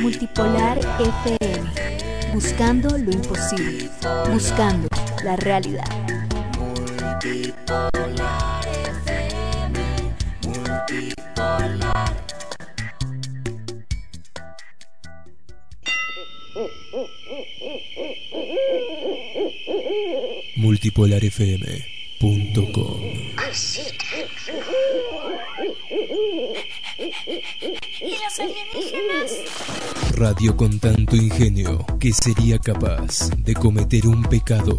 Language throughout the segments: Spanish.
Multipolar FM. Buscando lo imposible. Buscando la realidad. Multipolar FM. Multipolar. multipolarfm.com ¿Y los alienígenas? Radio con tanto ingenio que sería capaz de cometer un pecado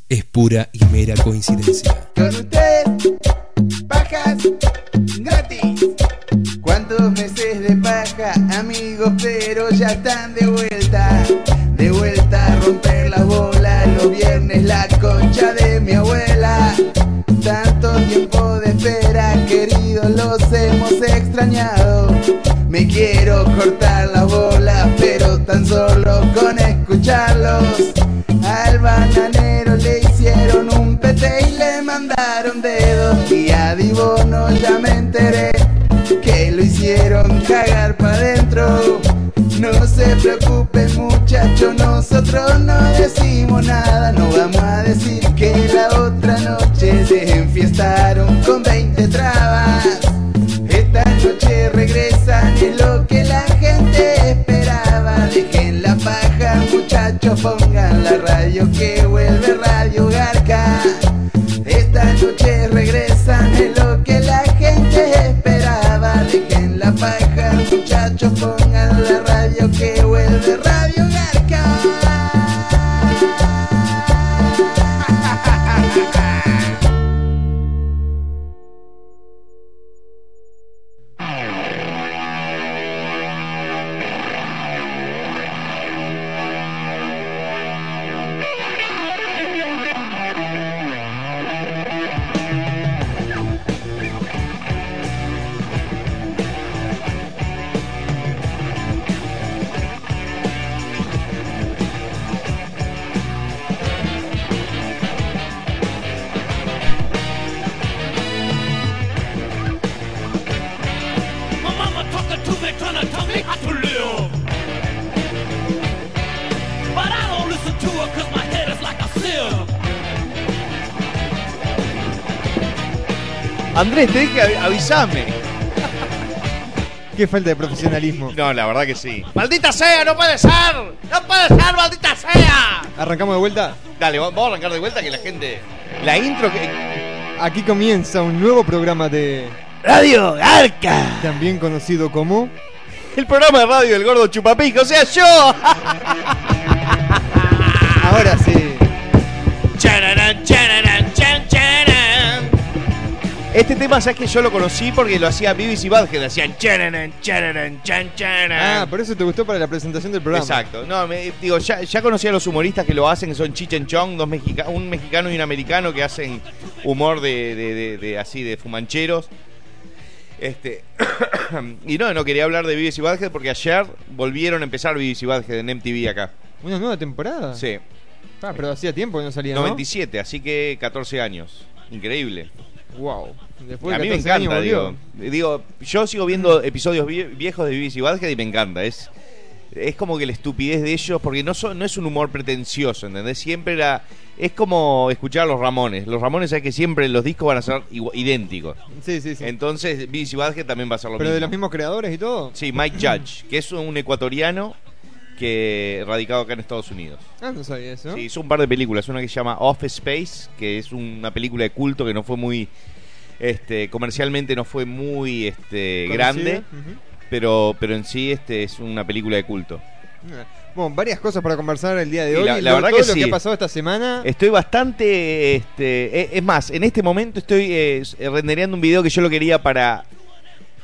es pura y mera coincidencia. Con usted, pajas gratis. ¿Cuántos meses de paja, amigos? Pero ya están de vuelta. De vuelta a romper las bolas. Los viernes la concha de mi abuela. Tanto tiempo de espera, queridos, los hemos extrañado. Me quiero cortar las bolas, pero tan solo con escucharlos. Al bananero dedos. Y a Dibono ya me enteré que lo hicieron cagar pa' dentro. No se preocupen muchachos, nosotros no decimos nada. No vamos a decir que la otra noche se enfiestaron con 20 trabas. Esta noche regresan, es lo que la gente esperaba. Dejen la paja, muchachos, pongan la radio que muchachos, pongan Andrés, te dije avi- avísame. Qué falta de profesionalismo. No, la verdad que sí. ¡Maldita sea! ¡No puede ser! ¡No puede ser, maldita sea! ¿Arrancamos de vuelta? Dale, va- vamos a arrancar de vuelta que la gente. La intro que. Aquí comienza un nuevo programa de Radio Garca. También conocido como El programa de radio del gordo chupapico, o sea, yo. Este tema, sabes que yo lo conocí porque lo hacía BBC Badhead, hacían chararan, chararan, chan, charan. Ah, por eso te gustó para la presentación del programa. Exacto. No, me- digo, ya, ya conocí a los humoristas que lo hacen, que son Chichen Chong, dos mexica un mexicano y un americano que hacen humor de, de- de- de- así de fumancheros. Este y no, no quería hablar de Vives y Badhead porque ayer volvieron a empezar Vives y Badhead en MTV acá. ¿Una nueva temporada? Sí. Ah, pero hacía tiempo que no salía, ¿no? 97, así que 14 años. Increíble. Wow. Después a mí me 14 años encanta, digo. yo sigo viendo episodios vie- viejos de BBC Badhead y me encanta. Es, es como que la estupidez de ellos, porque no, no es un humor pretencioso, ¿entendés? Siempre era. Es como escuchar a los Ramones. Los Ramones, sabes que siempre los discos van a ser idénticos. Sí, sí, sí. Entonces, BBC Badhead también va a ser lo Pero mismo. de los mismos creadores y todo. Sí, Mike Judge, que es un ecuatoriano que radicado acá en Estados Unidos. Ah, no sabía eso. Sí, hizo un par de películas. Una que se llama Off Space, que es una película de culto que no fue muy. Este, comercialmente no fue muy este, Conocida. grande, pero, pero en sí este es una película de culto. Bueno, varias cosas para conversar el día de Y hoy. la- la Lo- verdad todo que lo sí. que ha pasado esta semana. Estoy bastante. Este, e- es más, en este momento estoy eh, rendereando un video que yo lo quería para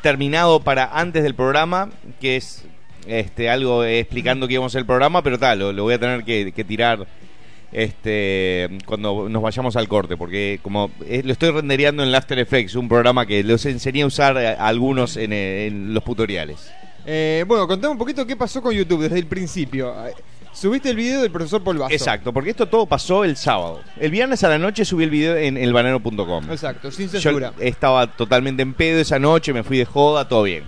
terminado para antes del programa, que es este algo explicando que íbamos a hacer el programa, pero tal, lo, lo voy a tener que, que tirar este cuando nos vayamos al corte, porque como eh, lo estoy rendereando en After Effects, un programa que los enseñé a usar a, a algunos en, eh, en los tutoriales. Eh, bueno, contame un poquito qué pasó con YouTube desde el principio. Eh, Subiste el video del profesor Polvazo. Exacto, porque esto todo pasó el sábado. El viernes a la noche subí el video en elbanero.com. Exacto, sin Yo censura. estaba totalmente en pedo esa noche, me fui de joda, todo bien.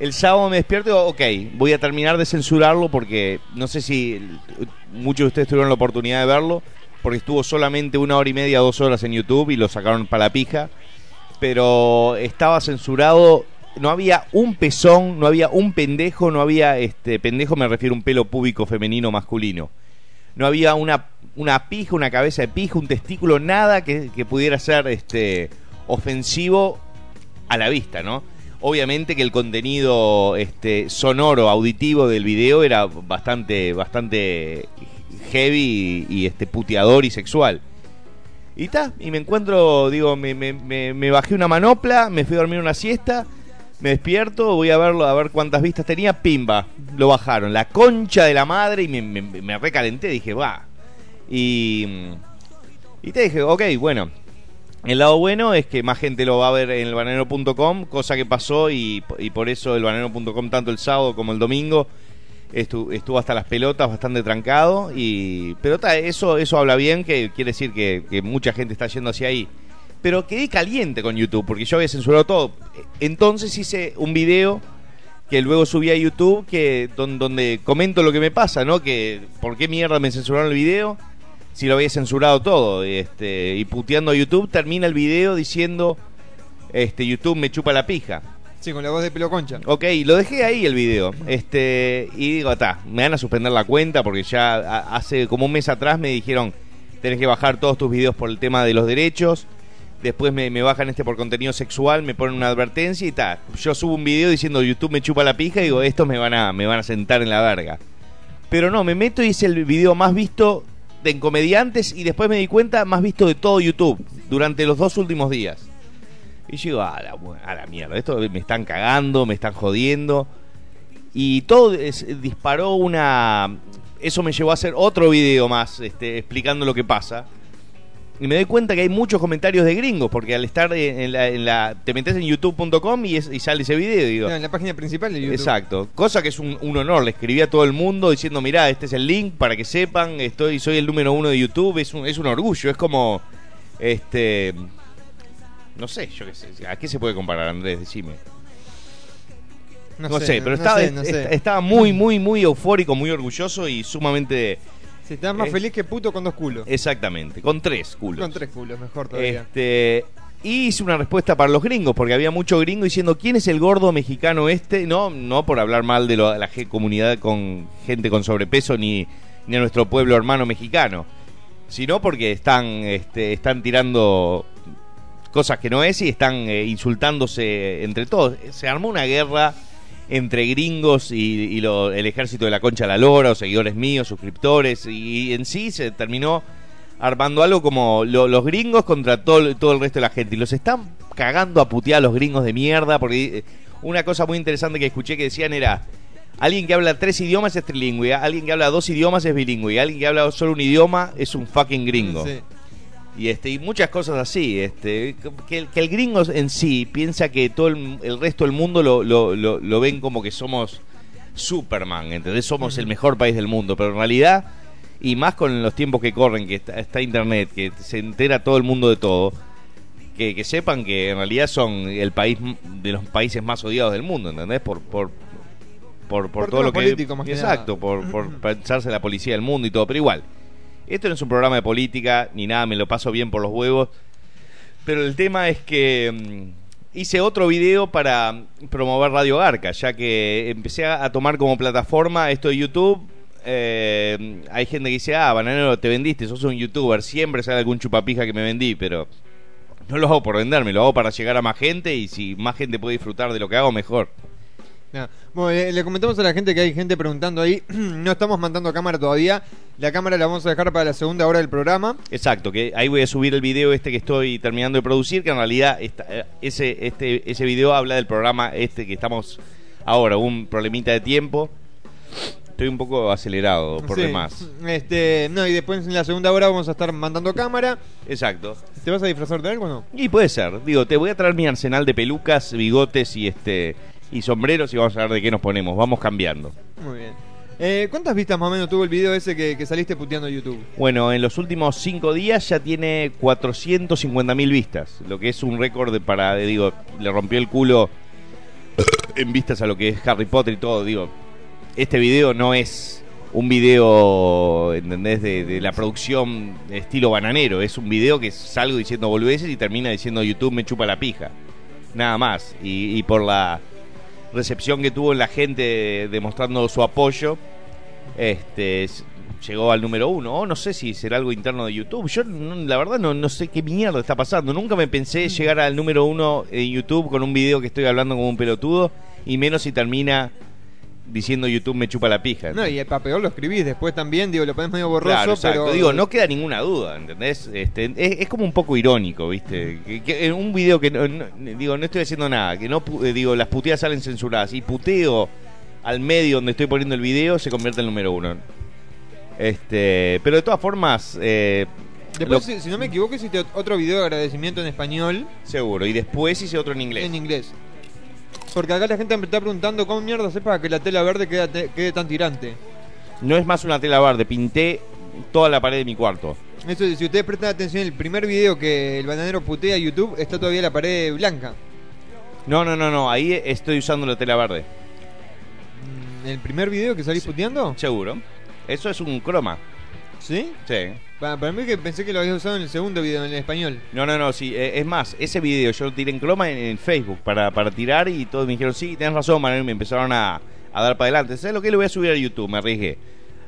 El sábado me despierto y digo, ok, voy a terminar de censurarlo porque no sé si muchos de ustedes tuvieron la oportunidad de verlo, porque estuvo solamente una hora y media, dos horas en YouTube y lo sacaron para la pija. Pero estaba censurado, no había un pezón, no había un pendejo, no había, este, pendejo me refiero a un pelo púbico femenino masculino. No había una, una pija, una cabeza de pija, un testículo, nada que, que pudiera ser este, ofensivo a la vista, ¿no? Obviamente que el contenido este, sonoro, auditivo del video era bastante, bastante heavy y, este, puteador y sexual. Y ta, y me encuentro, digo, me, me- bajé una manopla, me fui a dormir una siesta, me despierto, voy a verlo, a ver cuántas vistas tenía, pimba, lo bajaron, la concha de la madre y me recalenté, dije, va. Y, y te dije, ok, bueno, el lado bueno es que más gente lo va a ver en elbanero.com, cosa que pasó y, por eso elbanero.com tanto el sábado como el domingo estu- estuvo hasta las pelotas bastante trancado y pero eso eso habla bien que quiere decir que, mucha gente está yendo hacia ahí. Pero quedé caliente con YouTube porque yo había censurado todo. Entonces hice un video que luego subí a YouTube que don- donde comento lo que me pasa no que por qué mierda me censuraron el video si lo había censurado todo este y puteando a YouTube termina el video diciendo este YouTube me chupa la pija Sí, con la voz de pelo concha. Ok, lo dejé ahí el video. Este, y digo, está, me van a suspender la cuenta porque ya hace como un mes atrás me dijeron, tenés que bajar todos tus videos por el tema de los derechos. Después me, me bajan este por contenido sexual, me ponen una advertencia y tal. Yo subo un video diciendo YouTube me chupa la pija y digo, estos me van a, me van a sentar en la verga. Pero no, me meto y es el video más visto en comediantes y después me di cuenta más visto de todo YouTube durante los dos últimos días. Y yo digo, a la, a la mierda, esto me están cagando, me están jodiendo. Y todo disparó una... Eso me llevó a hacer otro video más, este, explicando lo que pasa. Y me doy cuenta que hay muchos comentarios de gringos, porque al estar en la... en la- te metes en youtube.com y, es- y sale ese video. Digo, No, en la página principal de YouTube. Exacto, cosa que es un, un honor. Le escribí a todo el mundo diciendo, mirá, este es el link para que sepan, estoy, soy el número uno de YouTube, es un, es un orgullo, es como, este, no sé, yo qué sé, ¿a qué se puede comparar, Andrés? Decime. No, sé, pero no estaba, sé, no sé. estaba muy, muy, muy eufórico, muy orgulloso y sumamente, Estás más feliz que puto con dos culos. exactamente, con tres culos. Con tres culos, mejor todavía. Este, y hice una respuesta para los gringos, porque había mucho gringo diciendo quién es el gordo mexicano este. No, no por hablar mal de lo- la comunidad con gente con sobrepeso ni, ni a nuestro pueblo hermano mexicano, sino porque están, este, están tirando cosas que no es y están eh, insultándose entre todos. Se armó una guerra entre gringos y, lo- el ejército de la concha de la lora, o seguidores míos, suscriptores, y en sí se terminó armando algo como lo- los gringos contra todo, todo el resto de la gente. Y los están cagando a putear a los gringos de mierda, porque eh, una cosa muy interesante que escuché que decían era, alguien que habla tres idiomas es trilingüe, alguien que habla dos idiomas es bilingüe, alguien que habla solo un idioma es un fucking gringo. Sí. Y este y muchas cosas así, este que, el- que el gringo en sí piensa que todo el, el resto del mundo lo, lo, lo, lo ven como que somos Superman, ¿entendés? Somos el mejor país del mundo, pero en realidad, y más con los tiempos que corren, que está, está internet, que se entera todo el mundo de todo, que, que sepan que en realidad son el país de los países más odiados del mundo, ¿entendés? Por, por, por, por, Por todo lo que... político, más que exacto, por, por pensarse la policía del mundo y todo, pero igual. Esto no es un programa de política ni nada, me lo paso bien por los huevos. Pero el tema es que mm, hice otro video para promover Radio Garca, ya que empecé a, tomar como plataforma esto de YouTube. Eh, hay gente que dice, ah, Bananero, te vendiste, sos un youtuber, siempre sale algún chupapija que me vendí, pero no lo hago por venderme, lo hago para llegar a más gente y si más gente puede disfrutar de lo que hago, mejor. No. Bueno, le, le comentamos a la gente que hay gente preguntando ahí. no estamos mandando cámara todavía. La cámara la vamos a dejar para la segunda hora del programa. Exacto, que ahí voy a subir el video este que estoy terminando de producir, que en realidad esta- eh, ese, este, ese video habla del programa este que estamos ahora, un problemita de tiempo. Estoy un poco acelerado por Sí. demás. Este, no, y después en la segunda hora vamos a estar mandando cámara. Exacto. ¿Te vas a disfrazar de algo o no? Y puede ser, digo, te voy a traer mi arsenal de pelucas, bigotes y este y sombreros y vamos a ver de qué nos ponemos, vamos cambiando. Muy bien. Eh, ¿Cuántas vistas más o menos tuvo el video ese que, que saliste puteando en YouTube? Bueno, en los últimos cinco días ya tiene 450 mil vistas, lo que es un récord para, digo, le rompió el culo en vistas a lo que es Harry Potter y todo, digo. Este video no es un video, ¿entendés? De, de la producción de estilo bananero, es un video que salgo diciendo boludeces y termina diciendo YouTube me chupa la pija. Nada más. Y, y por la recepción que tuvo en la gente demostrando su apoyo, este llegó al número uno. O no sé si será algo interno de YouTube. Yo no- la verdad no, no sé qué mierda está pasando. Nunca me pensé llegar al número uno en YouTube con un video que estoy hablando como un pelotudo. Y menos si termina diciendo YouTube me chupa la pija. No, y el peor lo escribís después también, digo, lo ponés medio borroso, Claro, pero... Digo, no queda ninguna duda, ¿entendés? Este, es, es como un poco irónico, ¿viste? Que, que en un video que no, no- digo, no estoy haciendo nada, que no eh, digo, las puteadas salen censuradas y puteo al medio donde estoy poniendo el video se convierte en número uno. Este, pero de todas formas, eh, Después, lo- si, si no me equivoco, hiciste ot- otro video de agradecimiento en español, seguro. Y después hice otro en inglés. en inglés. Porque acá la gente me está preguntando cómo mierda sepa que la tela verde quede tan tirante. No es más una tela verde, pinté toda la pared de mi cuarto. Eso, si ustedes prestan atención, el primer video que el bananero putea a YouTube está todavía la pared blanca. No, no, no, no, ahí estoy usando la tela verde. ¿El primer video que salís puteando? Seguro. Eso es un croma. ¿Sí? Sí. Para, para mí que pensé que lo habías usado en el segundo video, en el español. No, no, no, sí. eh, es más, ese video yo lo tiré en croma en, en Facebook para, para tirar y todos me dijeron, sí, tenés razón, Manuel, y me empezaron a, a dar para adelante. ¿Sabes lo que? Lo voy a subir a YouTube, me arriesgué.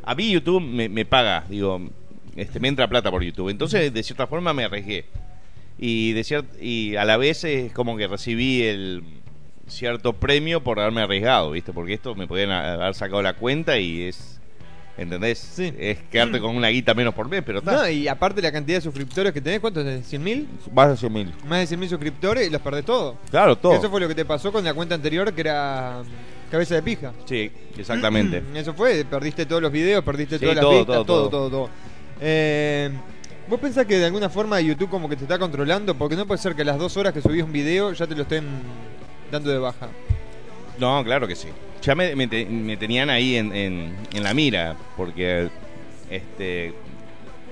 A mí YouTube me, me paga, digo, este, me entra plata por YouTube. Entonces, de cierta forma, me arriesgué. Y, de cier- y a la vez es como que recibí el cierto premio por haberme arriesgado, ¿viste? Porque esto me podían haber sacado la cuenta y es... ¿Entendés? Sí. Es quedarte con una guita menos por mes, pero está. No, y aparte la cantidad de suscriptores que tenés, ¿cuántos tenés? ¿100.000? Vas a 100 mil. Más de 100.000 suscriptores y los perdés todo. Claro, todo. Eso fue lo que te pasó con la cuenta anterior que era mm, cabeza de pija. Sí, exactamente. Eso fue, perdiste todos los videos, perdiste Sí, todas las todo, vistas, todo, todo, todo. todo, todo. Eh, ¿Vos pensás que de alguna forma YouTube como que te está controlando? Porque no puede ser que a las dos horas que subís un video ya te lo estén dando de baja. No, claro que sí. Ya me, me te- me tenían ahí en, en- en la mira, porque, este,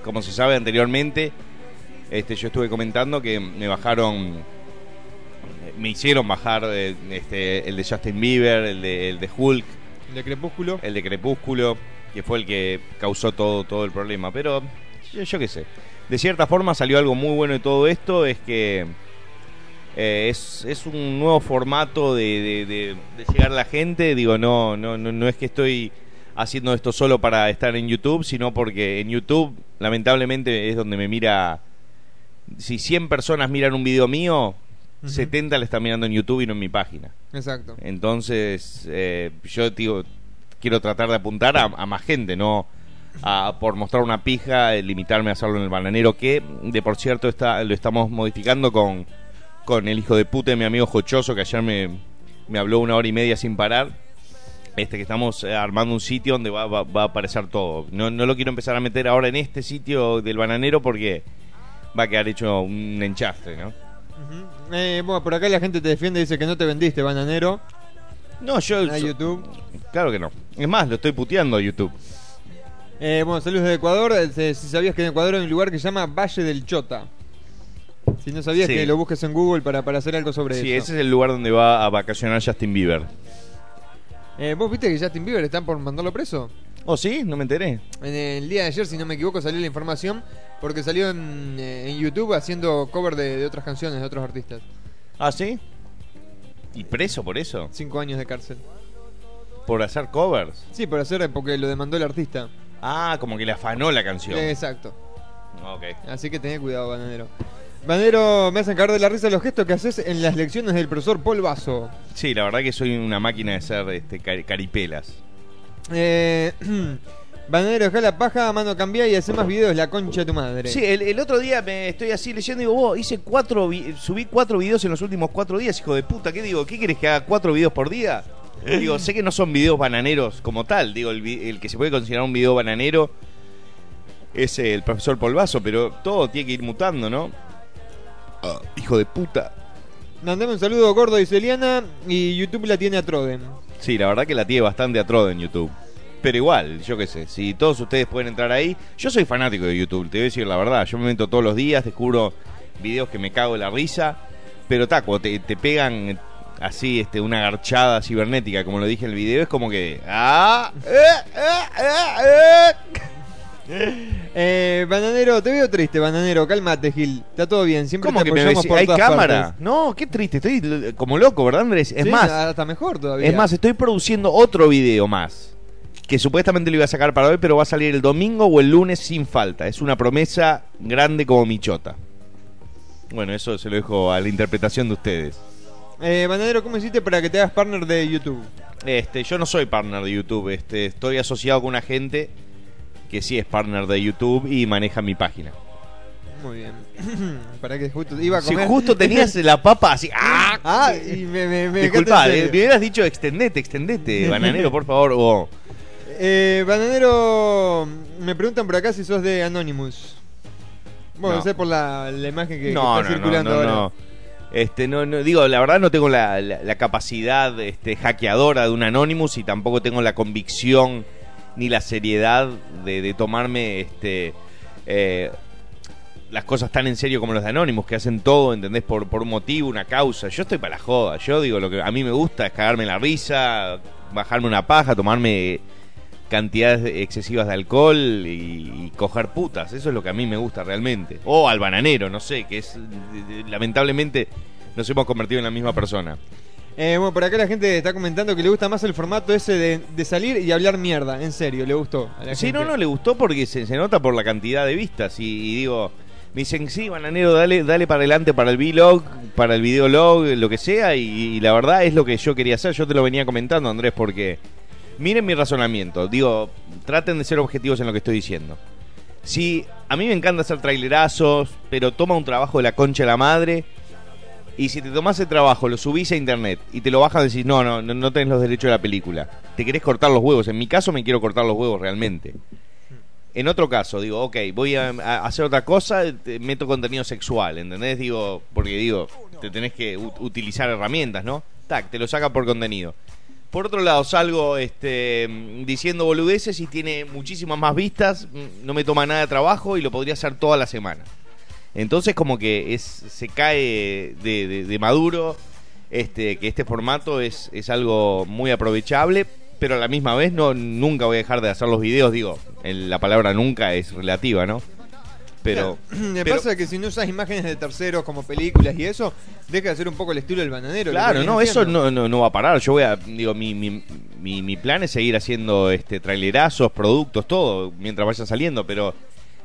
como se sabe anteriormente, este, yo estuve comentando que me bajaron, me hicieron bajar eh, este, el de Justin Bieber, el de, el de Hulk, El de Crepúsculo. el de Crepúsculo, que fue el que causó todo, todo el problema. Pero yo, yo qué sé. De cierta forma salió algo muy bueno de todo esto, es que eh, es, es un nuevo formato de, de- de- de llegar a la gente. Digo, no, no, no, no es que estoy haciendo esto solo para estar en YouTube, sino porque en YouTube lamentablemente es donde me mira... Si 100 personas miran un video mío, Ujú. 70 le están mirando en YouTube y no en mi página. Exacto. Entonces, eh, yo digo, quiero tratar de apuntar a, a más gente, no a, por mostrar una pija, limitarme a hacerlo en el bananero, que de por cierto está, lo estamos modificando con, con el hijo de puta de mi amigo Jochoso, que ayer me, me habló una hora y media sin parar. Este que estamos eh, armando un sitio donde va, va- va a aparecer todo. No, no lo quiero empezar a meter ahora en este sitio del bananero porque va a quedar hecho un enchastre, ¿no? Ujú. Eh, bueno, por acá la gente te defiende y dice que no te vendiste, bananero, No, yo... a YouTube. Claro que no. Es más, lo estoy puteando a YouTube. Eh, bueno, saludos de Ecuador. Eh, si sabías que en Ecuador hay un lugar que se llama Valle del Chota. Si no sabías Sí. que lo busques en Google para, para hacer algo sobre Sí, eso. ese es el lugar donde va a vacacionar Justin Bieber. Eh, ¿Vos viste que Justin Bieber están por mandarlo preso? ¿Oh, sí? No me enteré. En el día de ayer, si no me equivoco, salió la información porque salió en, eh, en YouTube haciendo cover de, de otras canciones de otros artistas. ¿Ah, sí? ¿Y preso por eso? Cinco años de cárcel. ¿Por hacer covers? Sí, por hacer porque lo demandó el artista. Ah, como que le afanó la canción. Eh, exacto. Ok. Así que tened cuidado, bananero. Banero, me hacen caer de la risa los gestos que haces en las lecciones del profesor Paul Vaso. Sí, la verdad que soy una máquina de ser este, cari- caripelas. Eh, Banero, deja la paja, a mano cambia y hace más videos, la concha de tu madre. Sí, el, el otro día me estoy así leyendo y digo, vos, hice cuatro, vi- subí cuatro videos en los últimos cuatro días, hijo de puta. ¿Qué digo? ¿Qué quieres que haga cuatro videos por día? Digo, sé que no son videos bananeros como tal. Digo, el, vi- el que se puede considerar un video bananero es el profesor Polvazo, pero todo tiene que ir mutando, ¿no? Ah, hijo de puta. Mandame un saludo gordo, dice Eliana, y YouTube la tiene a Troden. Sí, la verdad que la tiene bastante atroz en YouTube. Pero igual, yo qué sé, si todos ustedes pueden entrar ahí, yo soy fanático de YouTube, te voy a decir la verdad, yo me meto todos los días, descubro videos que me cago de la risa, pero taco, te, te pegan así este una garchada cibernética, como lo dije en el video, es como que ah, eh, eh, eh, eh. Bananero, te veo triste, Bananero, cálmate, Gil. Está todo bien, siempre ¿Cómo te que me ves? por ¿Hay todas cámara? partes. No, qué triste, estoy eh, como loco, ¿verdad, Andrés? Es Sí, más, hasta mejor todavía. Es más, estoy produciendo otro video más. Que supuestamente lo iba a sacar para hoy, pero va a salir el domingo o el lunes sin falta. Es una promesa grande como michota. Bueno, eso se lo dejo a la interpretación de ustedes. Eh, Bananero, ¿cómo hiciste para que te hagas partner de YouTube? Este, yo no soy partner de YouTube, este, estoy asociado con una gente que sí es partner de YouTube y maneja mi página. Muy bien. para que justo iba a Si comer. justo tenías la papa así, ¡ah! Ah, y me, me, me Disculpa, eh, me hubieras dicho extendete, extendete, bananero, por favor. o- Eh, Bananero, me preguntan por acá si sos de Anonymous. Bueno, No. sé por la, la imagen que, está no, circulando ahora. no. Este, no, no, digo, la verdad no tengo la, la- la capacidad este, hackeadora de un Anonymous y tampoco tengo la convicción ni la seriedad de, de tomarme este, eh, las cosas tan en serio como los de Anonymous, que hacen todo, ¿entendés? Por, por un motivo, una causa. Yo estoy para la joda. Yo digo, lo que a mí me gusta es cagarme la risa, bajarme una paja, tomarme cantidades excesivas de alcohol y, y coger putas. Eso es lo que a mí me gusta realmente. O al bananero, no sé, que es... Lamentablemente nos hemos convertido en la misma persona. Eh, bueno, por acá la gente está comentando que le gusta más el formato ese de, de salir y hablar mierda. En serio, le gustó. A la Sí, gente. no, no, le gustó porque se, se nota por la cantidad de vistas. Y, y digo, me dicen, sí, bananero, dale, dale para adelante para el vlog, para el videolog, lo que sea. Y, y la verdad es lo que yo quería hacer. Yo te lo venía comentando, Andrés, porque miren mi razonamiento. Digo, traten de ser objetivos en lo que estoy diciendo. Si a mí me encanta hacer trailerazos, pero toma un trabajo de la concha de la madre. Y si te tomás el trabajo, lo subís a internet y te lo bajas decís, no, no, no, no tenés los derechos de la película. Te querés cortar los huevos. En mi caso me quiero cortar los huevos realmente. En otro caso, digo, ok, voy a, hacer otra cosa, meto contenido sexual, ¿entendés? Digo, porque digo, te tenés que utilizar herramientas, ¿no? Tac, te lo saca por contenido. Por otro lado, salgo este, diciendo boludeces y tiene muchísimas más vistas, mm, no me toma nada de trabajo y lo podría hacer toda la semana. Entonces como que es se cae de, de- de maduro este que este formato es, es algo muy aprovechable, pero a la misma vez no nunca voy a dejar de hacer los videos, digo, el- la palabra nunca es relativa, ¿no? Pero, Me pero- pasa que si no usas imágenes de terceros como películas y eso, deja de ser un poco el estilo del bananero. Claro, no, eso no, no, no va a parar. Yo voy a, digo, mi, mi, mi, mi plan es seguir haciendo este trailerazos, productos, todo, mientras vaya saliendo, pero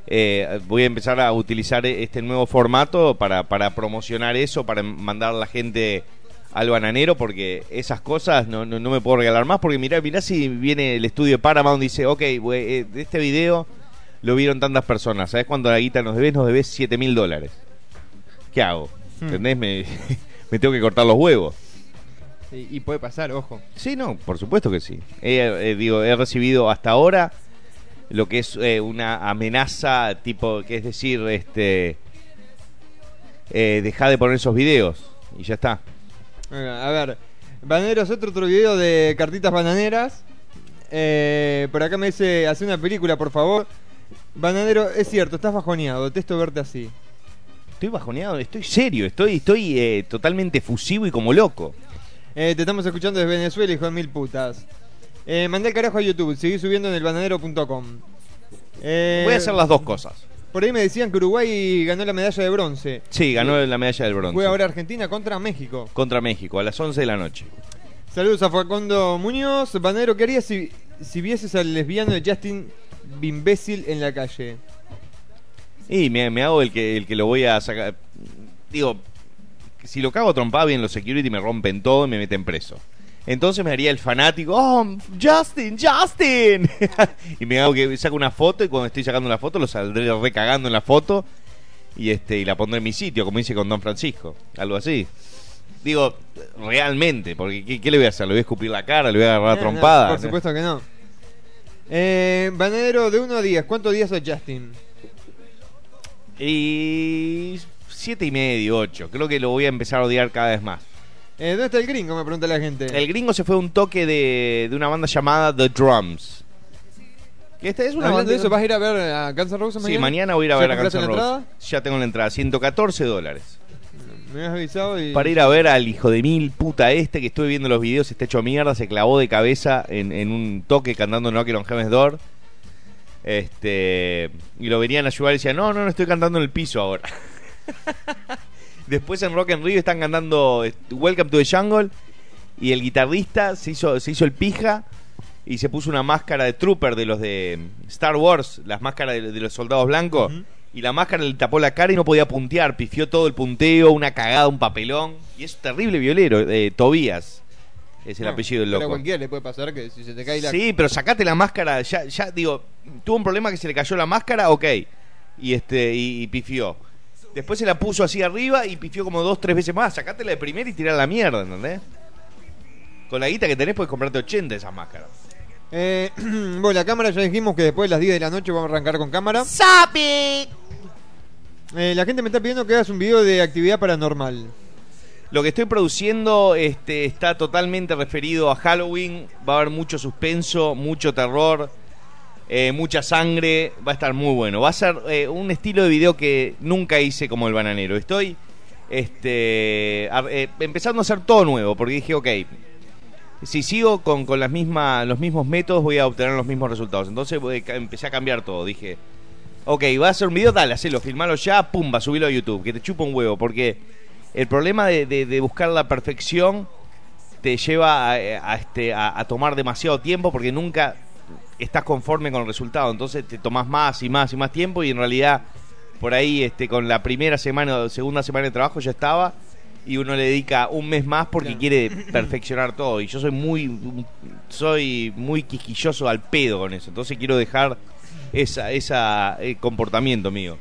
eh, voy a empezar a utilizar este nuevo formato para, para promocionar eso, para mandar a la gente al bananero, porque esas cosas no, no, no me puedo regalar más, porque mirá, mirá si viene el estudio de Paramount y dice, ok, güey, eh, de este video lo vieron tantas personas, ¿sabes cuánto la guita nos debes? Nos debes 7 mil dólares. ¿Qué hago? Hmm. ¿Entendés? Me, me tengo que cortar los huevos. Y, y puede pasar, ojo. Sí, no, por supuesto que sí. He, eh, digo, he recibido hasta ahora lo que es eh, una amenaza tipo, que es decir, este, eh, deja de poner esos videos y ya está. Venga, A ver, Bananeros, otro, otro video de cartitas bananeras. Eh, por acá me dice, hace una película, por favor. Bananero, es cierto, estás bajoneado, detesto verte así. Estoy bajoneado, estoy serio, estoy, estoy eh, totalmente fusivo y como loco. Eh, te estamos escuchando desde Venezuela, hijo de mil putas. Eh, mandé el carajo a YouTube, seguí subiendo en el bananero.com. Eh, Voy a hacer las dos cosas. Por ahí me decían que Uruguay ganó la medalla de bronce. Sí, ganó la medalla del bronce. Fue ahora Argentina contra México. Contra México, a las 11 de la noche. Saludos a Facundo Muñoz. Bananero, ¿qué harías si, si vieses al lesbiano de Justin Bimbécil en la calle? Y me, me hago el que, el que lo voy a sacar. digo, si lo cago a trompada bien los security me rompen todo y me meten preso. Entonces me haría el fanático, oh, Justin, Justin. y me hago que saco una foto y cuando estoy sacando la foto lo saldré recagando en la foto y este y la pondré en mi sitio, como hice con Don Francisco, algo así. Digo, realmente, porque ¿qué, qué le voy a hacer? ¿Le voy a escupir la cara? ¿Le voy a agarrar Eh, a no, trompada? por supuesto que no. Eh, Bananero, de 1 a 10, ¿cuántos días sos Justin? Y siete y medio, ocho. Creo que lo voy a empezar a odiar cada vez más. Eh, ¿Dónde está el gringo? Me pregunta la gente. El gringo se fue a un toque de, de una banda llamada The Drums. Que esta es una Hablando banda de eso, ¿vas a ir a ver a Guns N' Roses Sí, mañana? mañana voy a ir a ¿Ya ver a compraste Guns N' la Roses. entrada? Ya tengo la entrada, 114 dólares. Me has avisado y... Para ir a ver al hijo de mil puta este que estuve viendo los videos, está hecho mierda, se clavó de cabeza en, en un toque cantando Knock on Heaven's Door. Este, y lo venían a ayudar y decían, no, no, no estoy cantando en el piso ahora. Después en Rock and Rio están cantando eh, Welcome to the Jungle y el guitarrista se hizo, se hizo el pija y se puso una máscara de trooper de los de Star Wars, las máscaras de, de los soldados blancos. Y la máscara le tapó la cara y no podía puntear. Pifió todo el punteo, una cagada, un papelón. Y es terrible violero. eh, Tobías es el Ah, apellido del Pero a loco. cualquiera le puede pasar que si se te cae la... Sí, pero sacate la máscara. Ya, ya digo, tuvo un problema que se le cayó la máscara, ok. Y este, y, y pifió. Después se la puso así arriba y pifió como dos, tres veces más. Sacátela de primera y tirar la mierda, ¿entendés? Con la guita que tenés puedes comprarte 80 de esas máscaras. Eh, bueno, la cámara ya dijimos que después de las 10 de la noche vamos a arrancar con cámara. Eh, la gente me está pidiendo que hagas un video de actividad paranormal. Lo que estoy produciendo este, está totalmente referido a Halloween. Va a haber mucho suspenso, mucho terror, eh, mucha sangre. Va a estar muy bueno. Va a ser eh, un estilo de video que nunca hice como el bananero. Estoy este, eh, empezando a hacer todo nuevo porque dije, ok, si sigo con, con las mismas, los mismos métodos voy a obtener los mismos resultados. Entonces empecé a cambiar todo. Dije, ok, va a hacer un video, dale, hacelo, filmalo ya, pumba, subilo a YouTube, que te chupa un huevo, porque el problema de, de- buscar la perfección te lleva a, a, este, a, a tomar demasiado tiempo porque nunca estás conforme con el resultado. Entonces te tomas más y más y más tiempo y en realidad por ahí este, con la primera semana o segunda semana de trabajo ya estaba y uno le dedica un mes más porque Claro. quiere perfeccionar todo y yo soy muy soy muy quisquilloso al pedo con eso entonces quiero dejar esa esa eh, comportamiento mío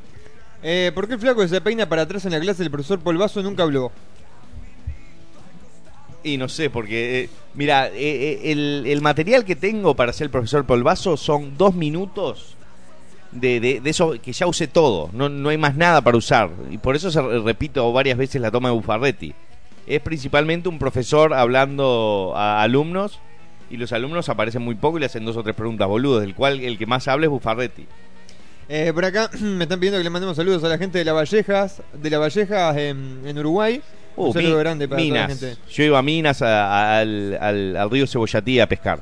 Eh, ¿Por qué el flaco que se peina para atrás en la clase del profesor Polvazo nunca habló? Y no sé porque eh, mira eh, eh, el, el material que tengo para ser el profesor Polvazo son dos minutos de, de, de eso que ya usé todo. No, no hay más nada para usar. Y por eso se re- repito varias veces la toma de Buffarretti es principalmente un profesor hablando a alumnos y los alumnos aparecen muy poco y le hacen dos o tres preguntas boludos del cual el que más habla es Buffarretti Eh, por acá me están pidiendo que le mandemos saludos a la gente de La Vallejas, de La Vallejas en, en Uruguay. Uh, Mi- grande para toda la Minas. gente. Yo iba a Minas a- a- al, al- al río Cebollatí a pescar.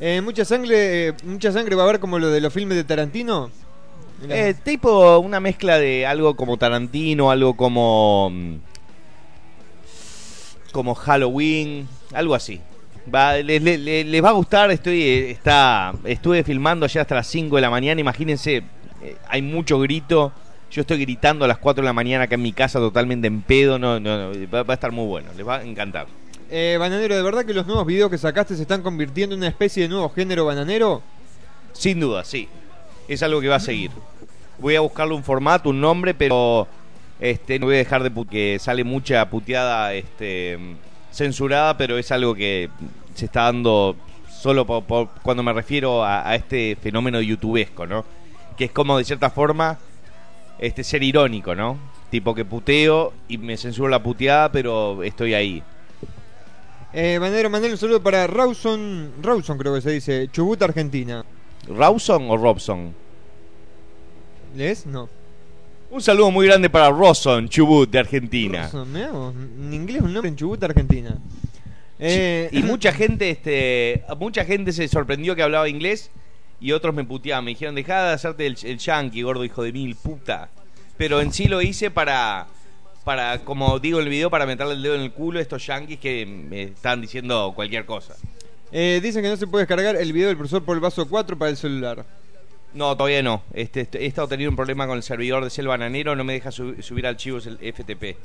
Eh, mucha sangre, eh, mucha sangre va a haber como lo de los filmes de Tarantino. Eh, tipo una mezcla de algo como Tarantino, algo como. mm, como Halloween, algo así. Va, les, les- les- les va a gustar, estoy está estuve filmando allá hasta las 5 de la mañana, imagínense, hay mucho grito. Yo estoy gritando a las 4 de la mañana acá en mi casa totalmente en pedo, no, no, no, va, va a estar muy bueno, les va a encantar. Eh, bananero, ¿de verdad que los nuevos videos que sacaste se están convirtiendo en una especie de nuevo género bananero? Sin duda, sí. Es algo que va a seguir. Voy a buscarle un formato, un nombre, pero este no voy a dejar de que sale mucha puteada este censurada, pero es algo que se está dando solo cuando me refiero a, a este fenómeno youtubesco, ¿no? Que es como de cierta forma este ser irónico, ¿no? Tipo que puteo y me censuro la puteada, pero estoy ahí. Eh, bananero, mandale un saludo para Rawson, Rawson creo que se dice, Chubut, Argentina. ¿Rawson o Robson? ¿Lees? No. Un saludo muy grande para Rawson, Chubut, de Argentina. Rawson, mirá vos, en inglés un nombre en Chubut, Argentina. Eh, y mucha gente este mucha gente se sorprendió que hablaba inglés y otros me puteaban me dijeron dejá de hacerte el, el yankee gordo hijo de mil puta pero en sí lo hice para para como digo en el video para meterle el dedo en el culo a estos yankees que me están diciendo cualquier cosa eh, dicen que no se puede descargar el video del profesor Polvazo 4 para el celular. No, todavía no. Este, este- he estado teniendo un problema con el servidor de Selva Bananero, no me deja su- subir archivos el FTP.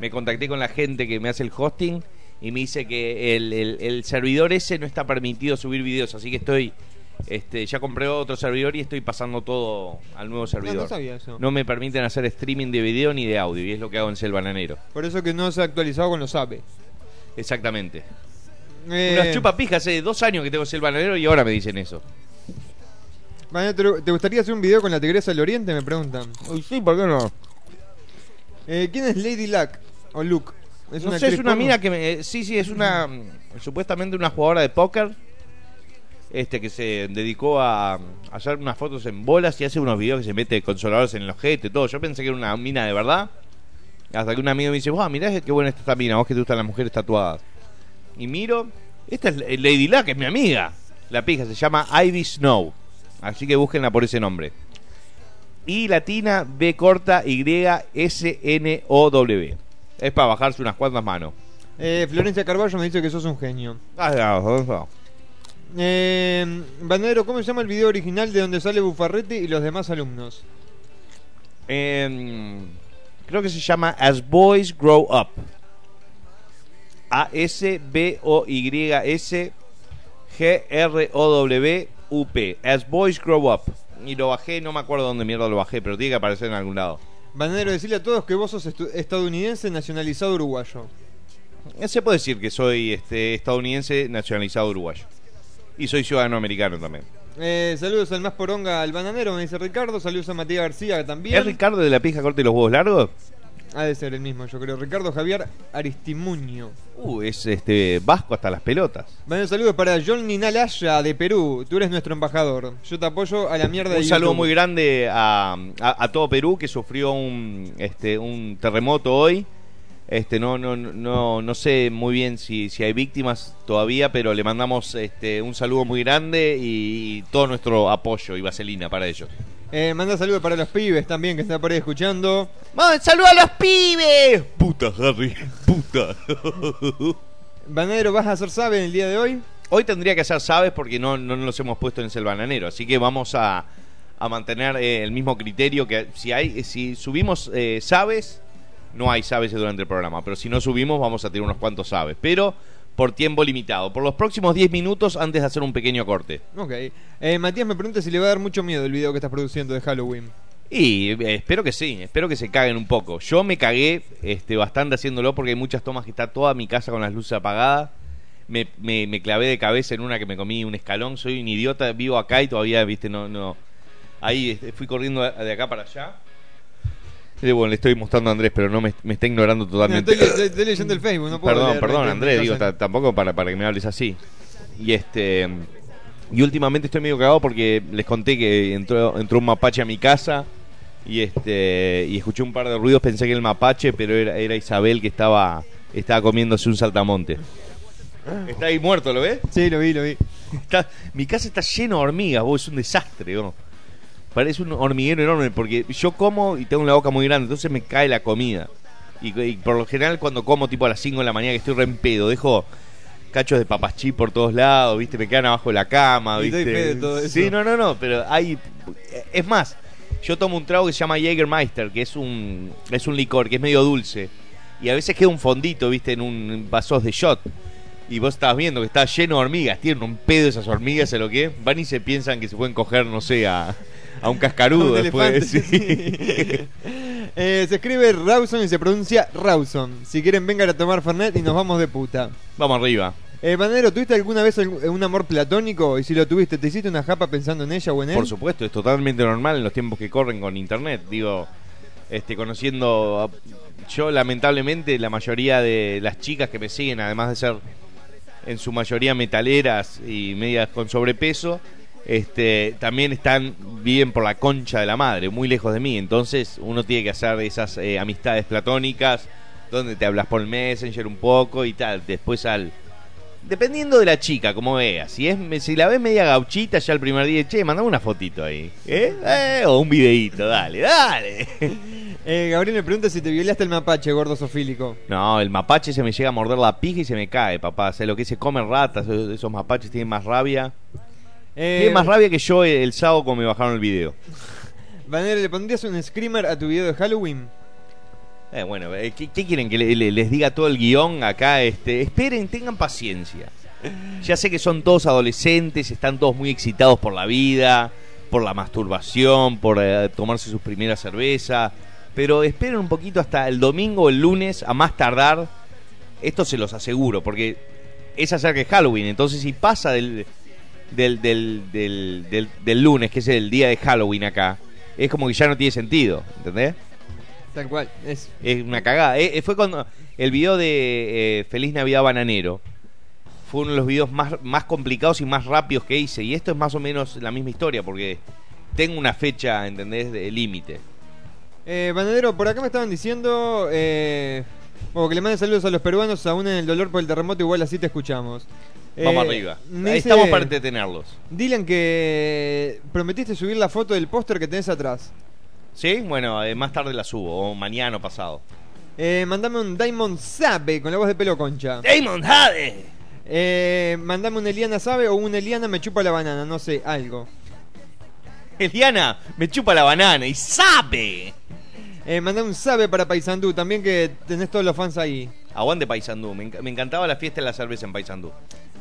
Me contacté con la gente que me hace el hosting y me dice que el, el- el servidor ese no está permitido subir videos, así que estoy... Este, ya compré otro servidor y estoy pasando todo al nuevo servidor. no sabía eso. No me permiten hacer streaming de video ni de audio y es lo que hago en Selva Bananero. Por eso que no se ha actualizado con los APE. Exactamente. Eh, Unas chupapijas hace dos años que tengo Selva Bananero y ahora me dicen eso. ¿te- ¿te gustaría hacer un video con la Tigresa del Oriente? Me preguntan. Uy, sí, ¿por qué no? Eh, ¿Quién es Lady Luck? O Luke. no sé, es una mina que me, eh, sí, sí, es una mm, supuestamente una jugadora de póker este que se dedicó a, a hacer unas fotos en bolas y hace unos videos que se mete consoladores en el ojete y todo. Yo pensé que era una mina de verdad. Hasta que un amigo me dice, "Wow, mirá qué buena está esta mina, vos que te gustan las mujeres tatuadas." Y miro, esta es Lady Luck, es mi amiga. La pija se llama Ivy Snow. Así que búsquenla por ese nombre. Y latina B corta Y S N O W. Es para bajarse unas cuantas manos. Eh, Florencia Carballo me dice que sos un genio. Ah, no, no, no. Eh, Banadero, ¿cómo se llama el video original de donde sale Bufarrete y los demás alumnos? Em, creo que se llama As Boys Grow Up. A-S-B-O-Y-S G-R-O-W-U-P. As Boys Grow Up. Y lo bajé, no me acuerdo dónde mierda lo bajé, pero tiene que aparecer en algún lado. Banadero, decirle a todos que vos sos estadounidense nacionalizado uruguayo. Eh, Se puede decir que soy este, estadounidense nacionalizado uruguayo. Y soy ciudadano americano también. Eh, saludos al más poronga al bananero, me dice Ricardo. Saludos a Matías García también. ¿Es Ricardo de la pija corta y los huevos largos? Ha de ser el mismo, yo creo. Ricardo Javier Aristimuño. Uh, es este vasco hasta las pelotas. Bueno, saludos para John Ninalaya de Perú. Tú eres nuestro embajador. Yo te apoyo a la mierda de Un saludo YouTube. muy grande a, a- a todo Perú que sufrió un, este, un terremoto hoy. Este, no, no, no, no sé muy bien si, si hay víctimas todavía, pero le mandamos este, un saludo muy grande y, todo nuestro apoyo y vaselina para ellos. Eh, manda saludos para los pibes también que están por ahí escuchando. ¡Saludo a los pibes! Puta, Harry, puta. Banadero, ¿vas a hacer sabe en el día de hoy? Hoy tendría que hacer sabes porque no, no nos hemos puesto en el bananero, así que vamos a, a mantener eh, el mismo criterio que si hay si subimos eh, sabes, no hay sabes durante el programa, pero si no subimos vamos a tener unos cuantos sabes, pero por tiempo limitado, por los próximos 10 minutos antes de hacer un pequeño corte. Ok. Eh, Matías me pregunta si le va a dar mucho miedo el video que estás produciendo de Halloween. Y eh, espero que sí, espero que se caguen un poco. Yo me cagué este, bastante haciéndolo porque hay muchas tomas que está toda mi casa con las luces apagadas. Me, me, me clavé de cabeza en una que me comí un escalón. Soy un idiota, vivo acá y todavía, viste, no. no Ahí este, fui corriendo de de acá para allá. Eh, bueno, le estoy mostrando a Andrés, pero no me, me está ignorando No, totalmente. estoy, estoy- estoy leyendo el Facebook, no puedo Perdón, leer, perdón, Andrés, digo, tampoco para, para que me hables así. Y este. Y últimamente estoy medio cagado porque les conté que entró, entró un mapache a mi casa y este y escuché un par de ruidos, pensé que era el mapache, pero era, era Isabel que estaba estaba comiéndose un saltamonte. Está ahí muerto, ¿lo ves? Sí, lo vi, lo vi. Está- mi casa está lleno de hormigas, vos, es un desastre, vos. Parece un hormiguero enorme porque yo como y tengo la boca muy grande, entonces me cae la comida. Y, y por lo general cuando como tipo a las 5 de la mañana que estoy re en pedo, dejo cachos de papachí por todos lados, ¿viste? Me quedan abajo de la cama, Y doy ¿viste? fe de todo eso. Sí, no, no, no, pero hay es más, yo tomo un trago que se llama Jägermeister, que es un es un licor que es medio dulce y a veces queda un fondito, ¿viste? En un vasos de shot. Y vos estabas viendo que está lleno de hormigas, tienen un pedo esas hormigas, ¿sabes lo que? Van y se piensan que se pueden coger, no sé, a, a un cascarudo Un después. elefante, sí. Eh, se escribe Rawson y se pronuncia Rawson. Si quieren, vengan a tomar Fernet y nos vamos de puta. Vamos arriba. Eh, Banero, ¿tuviste alguna vez un amor platónico? Y si lo tuviste, ¿te hiciste una japa pensando en ella o en él? Por supuesto, es totalmente normal en los tiempos que corren con internet. Digo, este, conociendo. a- Yo, lamentablemente, la mayoría de las chicas que me siguen, además de ser en su mayoría metaleras y medias con sobrepeso, este, también están viven por la concha de la madre, muy lejos de mí. Entonces, uno tiene que hacer esas eh, amistades platónicas donde te hablas por Messenger un poco y tal. Después al Dependiendo de la chica, como veas. Si, es, si la ves media gauchita ya el primer día, che, mandame una fotito ahí. ¿Eh? Eh, O un videíto, dale, dale. Eh, Gabriel me pregunta si te violaste el mapache, gordo sofílico. No, el mapache se me llega a morder la pija y se me cae, papá. O sea, lo que se come ratas, esos mapaches tienen más rabia. Eh, Tiene más rabia que yo el, el sábado cuando me bajaron el video. Banero, ¿le pondrías un screamer a tu video de Halloween? Eh, bueno, eh, ¿qué, qué quieren? ¿Que le- le- les diga todo el guion acá? Este, esperen, tengan paciencia. Ya sé que son todos adolescentes, están todos muy excitados por la vida, por la masturbación, por eh, tomarse su primera cerveza. Pero esperen un poquito hasta el domingo o el lunes, a más tardar. Esto se los aseguro, porque es acerca de Halloween. Entonces, si pasa del, del, del, del, del- del lunes, que es el día de Halloween acá, es como que ya no tiene sentido, ¿entendés? Tal cual. Es, Es una cagada. Eh, eh, fue cuando el video de eh, Feliz Navidad Bananero fue uno de los videos más, más complicados y más rápidos que hice. Y esto es más o menos la misma historia, porque tengo una fecha, ¿entendés?, de límite. Eh, Banadero, por acá me estaban diciendo eh, bueno, que le manden saludos a los peruanos, aún en el dolor por el terremoto, igual así te escuchamos. Vamos Eh, arriba. me Ahí dice estamos para entretenerlos. Dylan que prometiste subir la foto del póster que tenés atrás. ¿Sí? Bueno, eh, más tarde la subo, o mañana o pasado. Eh, mandame un Diamond Sabe con la voz de pelo concha. ¡Damon Jade! Eh, mandame un Eliana Sabe o un Eliana me chupa la banana, no sé, algo. Eliana, me chupa la banana y sabe. Eh, mandame un Sabe para Paisandú, también que tenés todos los fans ahí. Aguante Paisandú, me, enc- me encantaba la fiesta de la cerveza en Paisandú.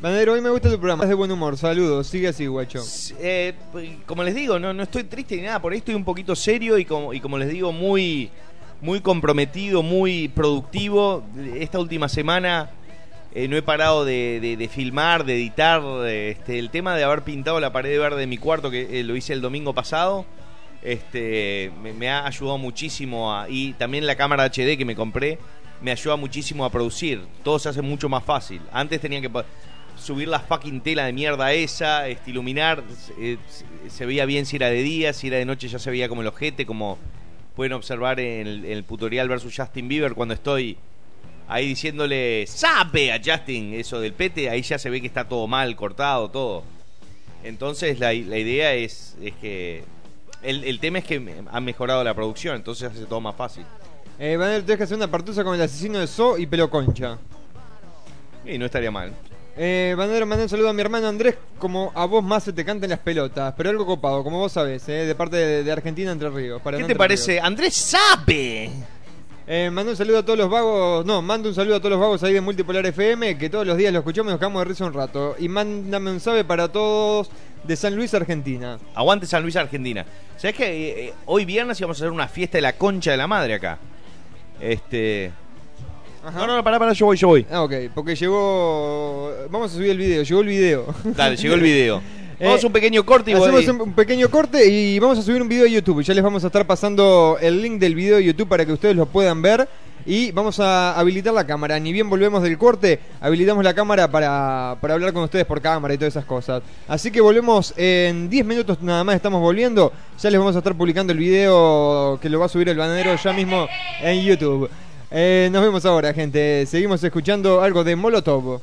Banadero, hoy me gusta tu programa, es de buen humor, saludos, sigue así, guacho. Eh, como les digo, no, no estoy triste ni nada, por ahí estoy un poquito serio y como, y como les digo, muy, muy comprometido, muy productivo. Esta última semana eh, no he parado de, de- de filmar, de editar. Este, el tema de haber pintado la pared verde de mi cuarto, que eh, lo hice el domingo pasado, este, me, me ha ayudado muchísimo. A, y también la cámara HD que me compré me ayuda muchísimo a producir. Todo se hace mucho más fácil. Antes tenía que... subir la fucking tela de mierda esa, este, iluminar, eh, se- veía bien si era de día, si era de noche ya se veía como el ojete, como pueden observar en el, tutorial versus Justin Bieber cuando estoy ahí diciéndole sabe a Justin eso del pete, ahí ya se ve que está todo mal, cortado, todo. Entonces la, idea es, es que el, el tema es que me- ha mejorado la producción, entonces hace todo más fácil. Eh, Banadero, tenés que hacer una partusa con el asesino de So y pelo concha. Y no estaría mal. Eh, Banadero, mandé un saludo a mi hermano Andrés, como a vos más se te cantan las pelotas, pero algo copado, como vos sabés, eh, de parte de, de Argentina Entre Ríos. para ¿Qué te parece? Ríos. Andrés sabe. Eh, mando un saludo a todos los vagos, no, mando un saludo a todos los vagos ahí de Multipolar FM, que todos los días lo escuchamos y nos quedamos de risa un rato. Y mándame un sabe para todos de San Luis, Argentina. Aguante San Luis, Argentina. ¿Sabes que eh, eh, hoy viernes íbamos a hacer una fiesta de la concha de la madre acá? Este. Ajá. No, no, pará, pará, yo voy, yo voy. Ah, ok, porque llegó... Vamos a subir el video, llegó el video. Dale, llegó el video. Vamos a un pequeño corte y. Hacemos un, un pequeño corte y vamos a subir un video de YouTube. Ya les vamos a estar pasando el link del video de YouTube para que ustedes lo puedan ver. Y vamos a habilitar la cámara. Ni bien volvemos del corte, habilitamos la cámara para, para hablar con ustedes por cámara y todas esas cosas. Así que volvemos en 10 minutos nada más, estamos volviendo. Ya les vamos a estar publicando el video que lo va a subir el banadero ya mismo en YouTube. Eh, nos vemos ahora, gente. Seguimos escuchando algo de Molotov.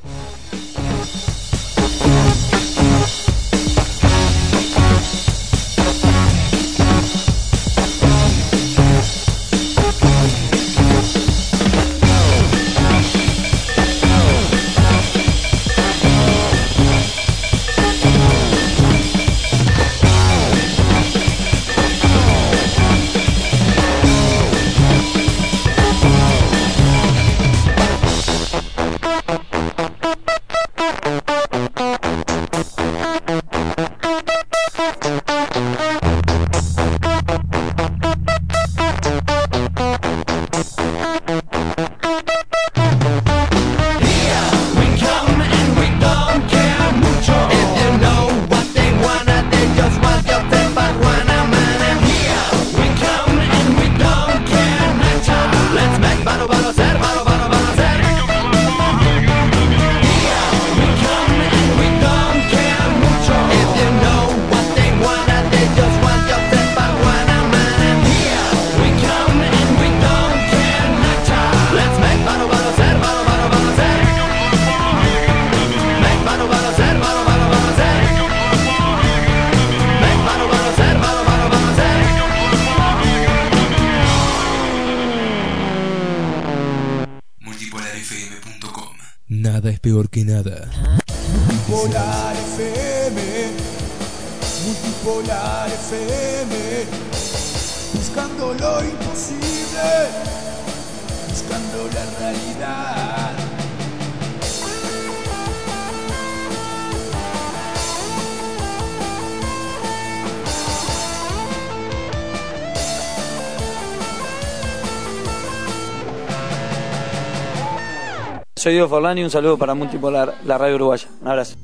Diego Forlani, un saludo para Multipolar, la radio uruguaya. Un abrazo.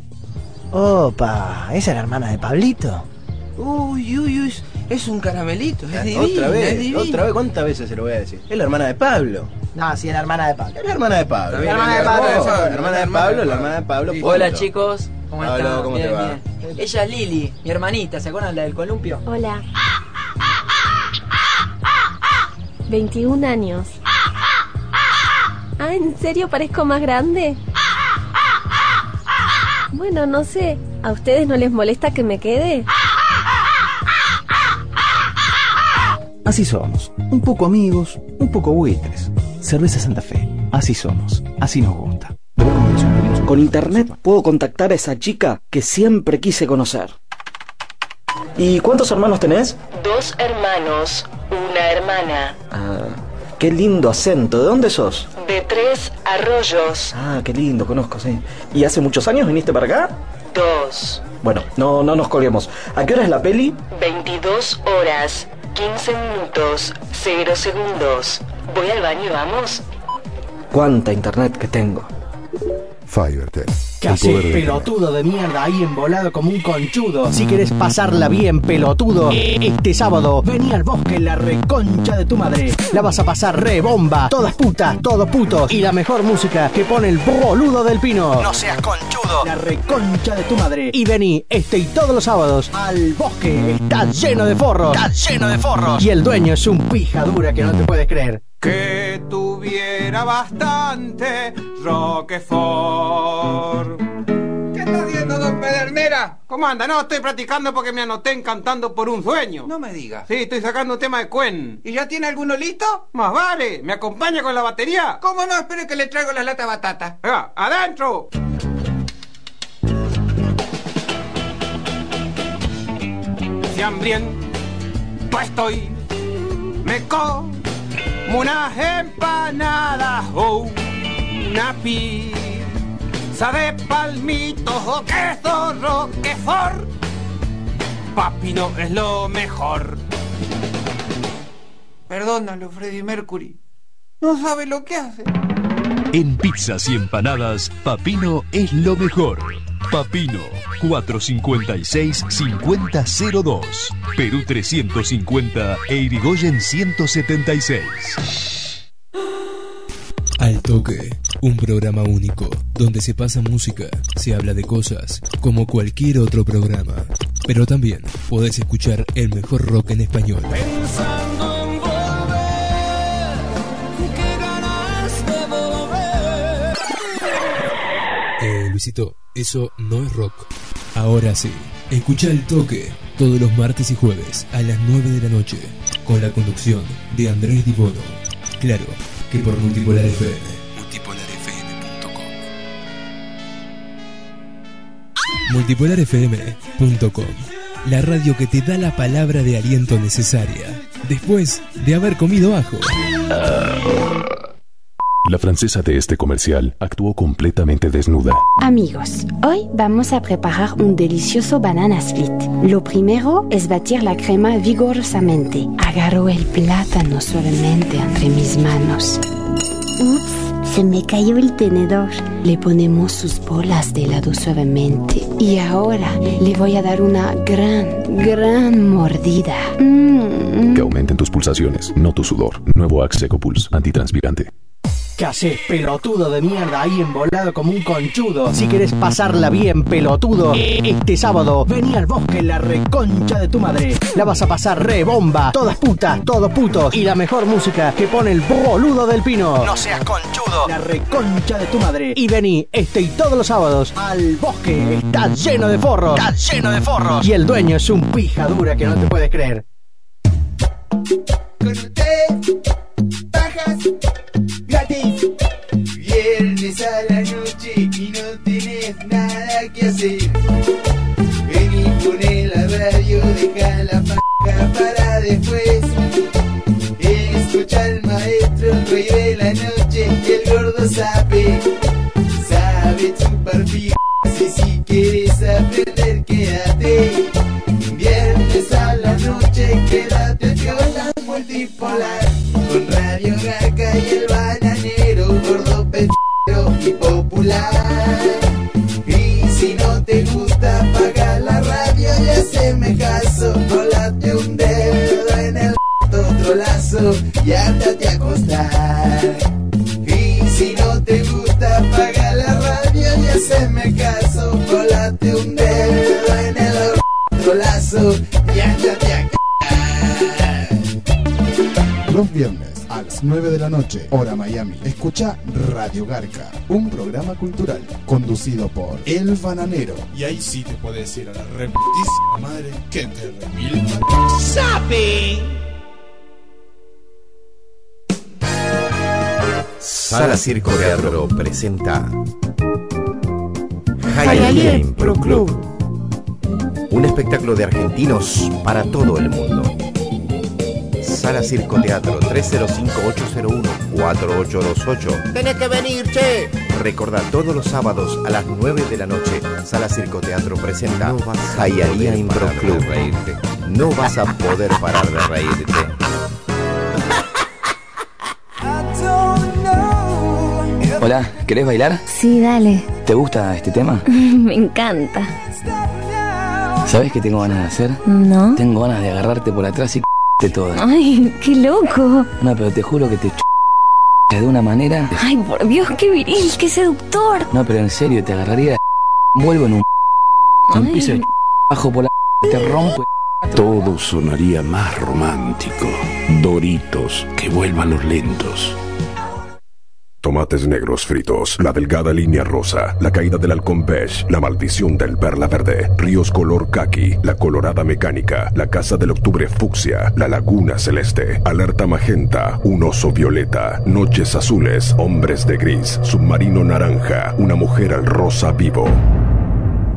Opa, ¿esa es la hermana de Pablito? Uy, uy, uy, es un caramelito, es divino, otra es vez, divino. otra vez, ¿cuántas veces se lo voy a decir? Es la hermana de Pablo. No, sí, es la hermana de Pablo. Es la hermana de Pablo. La hermana de Pablo. La hermana de Pablo, la hermana de Pablo. Hola chicos, ¿cómo Pablo, están? ¿cómo bien, te va? bien. Ella es Lili, mi hermanita, ¿se acuerdan la del columpio? Hola. 21 años. ¿En serio parezco más grande? Bueno, no sé. ¿A ustedes no les molesta que me quede? Así somos. Un poco amigos, un poco buitres. Cerveza Santa Fe. Así somos. Así nos gusta. Con internet puedo contactar a esa chica que siempre quise conocer. ¿Y cuántos hermanos tenés? Dos hermanos, una hermana. Ah, qué lindo acento. ¿De dónde sos? De tres arroyos. Ah, qué lindo, conozco, sí. ¿Y hace muchos años viniste para acá? Dos. Bueno, no, no nos colguemos. ¿A qué hora es la peli? 22 horas. 15 minutos. 0 segundos. Voy al baño, vamos. ¿Cuánta internet que tengo? Fivertel. ¿Qué El haces, poder de pelotudo de mierda ahí embolado como un conchudo? Si querés pasarla bien, pelotudo, este sábado vení al bosque la reconcha de tu madre. La vas a pasar re bomba. Todas putas, todos putos. Y la mejor música que pone el boludo del pino. No seas conchudo. La reconcha de tu madre. Y vení este y todos los sábados al bosque. Está lleno de forros. Está lleno de forros. Y el dueño es un pija dura que no te puedes creer. Que tuviera bastante Roquefort. ¿Cómo anda? No, estoy practicando porque me anoté en cantando por un sueño. No me diga. Sí, estoy sacando un tema de Cuen. ¿Y ya tiene alguno listo? Más vale, ¿me acompaña con la batería? ¿Cómo no? Espere que le traigo la lata batata. Venga, adentro. Si hambriento estoy, me como unas empanadas o una pizza de palmitos o queso roquefort. Papino es lo mejor. Perdónalo, Freddie Mercury. No sabe lo que hace. En pizzas y empanadas, Papino es lo mejor. Papino 456-5002. Perú 350 e Irigoyen 176. Al Toque, un programa único, donde se pasa música, se habla de cosas, como cualquier otro programa. Pero también podés escuchar el mejor rock en español. Pensando en volver, qué ganas de volver. Eh, Luisito, eso no es rock. Ahora sí, escucha El Toque todos los martes y jueves a las 9 de la noche, con la conducción de Andrés Dibono. Claro, que por Multipolar FM. Multipolarfm.com Multipolarfm.com La radio que te da la palabra de aliento necesaria después de haber comido ajo. La francesa de este comercial actuó completamente desnuda. Amigos, hoy vamos a preparar un delicioso banana split. Lo primero es batir la crema vigorosamente. Agarro el plátano suavemente entre mis manos. Ups, se me cayó el tenedor. Le ponemos sus bolas de helado suavemente. Y ahora le voy a dar una gran, gran mordida. Mm. Que aumenten tus pulsaciones, no tu sudor. Nuevo Axe Seco Pulse, antitranspirante. ¿Qué haces, pelotudo de mierda ahí embolado como un conchudo? Si querés pasarla bien, pelotudo, este sábado vení al bosque la reconcha de tu madre. La vas a pasar re bomba. Todas putas, todos putos. Y la mejor música que pone el boludo del pino. No seas conchudo. La reconcha de tu madre. Y vení este y todos los sábados al bosque. Está lleno de forros. Está lleno de forros. Y el dueño es un pija dura que no te puedes creer. Con usted, bajas gratis. Viernes a las 9 de la noche, hora Miami. Escucha Radio Garca, un programa cultural conducido por El Bananero. Y ahí sí te puedes decir a la reputísima madre que te remil. ¡Sapi! Sala Circo Teatro presenta Hialeah Impro Club. Un espectáculo de argentinos para todo el mundo. Sala Circo Teatro 305-801-4828. Tenés que venir, che. Recordá todos los sábados a las 9 de la noche. Sala Circo Teatro presenta Hialeah Impro Club. No vas a poder parar de reírte. Hola, ¿querés bailar? Sí, dale. ¿Te gusta este tema? Me encanta. ¿Sabes qué tengo ganas de hacer? ¿No? Tengo ganas de agarrarte por atrás y de. Ay, qué loco. No, pero te juro que te de una manera. Ay, por Dios, qué viril, qué seductor. No, pero en serio, te agarraría vuelvo en un Ay. empiezo de bajo por la te rompo. Todo sonaría más romántico. Doritos, que vuelvan los lentos. Tomates negros fritos, la delgada línea rosa, la caída del halcón beige, la maldición del perla verde, ríos color kaki, la colorada mecánica, la casa del octubre fucsia, la laguna celeste, alerta magenta, un oso violeta, noches azules, hombres de gris, submarino naranja, una mujer al rosa vivo.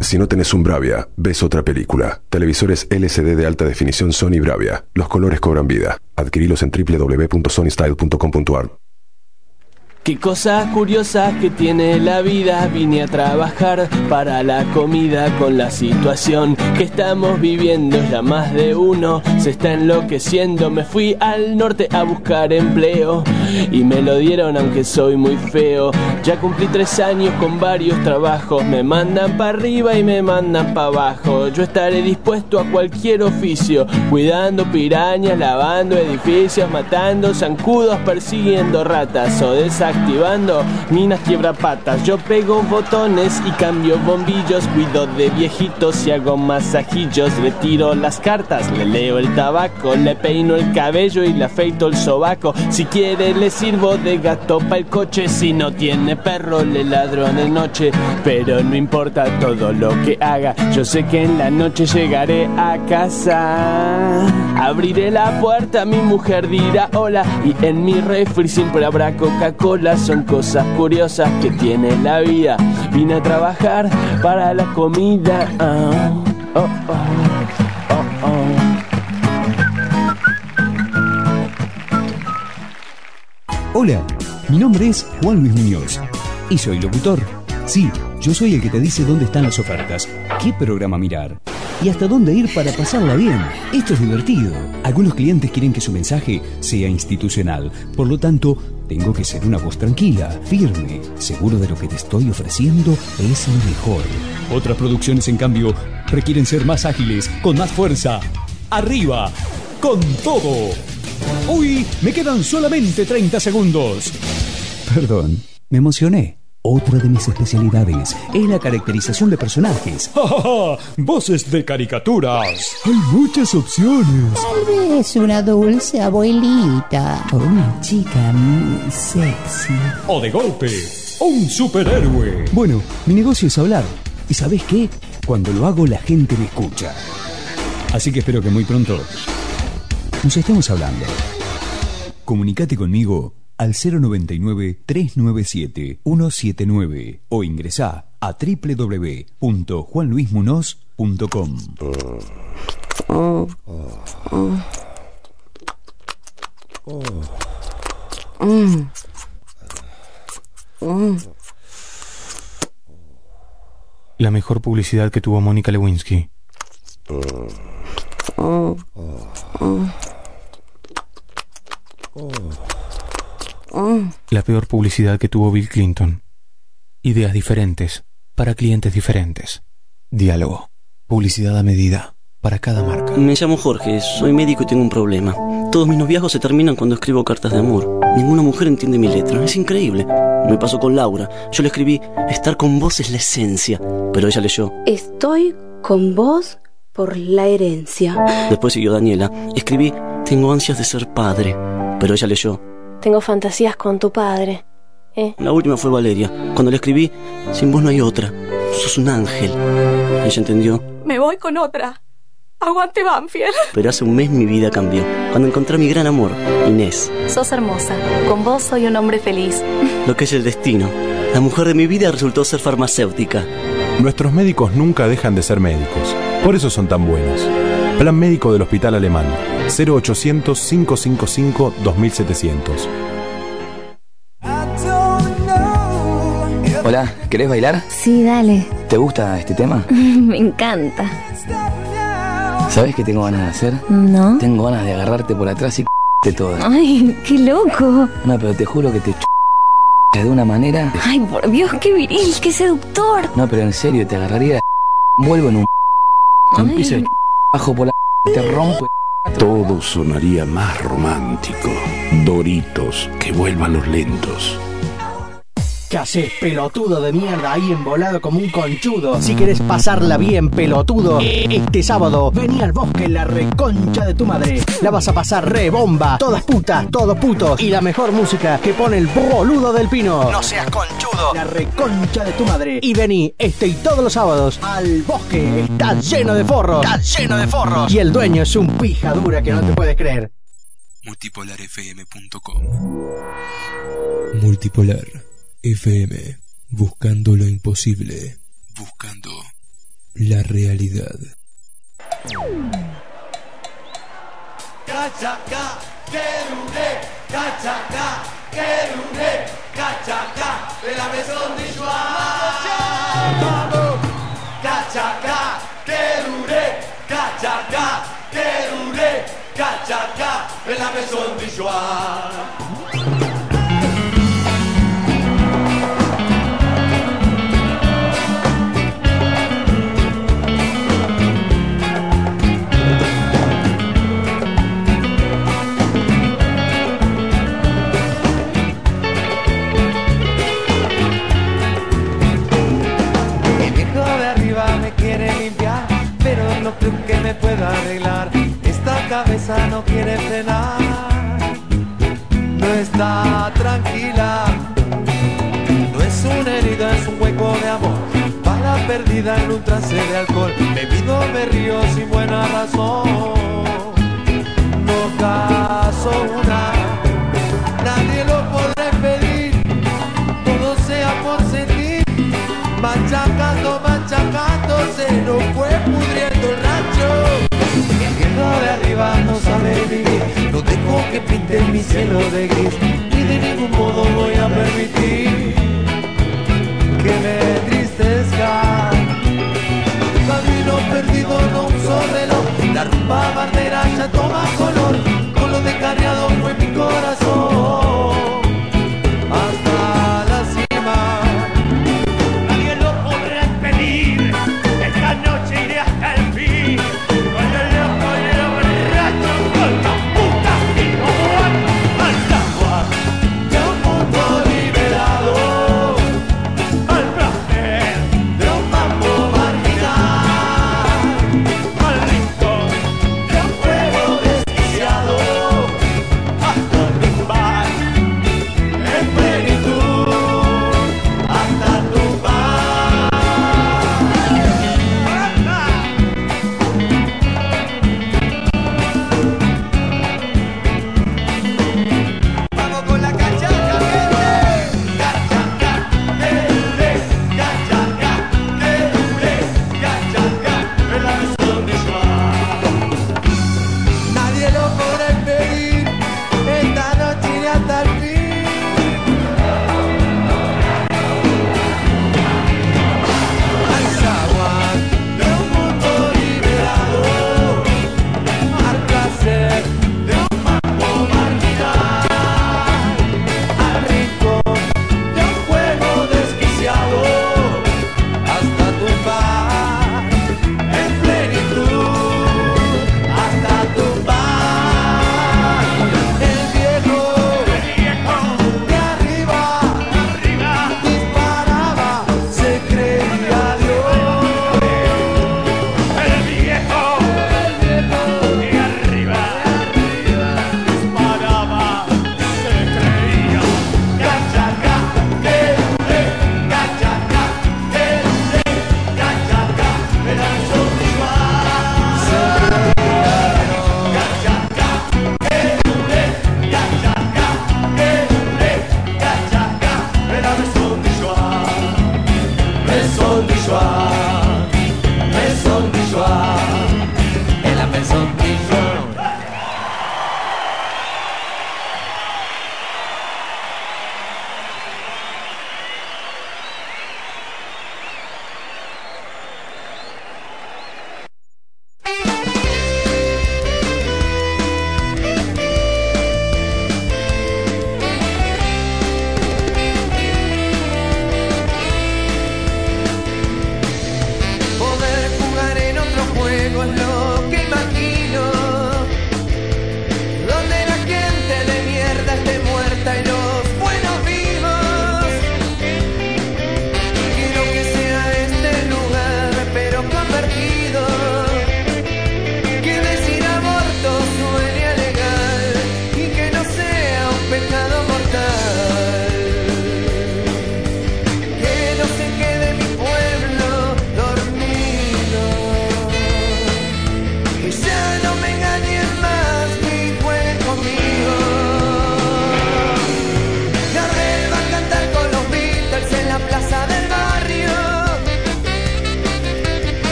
Si no tenés un Bravia, ves otra película. Televisores LCD de alta definición Sony Bravia. Los colores cobran vida. Adquirilos en www.sonystyle.com.ar. Qué cosas curiosas que tiene la vida, vine a trabajar para la comida con la situación que estamos viviendo, ya más de uno se está enloqueciendo, me fui al norte a buscar empleo y me lo dieron aunque soy muy feo, ya cumplí tres años con varios trabajos, me mandan para arriba y me mandan para abajo, yo estaré dispuesto a cualquier oficio, cuidando pirañas, lavando edificios, matando zancudos, persiguiendo ratas o desactivando minas quiebrapatas. Yo pego botones y cambio bombillos, cuido de viejitos y hago masajillos. Le tiro las cartas, le leo el tabaco, le peino el cabello y le afeito el sobaco. Si quiere le sirvo de gato pa' el coche, si no tiene perro le ladro el noche. Pero no importa todo lo que haga, yo sé que en la noche llegaré a casa. Abriré la puerta, mi mujer dirá hola y en mi refri siempre habrá Coca-Cola. Son cosas curiosas que tiene la vida. Vine a trabajar para la comida. Ah, oh, oh, oh. Hola, mi nombre es Juan Luis Muñoz y soy locutor. Sí, yo soy el que te dice dónde están las ofertas, qué programa mirar y hasta dónde ir para pasarla bien. Esto es divertido. Algunos clientes quieren que su mensaje sea institucional, por lo tanto, tengo que ser una voz tranquila, firme, seguro de lo que te estoy ofreciendo es lo mejor. Otras producciones, en cambio, requieren ser más ágiles, con más fuerza. ¡Arriba! ¡Con todo! Uy, me quedan solamente 30 segundos. Perdón, me emocioné. Otra de mis especialidades es la caracterización de personajes. ¡Ja, ja, ja! Voces de caricaturas. Hay muchas opciones. Tal vez una dulce abuelita. O una chica muy sexy. O de golpe, un superhéroe. Bueno, mi negocio es hablar. ¿Y sabes qué? Cuando lo hago la gente me escucha. Así que espero que muy pronto nos estemos hablando. Comunicate conmigo al 099-397-179 o ingresá a www.juanluismunoz.com Radiogarca.com. La mejor publicidad que tuvo Mónica Lewinsky. La peor publicidad que tuvo Bill Clinton. Ideas diferentes para clientes diferentes. Diálogo. Publicidad a medida para cada marca. Me llamo Jorge, soy médico y tengo un problema. Todos mis noviazgos se terminan cuando escribo cartas de amor. Ninguna mujer entiende mi letra, es increíble. Me pasó con Laura. Yo le escribí, estar con vos es la esencia. Pero ella leyó. Estoy con vos por la herencia. Después siguió Daniela. Escribí, tengo ansias de ser padre. Pero ella leyó. Tengo fantasías con tu padre. ¿Eh? La última fue Valeria. Cuando le escribí, sin vos no hay otra. Sos un ángel. Ella entendió. Me voy con otra. Aguante Banfield. Pero hace un mes mi vida cambió. Cuando encontré a mi gran amor, Inés. Sos hermosa. Con vos soy un hombre feliz. Lo que es el destino. La mujer de mi vida resultó ser farmacéutica. Nuestros médicos nunca dejan de ser médicos. Por eso son tan buenos. Plan médico del Hospital Alemán. 0800 555 2700. Hola, ¿querés bailar? Sí, dale. ¿Te gusta este tema? Me encanta. ¿Sabes qué tengo ganas de hacer? ¿No? Tengo ganas de agarrarte por atrás y de toda. Ay, qué loco. No, pero te juro que te de una manera. Ay, por Dios, qué viril, qué seductor. No, pero en serio, te agarraría. Vuelvo en un. Un piso de bajo por la. Te rompo. Todo sonaría más romántico. Doritos, que vuelvan los lentos. ¿Qué haces, pelotudo de mierda ahí embolado como un conchudo? Si querés pasarla bien, pelotudo, este sábado vení al bosque la reconcha de tu madre. La vas a pasar re bomba, todas putas, todos putos y la mejor música que pone el boludo del pino. No seas conchudo. La reconcha de tu madre. Y vení este y todos los sábados al bosque. Está lleno de forros. Está lleno de forros. Y el dueño es un pija dura que no te puedes creer. Multipolarfm.com Multipolar FM, buscando lo imposible, buscando la realidad. Cachaca, querune, cachaca, querune, cachaca, de la maison de Joie. No creo que me pueda arreglar. Esta cabeza no quiere frenar, no está tranquila. No es una herida, es un hueco de amor. Bala perdida en un trance de alcohol. Bebido me río sin buena razón. No caso una, nadie lo podrá impedir. Todo sea por sentir. Machacando, machacando, se nos fue pudriendo de arriba no sabe vivir, no dejo que pinte mi cielo de gris, ni de ningún modo voy a permitir que me entristezca. Camino perdido, no uso reloj, la rumba bandera ya toma color, con lo descarriado fue mi corazón.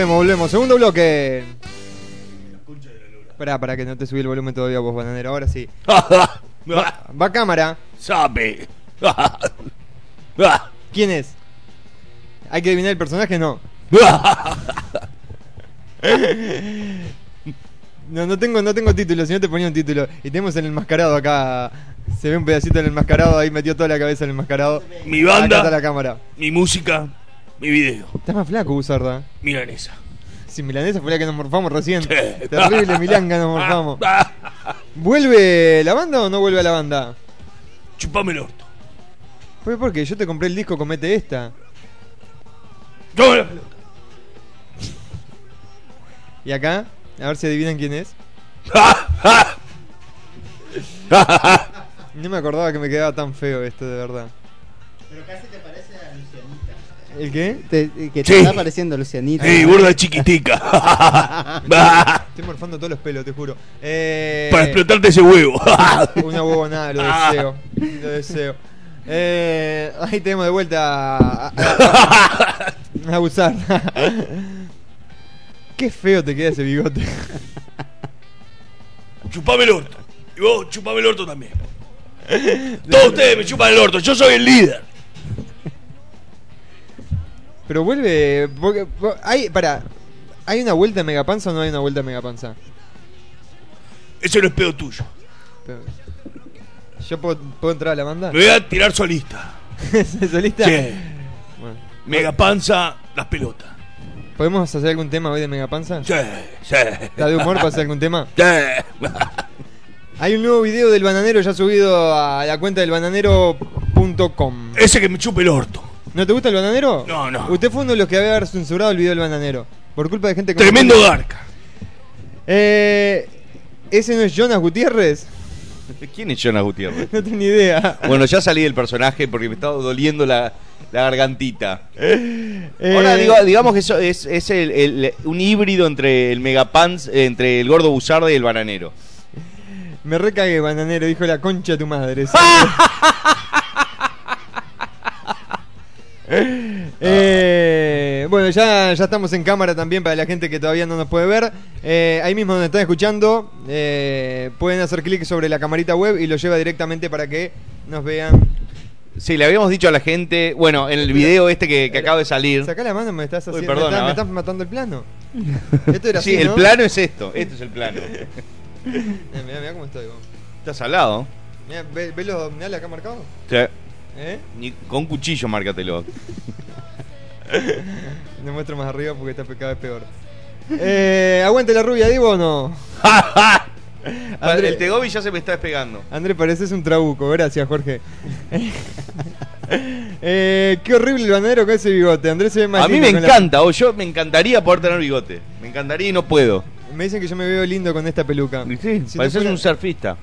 Volvemos, volvemos. Segundo bloque. Pará, pará, que no te subí el volumen todavía vos, bananero. Ahora sí. Va, va cámara. Sabe. ¿Quién es? ¿Hay que adivinar el personaje? No. No, no tengo, no tengo título, si no te ponía un título. Y tenemos el enmascarado acá. Se ve un pedacito del enmascarado, ahí metió toda la cabeza el enmascarado. Mi banda. Acá está la cámara. Mi música. Mi video. Estás más flaco, Buzarda. Milanesa. Si Milanesa fue la que nos morfamos recién. Terrible Milanga nos morfamos. ¿Vuelve la banda o no vuelve a la banda? Chupame el orto. Pues porque yo te compré el disco Comete esta. Toma la pelota. Y acá, a ver si adivinan quién es. No me acordaba que me quedaba tan feo esto, de verdad. Pero casi te. ¿El qué? Te- que te Sí. está pareciendo Lucianita. Sí, burda chiquitica. Estoy morfando todos los pelos, te juro. Eh, Para explotarte ese huevo. Una huevonada, lo deseo. Lo deseo. Eh, ahí tenemos de vuelta a, a- a abusar. Qué feo te queda ese bigote. Chupame el orto. Y vos, chupame el orto también. Todos ustedes me chupan el orto. Yo soy el líder. Pero vuelve. Porque, hay, para, ¿hay una vuelta a Megapanza o no hay una vuelta a Megapanza? Ese no es pedo tuyo. Pero- ¿Yo puedo, puedo entrar a la banda? Me voy a tirar solista. ¿Solista? Sí. Bueno. Mega panza, las pelotas. ¿Podemos hacer algún tema hoy de Megapanza? Sí, sí. ¿Está de humor para hacer algún tema? Sí. Hay un nuevo video del bananero ya subido a la cuenta del bananero.com. Ese que me chupe el orto. ¿No te gusta el bananero? No, no. Usted fue uno de los que había haber censurado el video del bananero. Por culpa de gente como Tremendo garca. Eh, ¿Ese no es Jonas Gutiérrez? ¿Quién es Jonas Gutiérrez? No tengo ni idea. Bueno, ya salí del personaje porque me estaba doliendo la, la gargantita. Eh, Ahora digo- digamos que eso es, es el- el- un híbrido entre el Megapants, eh, entre el gordo Buzarda y el bananero. Me recagué, bananero, dijo la concha de tu madre. Eh, bueno, ya, ya estamos en cámara también para la gente que todavía no nos puede ver. Eh, ahí mismo donde están escuchando, eh, pueden hacer clic sobre la camarita web y lo lleva directamente para que nos vean. Sí, le habíamos dicho a la gente, bueno, en el video este que, que acaba de salir. Sacá la mano, me estás Uy, haciendo. perdona, me, estás, me estás matando el plano. Esto era Sí, así, el ¿no? plano es esto, esto es el plano. Mirá, mirá cómo estoy. vos. Estás al lado. Mirá, ve, ve los- la acá marcado. Sí. ¿Eh? Ni- con cuchillo, márcatelo. No muestro más arriba porque esta pecado es peor. Eh, ¿Aguante la rubia, Divo o no? André- el Tegobi ya se me está despegando. André, pareces un trabuco, gracias Jorge. Eh, qué horrible el bananero con ese bigote. Andrés se ve más A mí me la- encanta, o yo me encantaría poder tener bigote. Me encantaría y no puedo. Me dicen que yo me veo lindo con esta peluca. Sí, Si pareces fuera- un surfista.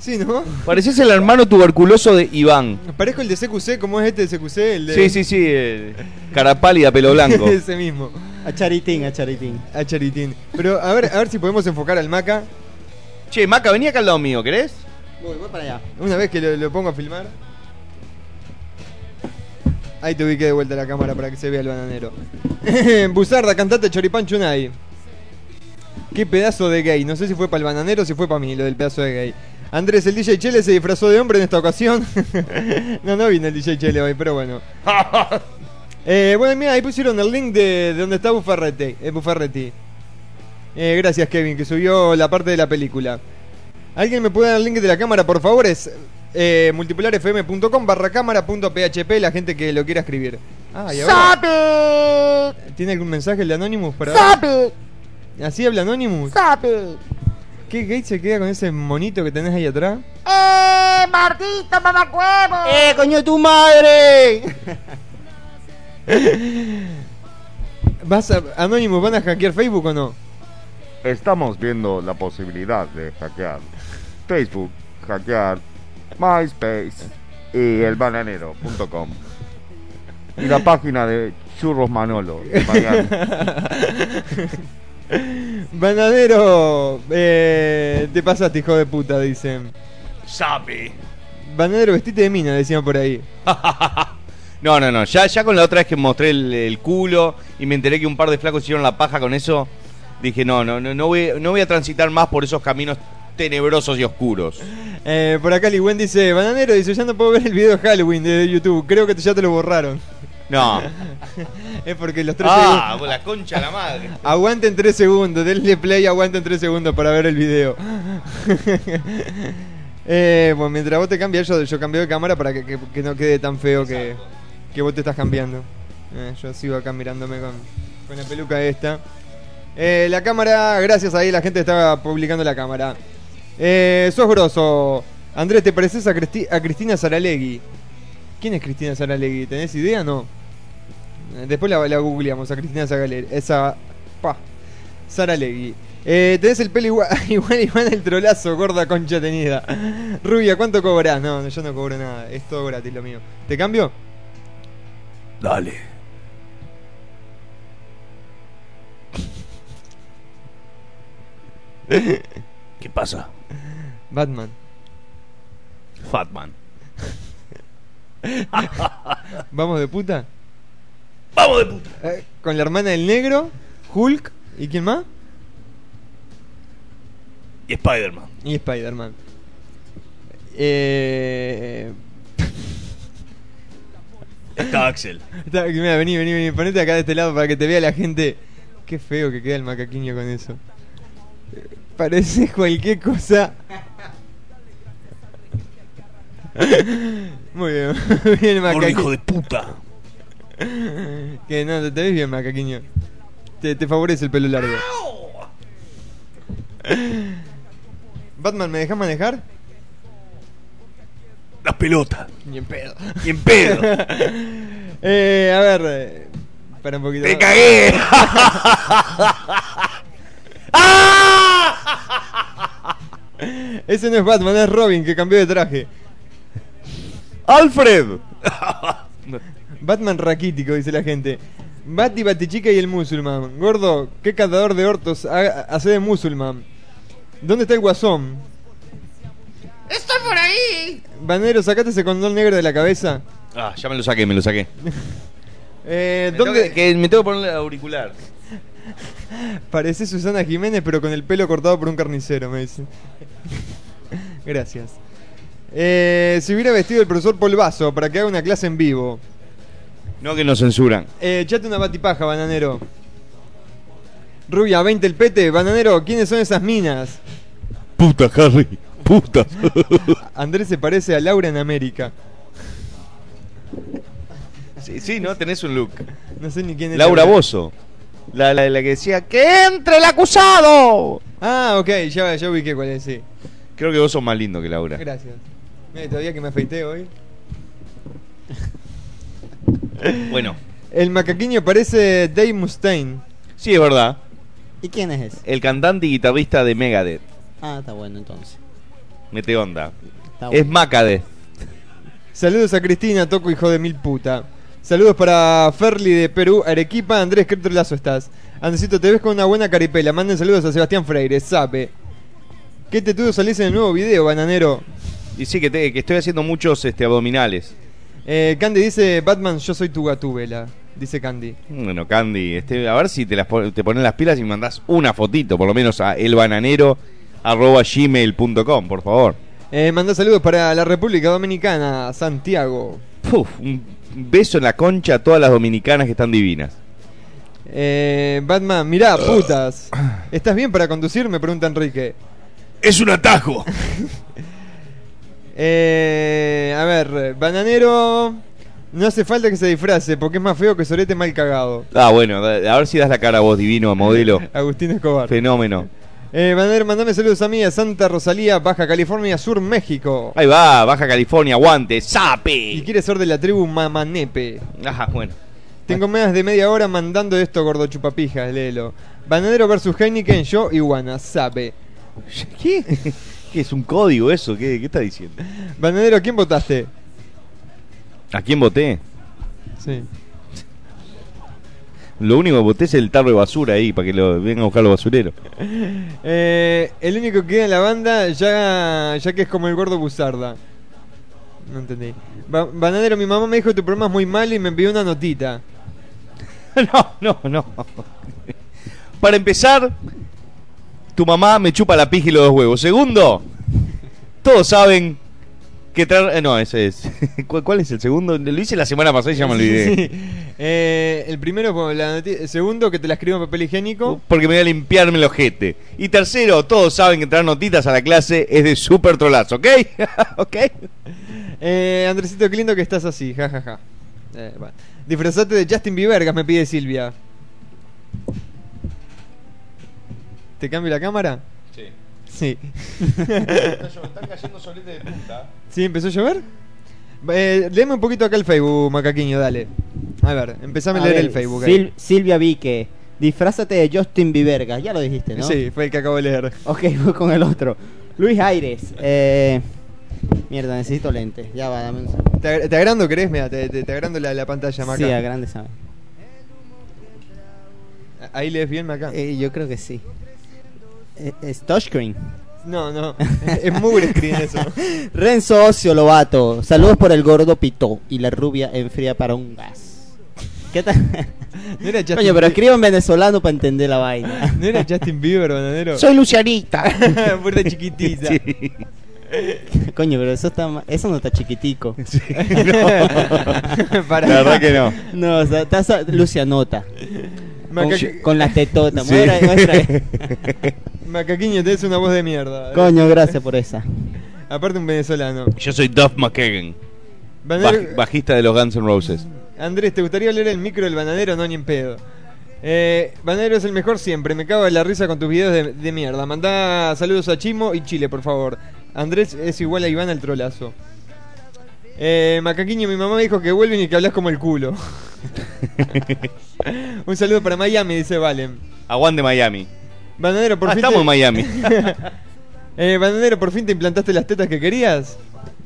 Sí, ¿no? Pareces el hermano tuberculoso de Iván. Parezco el de CQC, ¿cómo es este de CQC? El de... Sí, sí, sí. eh, cara pálida, pelo blanco. Ese mismo. A Charitín, a Charitín. A Charitín. Pero a ver, a ver si podemos enfocar al Maca. Che, Maca, vení acá al lado mío, ¿querés? Voy, voy para allá. Una vez que lo, lo pongo a filmar. Ahí te ubiqué de vuelta la cámara para que se vea el bananero. Buzarda, cantate Choripán Chunay. Qué pedazo de gay. No sé si fue para el bananero o si fue para mí lo del pedazo de gay. Andrés, el DJ Chele se disfrazó de hombre en esta ocasión. no, no vino el DJ Chele hoy, pero bueno. Eh, bueno, mira, ahí pusieron el link de, de donde está Bufferretti. Eh. Eh, gracias, Kevin, que subió la parte de la película. ¿Alguien me puede dar el link de la cámara, por favor? Es eh, multipolarfm.com barra cámara.php, la gente que lo quiera escribir. Ah, y ahora... ¿Tiene algún mensaje el de Anonymous para ¡Sabe! ¿Así habla Anonymous? ¡Sabe! ¿Qué gay se queda con ese monito que tenés ahí atrás? ¡Eh, Martito, mamacuevo! ¡Eh, coño de tu madre! ¿Vas a, Anonymous, ¿van a hackear Facebook o no? Estamos viendo la posibilidad de hackear Facebook, hackear MySpace y elbananero.com. Y la página de Churros Manolo. Bananero, eh, te pasaste, hijo de puta, dicen. Sabe. Bananero, vestite de mina, decían por ahí. No, no, no. Ya, ya con la otra vez que mostré el, el culo y me enteré que un par de flacos hicieron la paja con eso, dije, no, no, no, no voy, no voy a transitar más por esos caminos tenebrosos y oscuros. Eh, por acá Ligüen dice, Bananero dice, ya no puedo ver el video de Halloween de YouTube, creo que ya te lo borraron. No. es porque los tres Ah, segundos... la concha de la madre. Aguanten tres segundos, denle play, aguanten tres segundos para ver el video. eh, bueno, mientras vos te cambias, yo, yo cambio de cámara para que, que- que no quede tan feo que, que vos te estás cambiando. Eh, yo sigo acá mirándome con, con la peluca esta. Eh, la cámara, gracias ahí, la gente está publicando la cámara. Eh, sos grosso. Andrés, ¿te pareces a, Cristi- a Cristina Saralegui? ¿Quién es Cristina Saralegui? ¿Tenés idea? No. Eh, Después la, la googleamos a Cristina Saralegui. Esa. Pa. Saralegui. Eh, tenés el pelo igual, igual, igual el trolazo, gorda concha tenida. Rubia, ¿cuánto cobras? No, yo no cobro nada. Es todo gratis lo mío. ¿Te cambio? Dale. ¿Qué pasa? Batman. Fatman. ¿Vamos de puta? ¡Vamos de puta! Eh, con la hermana del negro, Hulk, ¿y quién más? Y Spider-Man. Y Spider-Man. Eh... Está Axel. Está- mira, vení, vení, vení, ponete acá de este lado para que te vea la gente. Qué feo que queda el macaquiño con eso. Parece cualquier cosa. Muy bien, bien el macaquiño. hijo de puta. Que no, te, ves bien, macaquiño. Te, te favorece el pelo largo. Batman, ¿me dejas manejar? Las pelotas. Ni en pedo. Ni en pedo. eh, a ver. eh, Espera un poquito. ¡Te cagué! Ese no es Batman, es Robin que cambió de traje. ¡Alfred! Batman raquítico, dice la gente. Bati, Batichica y el musulmán. Gordo, ¿qué catador de hortos ha- hace de musulmán? ¿Dónde está el guasón? Estoy por ahí. Banero, sacate ese condón negro de la cabeza. Ah, ya me lo saqué, me lo saqué. Eh, Me tengo ¿Dónde que, que me tengo que poner el auricular. parece Susana Jiménez, pero con el pelo cortado por un carnicero? Me dice. Gracias. Eh, si hubiera vestido el profesor Polvazo para que haga una clase en vivo. No que nos censuran. Eh, echate una batipaja, bananero. Rubia, 20 el pete. Bananero, ¿quiénes son esas minas? Puta, Harry. Puta. Andrés se parece a Laura en América. sí, sí, ¿no? Tenés un look. No sé ni quién es. Laura Bozo. La, la, la que decía ¡Que entre el acusado! Ah, ok, ya, ya ubiqué cuál es, sí. Creo que vos sos más lindo que Laura. Gracias. Mira, todavía que me afeité hoy. Bueno. El macaquiño parece Dave Mustaine. Sí, es verdad. ¿Y quién es ese? El cantante y guitarrista de Megadeth. Ah, está bueno entonces. Mete onda. Está Es. Macadeth. Saludos a Cristina, Toco, hijo de mil puta. Saludos para Ferli de Perú, Arequipa. Andrés, qué trolazo estás. Andresito, te ves con una buena caripela. Manden saludos a Sebastián Freire, sabe. ¿Qué tetudo salís en el nuevo video, bananero? Y sí, que, te- que estoy haciendo muchos este, abdominales. Eh, Candy dice, Batman, yo soy tu gatúbela. Dice Candy. Bueno, Candy, este, a ver si te, las, pon- te pones las pilas y mandás una fotito, por lo menos a elbananero.gmail.com, por favor. Eh, manda saludos para la República Dominicana, Santiago. Puf, un beso en la concha a todas las dominicanas que están divinas. Eh, Batman, mirá, putas. ¿Estás bien para conducir? Me pregunta Enrique. Es un atajo. Eh, a ver, bananero. No hace falta que se disfrace porque es más feo que Sorete mal cagado. Ah, bueno, a ver si das la cara a vos, divino, modelo. Agustín Escobar. Fenómeno. Eh, bananero, mandame saludos a mí, a Santa Rosalía, Baja California Sur, México. Ahí va, Baja California, aguante, Y sape. quiere ser de la tribu Mamanepe. Ajá, bueno. Tengo más de media hora mandando esto, gordo chupapijas, léelo. Bananero versus Heineken, yo iguana, sabe. ¿Qué? ¿Qué es un código eso? ¿Qué, qué está diciendo? Bananero, ¿a quién votaste? ¿A quién voté? Sí. Lo único que voté es el tarro de basura ahí, para que lo vengan a buscar los basureros. Eh, el único que queda en la banda, ya, ya que es como el gordo Buzarda. No entendí. Ba- Bananero, mi mamá me dijo que tu programa es muy malo y me envió una notita. No, no, no. Para empezar, tu mamá me chupa la pija y los dos huevos. Segundo, todos saben que traer. eh, No, ese es. ¿Cuál, cuál es el segundo? Lo hice la semana pasada y ya me olvidé. Sí. Eh, el primero, pues, la noti- el segundo, que te la escribo en papel higiénico. Porque me voy a limpiarme el ojete. Y tercero, todos saben que traer notitas a la clase es de súper trolazo, ¿ok? ¿Ok? Eh, Andresito, qué lindo que estás así, jajaja. Eh, bueno. Disfrazate de Justin Bieber, me pide Silvia. ¿Te cambio la cámara? Sí. Sí. Están cayendo soletes de punta. ¿Sí? ¿Empezó a llover? Eh, léeme un poquito acá el Facebook, macaquiño, dale. A ver, empezame a, A leer ver, el Facebook. ahí. Sil- Silvia Vique, disfrázate de Justin Biebergas, ya lo dijiste, ¿no? Sí, fue el que acabo de leer. Ok, voy con el otro. Luis Aires, eh... Mierda, necesito lentes. Ya va, dame un segundo. ¿Te, ag- te agrando, querés? Mira, te, te, te agrando la, la pantalla, Maca. Sí, a grande sabe. Ahí lees bien, Maca. Eh, yo creo que sí. Eh, Es touchscreen. No, no. es mugre screen eso. Renzo Ocio Lobato, saludos por el gordo Pito y la rubia enfría para un gas. ¿Qué tal? No era Justin Coño, pero escribo en venezolano para entender la vaina. ¿No era Justin Bieber, bananero? Soy Lucianita. Puerta chiquitita. Coño, pero eso está ma- eso no está chiquitico. Para. La verdad que no. No, o sea, está Lucianota. Con, las tetotas. Sí. Muestra- muestra- Macaquiño, tenés una voz de mierda. Coño, gracias por esa. Aparte un venezolano. Yo soy Duff McKagan, baj- bajista de los Guns N' Roses. Andrés, ¿te gustaría leer el micro del bananero? No, ni en pedo. Eh, bananero es el mejor siempre. Me cago de la risa con tus videos de, de mierda. Mandá saludos a Chimo y Chile, por favor. Andrés es igual a Iván al trolazo. Eh, Macaquiño, mi mamá me dijo que vuelven y que hablas como el culo. Un saludo para Miami, dice Valen. Aguante Miami. Bananero, por Ah, fin. estamos en Miami. eh, Bananero, ¿por fin te implantaste las tetas que querías?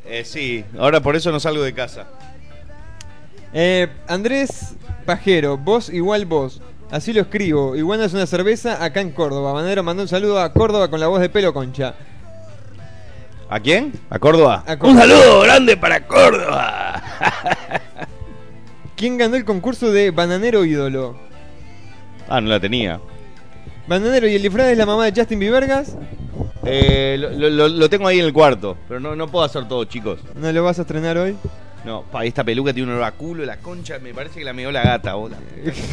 Eh, sí, ahora por eso no salgo de casa. Eh, Andrés Pajero, vos igual vos. Así lo escribo. Iguana es una cerveza acá en Córdoba. Bananero mandó un saludo a Córdoba con la voz de pelo concha. ¿A quién? ¿A Córdoba? A Córdoba. Un saludo grande para Córdoba. ¿Quién ganó el concurso de Bananero ídolo? Ah, no la tenía. Bananero y el disfraz es la mamá de Justin Biebergas. Eh, lo, lo- lo- lo tengo ahí en el cuarto, pero no, no puedo hacer todo, chicos. ¿No lo vas a estrenar hoy? No, pa, esta peluca tiene un olor a culo, la concha, me parece que la meó la gata. vos, la puta que parió.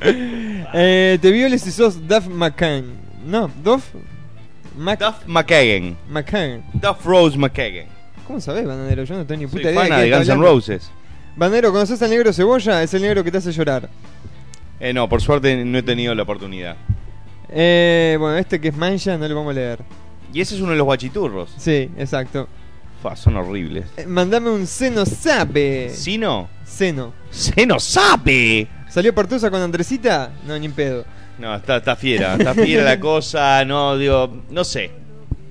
Eh, te violes si sos Duff McCann. No, Duff Mac Duff McKagan. Duff Rose McKagan. ¿Cómo sabés, Bananero? Yo no tengo ni Soy puta idea. qué de Guns N'. Roses. Bananero, ¿conoces al negro cebolla? Es el negro que te hace llorar. Eh, no, por suerte no he tenido la oportunidad. Eh, bueno, este que es mancha no lo vamos a leer. Y ese es uno de los guachiturros. Sí, exacto. Fa, son horribles. Eh, mandame un seno sabe. ¿Sino? Seno. ¡Seno sabe! ¿Salió Partusa con Andresita? No, ni en pedo. No, está, está fiera, está fiera la cosa, no, digo, no sé.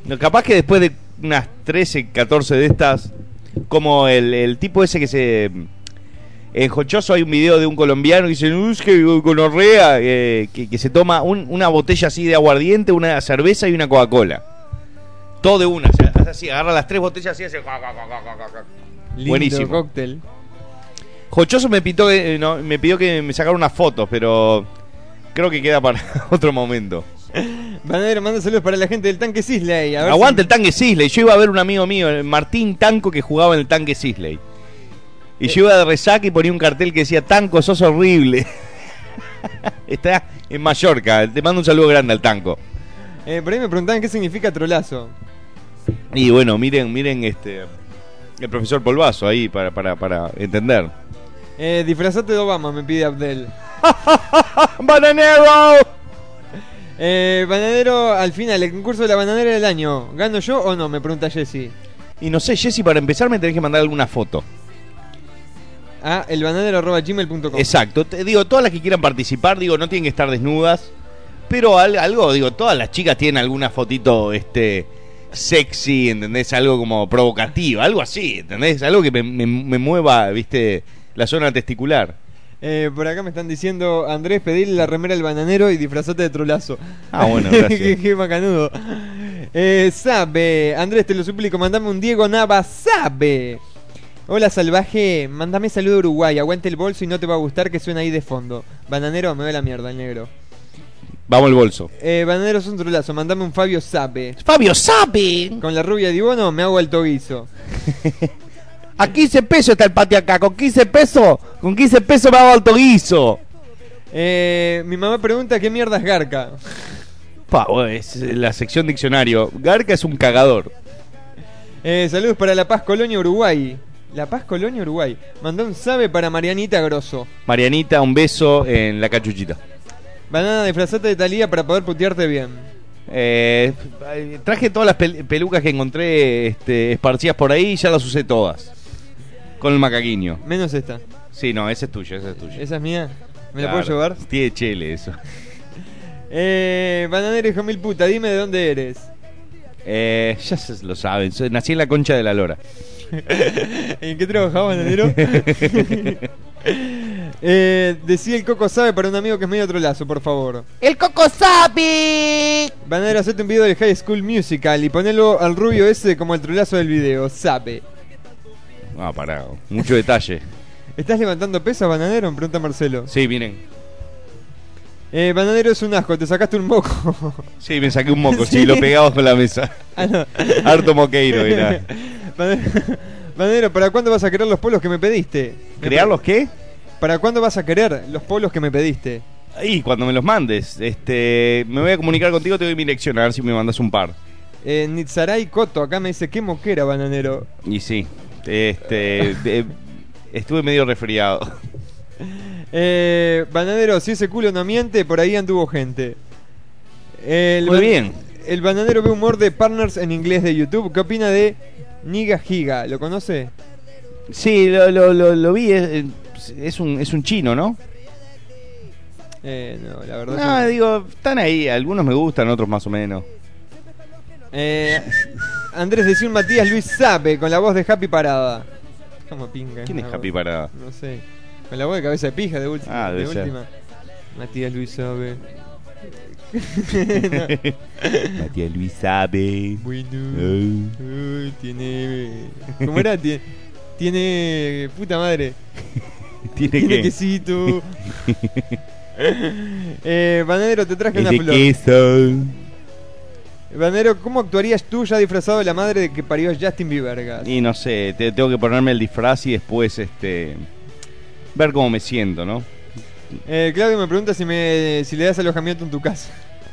No, capaz que después de unas 13, 14 de estas, como el, el tipo ese que se... En Jochoso hay un video de un colombiano que dice, "Uh, es que gonorrea, eh, que, que se toma un- una botella así de aguardiente, una cerveza y una Coca-Cola. Todo de una, o sea, hace así, agarra las tres botellas así, hace... Lindo Buenísimo. cóctel. Jochoso me, que- eh, no, me pidió que me sacara unas fotos, pero creo que queda para otro momento. Banadero, manda saludos para la gente del tanque Sisley. Aguante el tanque Sisley. Yo iba a ver un amigo mío, el Martín Tanco, que jugaba en el tanque Sisley. Y yo iba de resaca y ponía un cartel que decía: Tanco, sos horrible. Está en Mallorca. Te mando un saludo grande al Tanco. si- eh, por ahí me preguntaban qué significa trolazo. Y bueno, miren, miren este. El profesor Polvazo ahí para, para, para entender. Eh, disfrazate de Obama, me pide Abdel. ¡Bananero! Eh, bananero, al final, el concurso de la bananera del año. ¿Gano yo o no? Me pregunta Jessy. Y no sé, Jessy, para empezar me tenés que mandar alguna foto. A elbananero.gmail.com Exacto, te digo, todas las que quieran participar, digo, no tienen que estar desnudas, pero al- algo, digo, todas las chicas tienen alguna fotito, este, sexy, ¿entendés? Algo como provocativa, algo así, ¿entendés? Algo que me, me- me mueva, viste, la zona testicular. Eh, por acá me están diciendo, Andrés, pedirle la remera al bananero y disfrazate de trolazo. Ah, bueno, gracias. qué, qué macanudo. Eh, sabe, Andrés, te lo suplico, mandame un Diego Nava, sabe. Hola salvaje, mándame saludo a Uruguay, aguante el bolso y no te va a gustar que suena ahí de fondo. Bananero, me ve la mierda, el negro. Vamos al bolso. Eh, Bananero es un trolazo, mandame un Fabio Sape. ¡Fabio Sape! Con la rubia de Ibono me hago alto guiso. A 15 pesos está el patio acá, con 15 pesos, con 15 pesos me hago alto guiso. Eh, mi mamá pregunta qué mierda es Garca. Pa, es la sección diccionario. Garca es un cagador. Eh, saludos para La Paz Colonia Uruguay. La Paz Colonia Uruguay. Mandó un sabe para Marianita Grosso. Marianita, un beso en la cachuchita. Banana disfrazate de Talía para poder putearte bien. Eh, traje todas las pel- pelucas que encontré este, esparcidas por ahí y ya las usé todas. Con el macaquiño. Menos esta. Sí, no, esa es tuya, esa es tuya. ¿Esa es mía? ¿Me la Claro, puedo llevar? Tiene chele eso. Eh, bananero hijo mil puta, dime de dónde eres. Eh, ya se lo saben, soy- nací en la concha de la lora. ¿En qué trabajaba, bananero? eh, decía el Coco Sabe para un amigo que es medio otro lazo, por favor. ¡El Coco Sapi! Bananero, hacete un video del High School Musical y ponelo al rubio ese como el trolazo del video, Sabe. Ah, pará, mucho detalle. ¿Estás levantando pesas, bananero? Me pregunta Marcelo. Sí, miren. Eh, bananero es un asco, te sacaste un moco. Sí, me saqué un moco, sí, lo pegaba con la mesa. Ah, no. Harto moqueiro era. Bananero- ¿para cuándo vas a querer los polos que me pediste? ¿Crear los qué? ¿Para cuándo vas a querer los polos que me pediste? Y cuando me los mandes, este, me voy a comunicar contigo, te doy mi dirección, a ver si me mandas un par. Eh, Nitzaray Coto, acá me dice, qué moquera, bananero. Y sí, este, de- estuve medio resfriado. Eh, bananero, si ese culo no miente, por ahí anduvo gente. El Muy bien. El bananero ve humor de partners en inglés de YouTube. ¿Qué opina de Niga Giga? ¿Lo conoce? Sí, lo, lo, lo, lo vi, es, es un, es un chino, ¿no? Eh, no, la verdad. No, que no. digo, están ahí, algunos me gustan, otros más o menos. Eh, Andrés decía un Matías Luis Sape con la voz de Happy Parada. ¿Cómo pinga? ¿Quién es Happy voz- Parada? No sé. Con la voz de cabeza de pija de, ulti- Ah, de última. Matías Luis Sape. Matías Luis sabe. Bueno. Uy, tiene. ¿Cómo era? Tiene. Tiene. Puta madre. ¿Tiene qué? quesito. eh, Banero, te traje Es una de flor. queso. Banero, ¿cómo actuarías tú ya disfrazado de la madre de que parió a Justin Bieber? Y no sé, te, tengo que ponerme el disfraz y después este ver cómo me siento, ¿no? Eh, Claudio me pregunta si, me, si le das alojamiento en tu casa.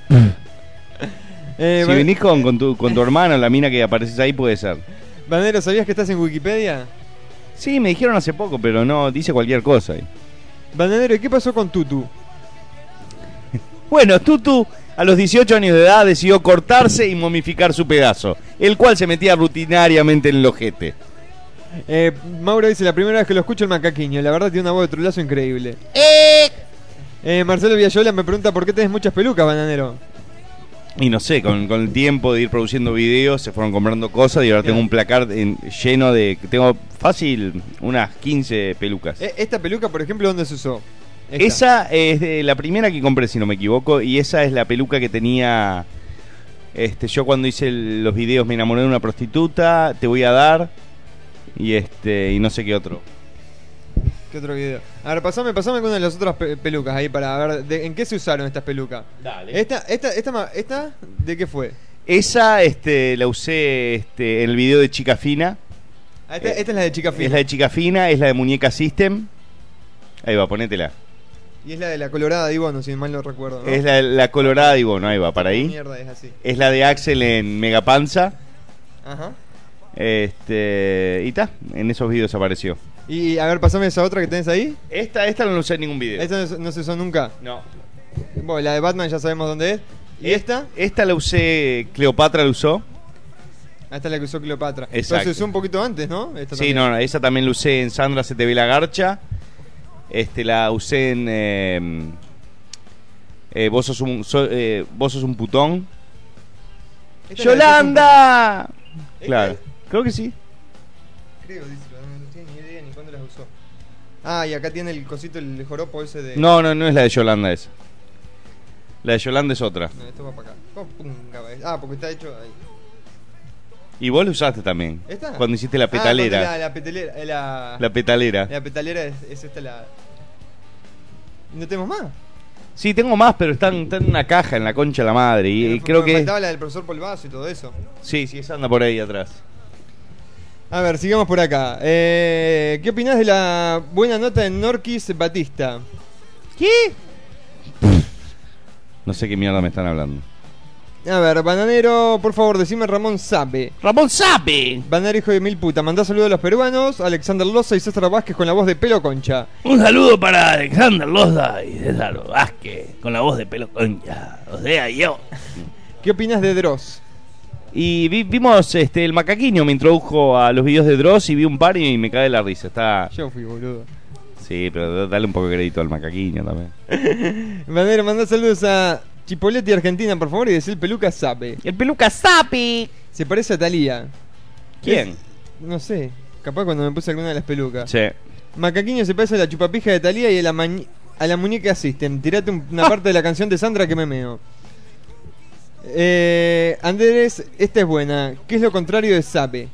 eh, si venís con, con tu, con tu hermano, la mina que apareces ahí, puede ser. Banero, ¿sabías que estás en Wikipedia? Sí, me dijeron hace poco, pero no, dice cualquier cosa. ahí. Bananero, ¿y qué pasó con Tutu? Bueno, Tutu a los 18 años de edad decidió cortarse y momificar su pedazo, el cual se metía rutinariamente en el ojete. Eh, Mauro dice, la primera vez que lo escucho el macaquiño, la verdad tiene una voz de trolazo increíble. Eh, Marcelo Villayola me pregunta por qué tenés muchas pelucas, Bananero. Y no sé, con, con el tiempo de ir produciendo videos, se fueron comprando cosas y ahora tengo un placar en- lleno de... Tengo fácil unas 15 pelucas. Eh, esta peluca, por ejemplo, ¿dónde se usó? Esa es de la primera que compré, si no me equivoco, y esa es la peluca que tenía... Este, yo cuando hice el- los videos me enamoré de una prostituta, te voy a dar, y este y no sé qué otro. ¿Qué otro video? A ver, pasame, pasame con una de las otras pe- pelucas ahí para ver de- en qué se usaron estas pelucas. Dale. Esta, esta, esta, ma- esta, ¿de qué fue? Esa este, la usé este, en el video de Chica Fina. Ah, esta, esta es la de Chica Fina. Es la de Chica Fina, es la de Muñeca System. Ahí va, ponétela. Y es la de la colorada de Ibono, si mal no recuerdo. ¿no? Es la, la colorada y bueno, ahí va, para ahí. Mierda, es así. Es la de Axel en Megapanza. Ajá. Este, y está, en esos videos apareció. Y a ver, pasame esa otra que tenés ahí. Esta, esta no la usé en ningún video. Esta no, se- no se usó nunca. No. Bueno, la de Batman ya sabemos dónde es. ¿Y esta? Esta la usé, Cleopatra la usó. Ah, Esta es la que usó Cleopatra. Exacto. Pero se usó un poquito antes, ¿no? Esta Sí, no, no, esa también la usé en Sandra se te ve la garcha. Este, la usé en eh, eh, vos, sos un, so- eh, vos sos un putón. Esta es ¡Yolanda! ¿Esta Claro, es? creo que sí. Creo, dice, no, no tiene ni idea ni cuándo las usó. Ah, y acá tiene el cosito, el joropo ese de... No, no, no es la de Yolanda esa. La de Yolanda es otra. No, esto va para acá. ¿Cómo punga va? Ah, porque está hecho ahí. Y vos lo usaste también. ¿Esta? Cuando hiciste la Ah, petalera. la, la petelera. eh, La, La petalera. La petalera es, es esta la. ¿No tenemos más? Sí, tengo más, pero están, están en una caja en la concha de la madre. Y, y creo Me que. faltaba la del profesor Polvazo y todo eso. Sí, sí, esa anda por ahí atrás. A ver, sigamos por acá. Eh, ¿Qué opinás de la buena nota de Norquis Batista? ¿Qué? No sé qué mierda me están hablando. A ver, bananero, por favor, decime Ramón Sape. ¡Ramón Sape! Bananero hijo de mil puta, mandá saludos a los peruanos, Alexander Loza y César Vázquez con la voz de pelo concha. Un saludo para Alexander Lozda y César Vázquez con la voz de pelo concha. O sea, yo. ¿Qué opinas de Dross? Y vi- vimos este el macaquiño me introdujo a los videos de Dross y vi un par y me cae la risa. Está. Yo fui, boludo. Sí, pero dale un poco de crédito al macaquiño también. Bananero, mandá saludos a Chipoletti Argentina, por favor, y decir el peluca Sape. El peluca Sape. Se parece a Talía. ¿Quién? Es- no sé, capaz cuando me puse alguna de las pelucas. Sí. Macaquiño se parece a la chupapija de Talía y a la, mañ- a la muñeca System. Tirate un- una parte de la canción de Sandra que me meo. Eh, Andrés, esta es buena. ¿Qué es lo contrario de Sape?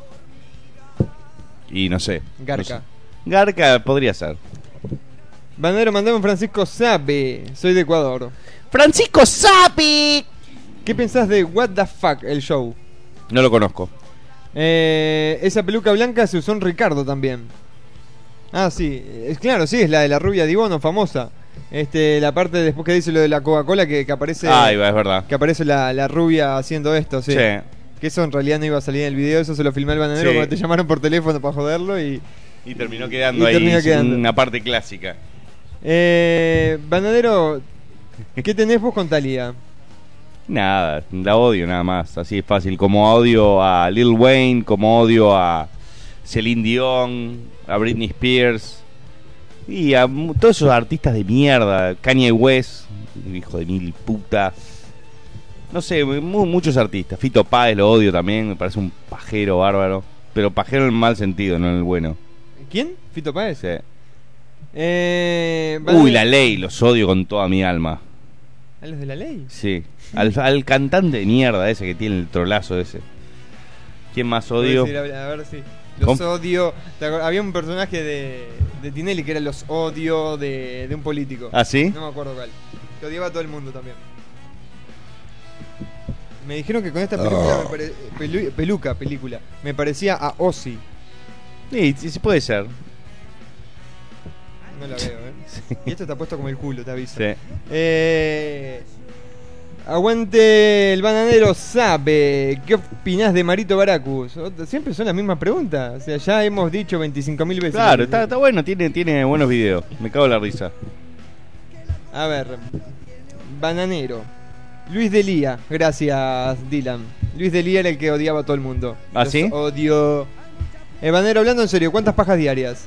Y no sé. Garca. No sé. Garca podría ser. Bandero, mandame un Francisco Sape. Soy de Ecuador. ¡Francisco Sape! ¿Qué pensás de What the Fuck, el show? No lo conozco. Eh, esa peluca blanca se usó en Ricardo también. Ah, sí. Es claro, sí, es la de la rubia Dibono, famosa. Este, la parte después que dice lo de la Coca-Cola que, que aparece. Ah, es verdad. Que aparece la, la rubia haciendo esto, sí. Sí. Que eso en realidad no iba a salir en el video, eso se lo filmé al bananero Sí. cuando te llamaron por teléfono para joderlo y. Y terminó quedando Y ahí terminó quedando. una parte clásica. Eh, bananero, ¿qué tenés vos con Talía? Nada, la odio nada más, así es fácil. Como odio a Lil Wayne, como odio a Celine Dion, a Britney Spears y a todos esos artistas de mierda, Kanye West, hijo de mil puta. No sé, mu- muchos artistas. Fito Páez lo odio también, me parece un pajero bárbaro. Pero pajero en el mal sentido, no en el bueno. ¿Quién? ¿Fito Páez? Sí. Eh, Uy, la ley, los odio con toda mi alma. ¿A los de la ley? Sí. Al, al cantante de mierda ese que tiene el trolazo ese. ¿Quién más odio? A ver, si- si. Los ¿Cómo? odio. ¿Te acuer- Había un personaje de, de Tinelli que era los odio de, de un político. ¿Ah, sí? No me acuerdo cuál. Que odiaba a todo el mundo también. Me dijeron que con esta película, Oh. me pare- pelu- peluca, película, me parecía a Ozzy. Sí, sí, sí puede ser. No la veo, ¿eh? Sí. Y esto está puesto como el culo, te aviso. Sí. Eh, aguante el bananero sabe. ¿Qué opinás de Marito Baracus? Siempre son las mismas preguntas. O sea, ya hemos dicho 25.000 veces. Claro, está, está bueno, tiene, tiene buenos videos. Me cago en la risa. A ver, bananero. Luis Delía, gracias Dylan. Luis Delía era el que odiaba a todo el mundo. ¿Ah, Los sí? Odio. Eh, bananero, hablando en serio, ¿cuántas pajas diarias?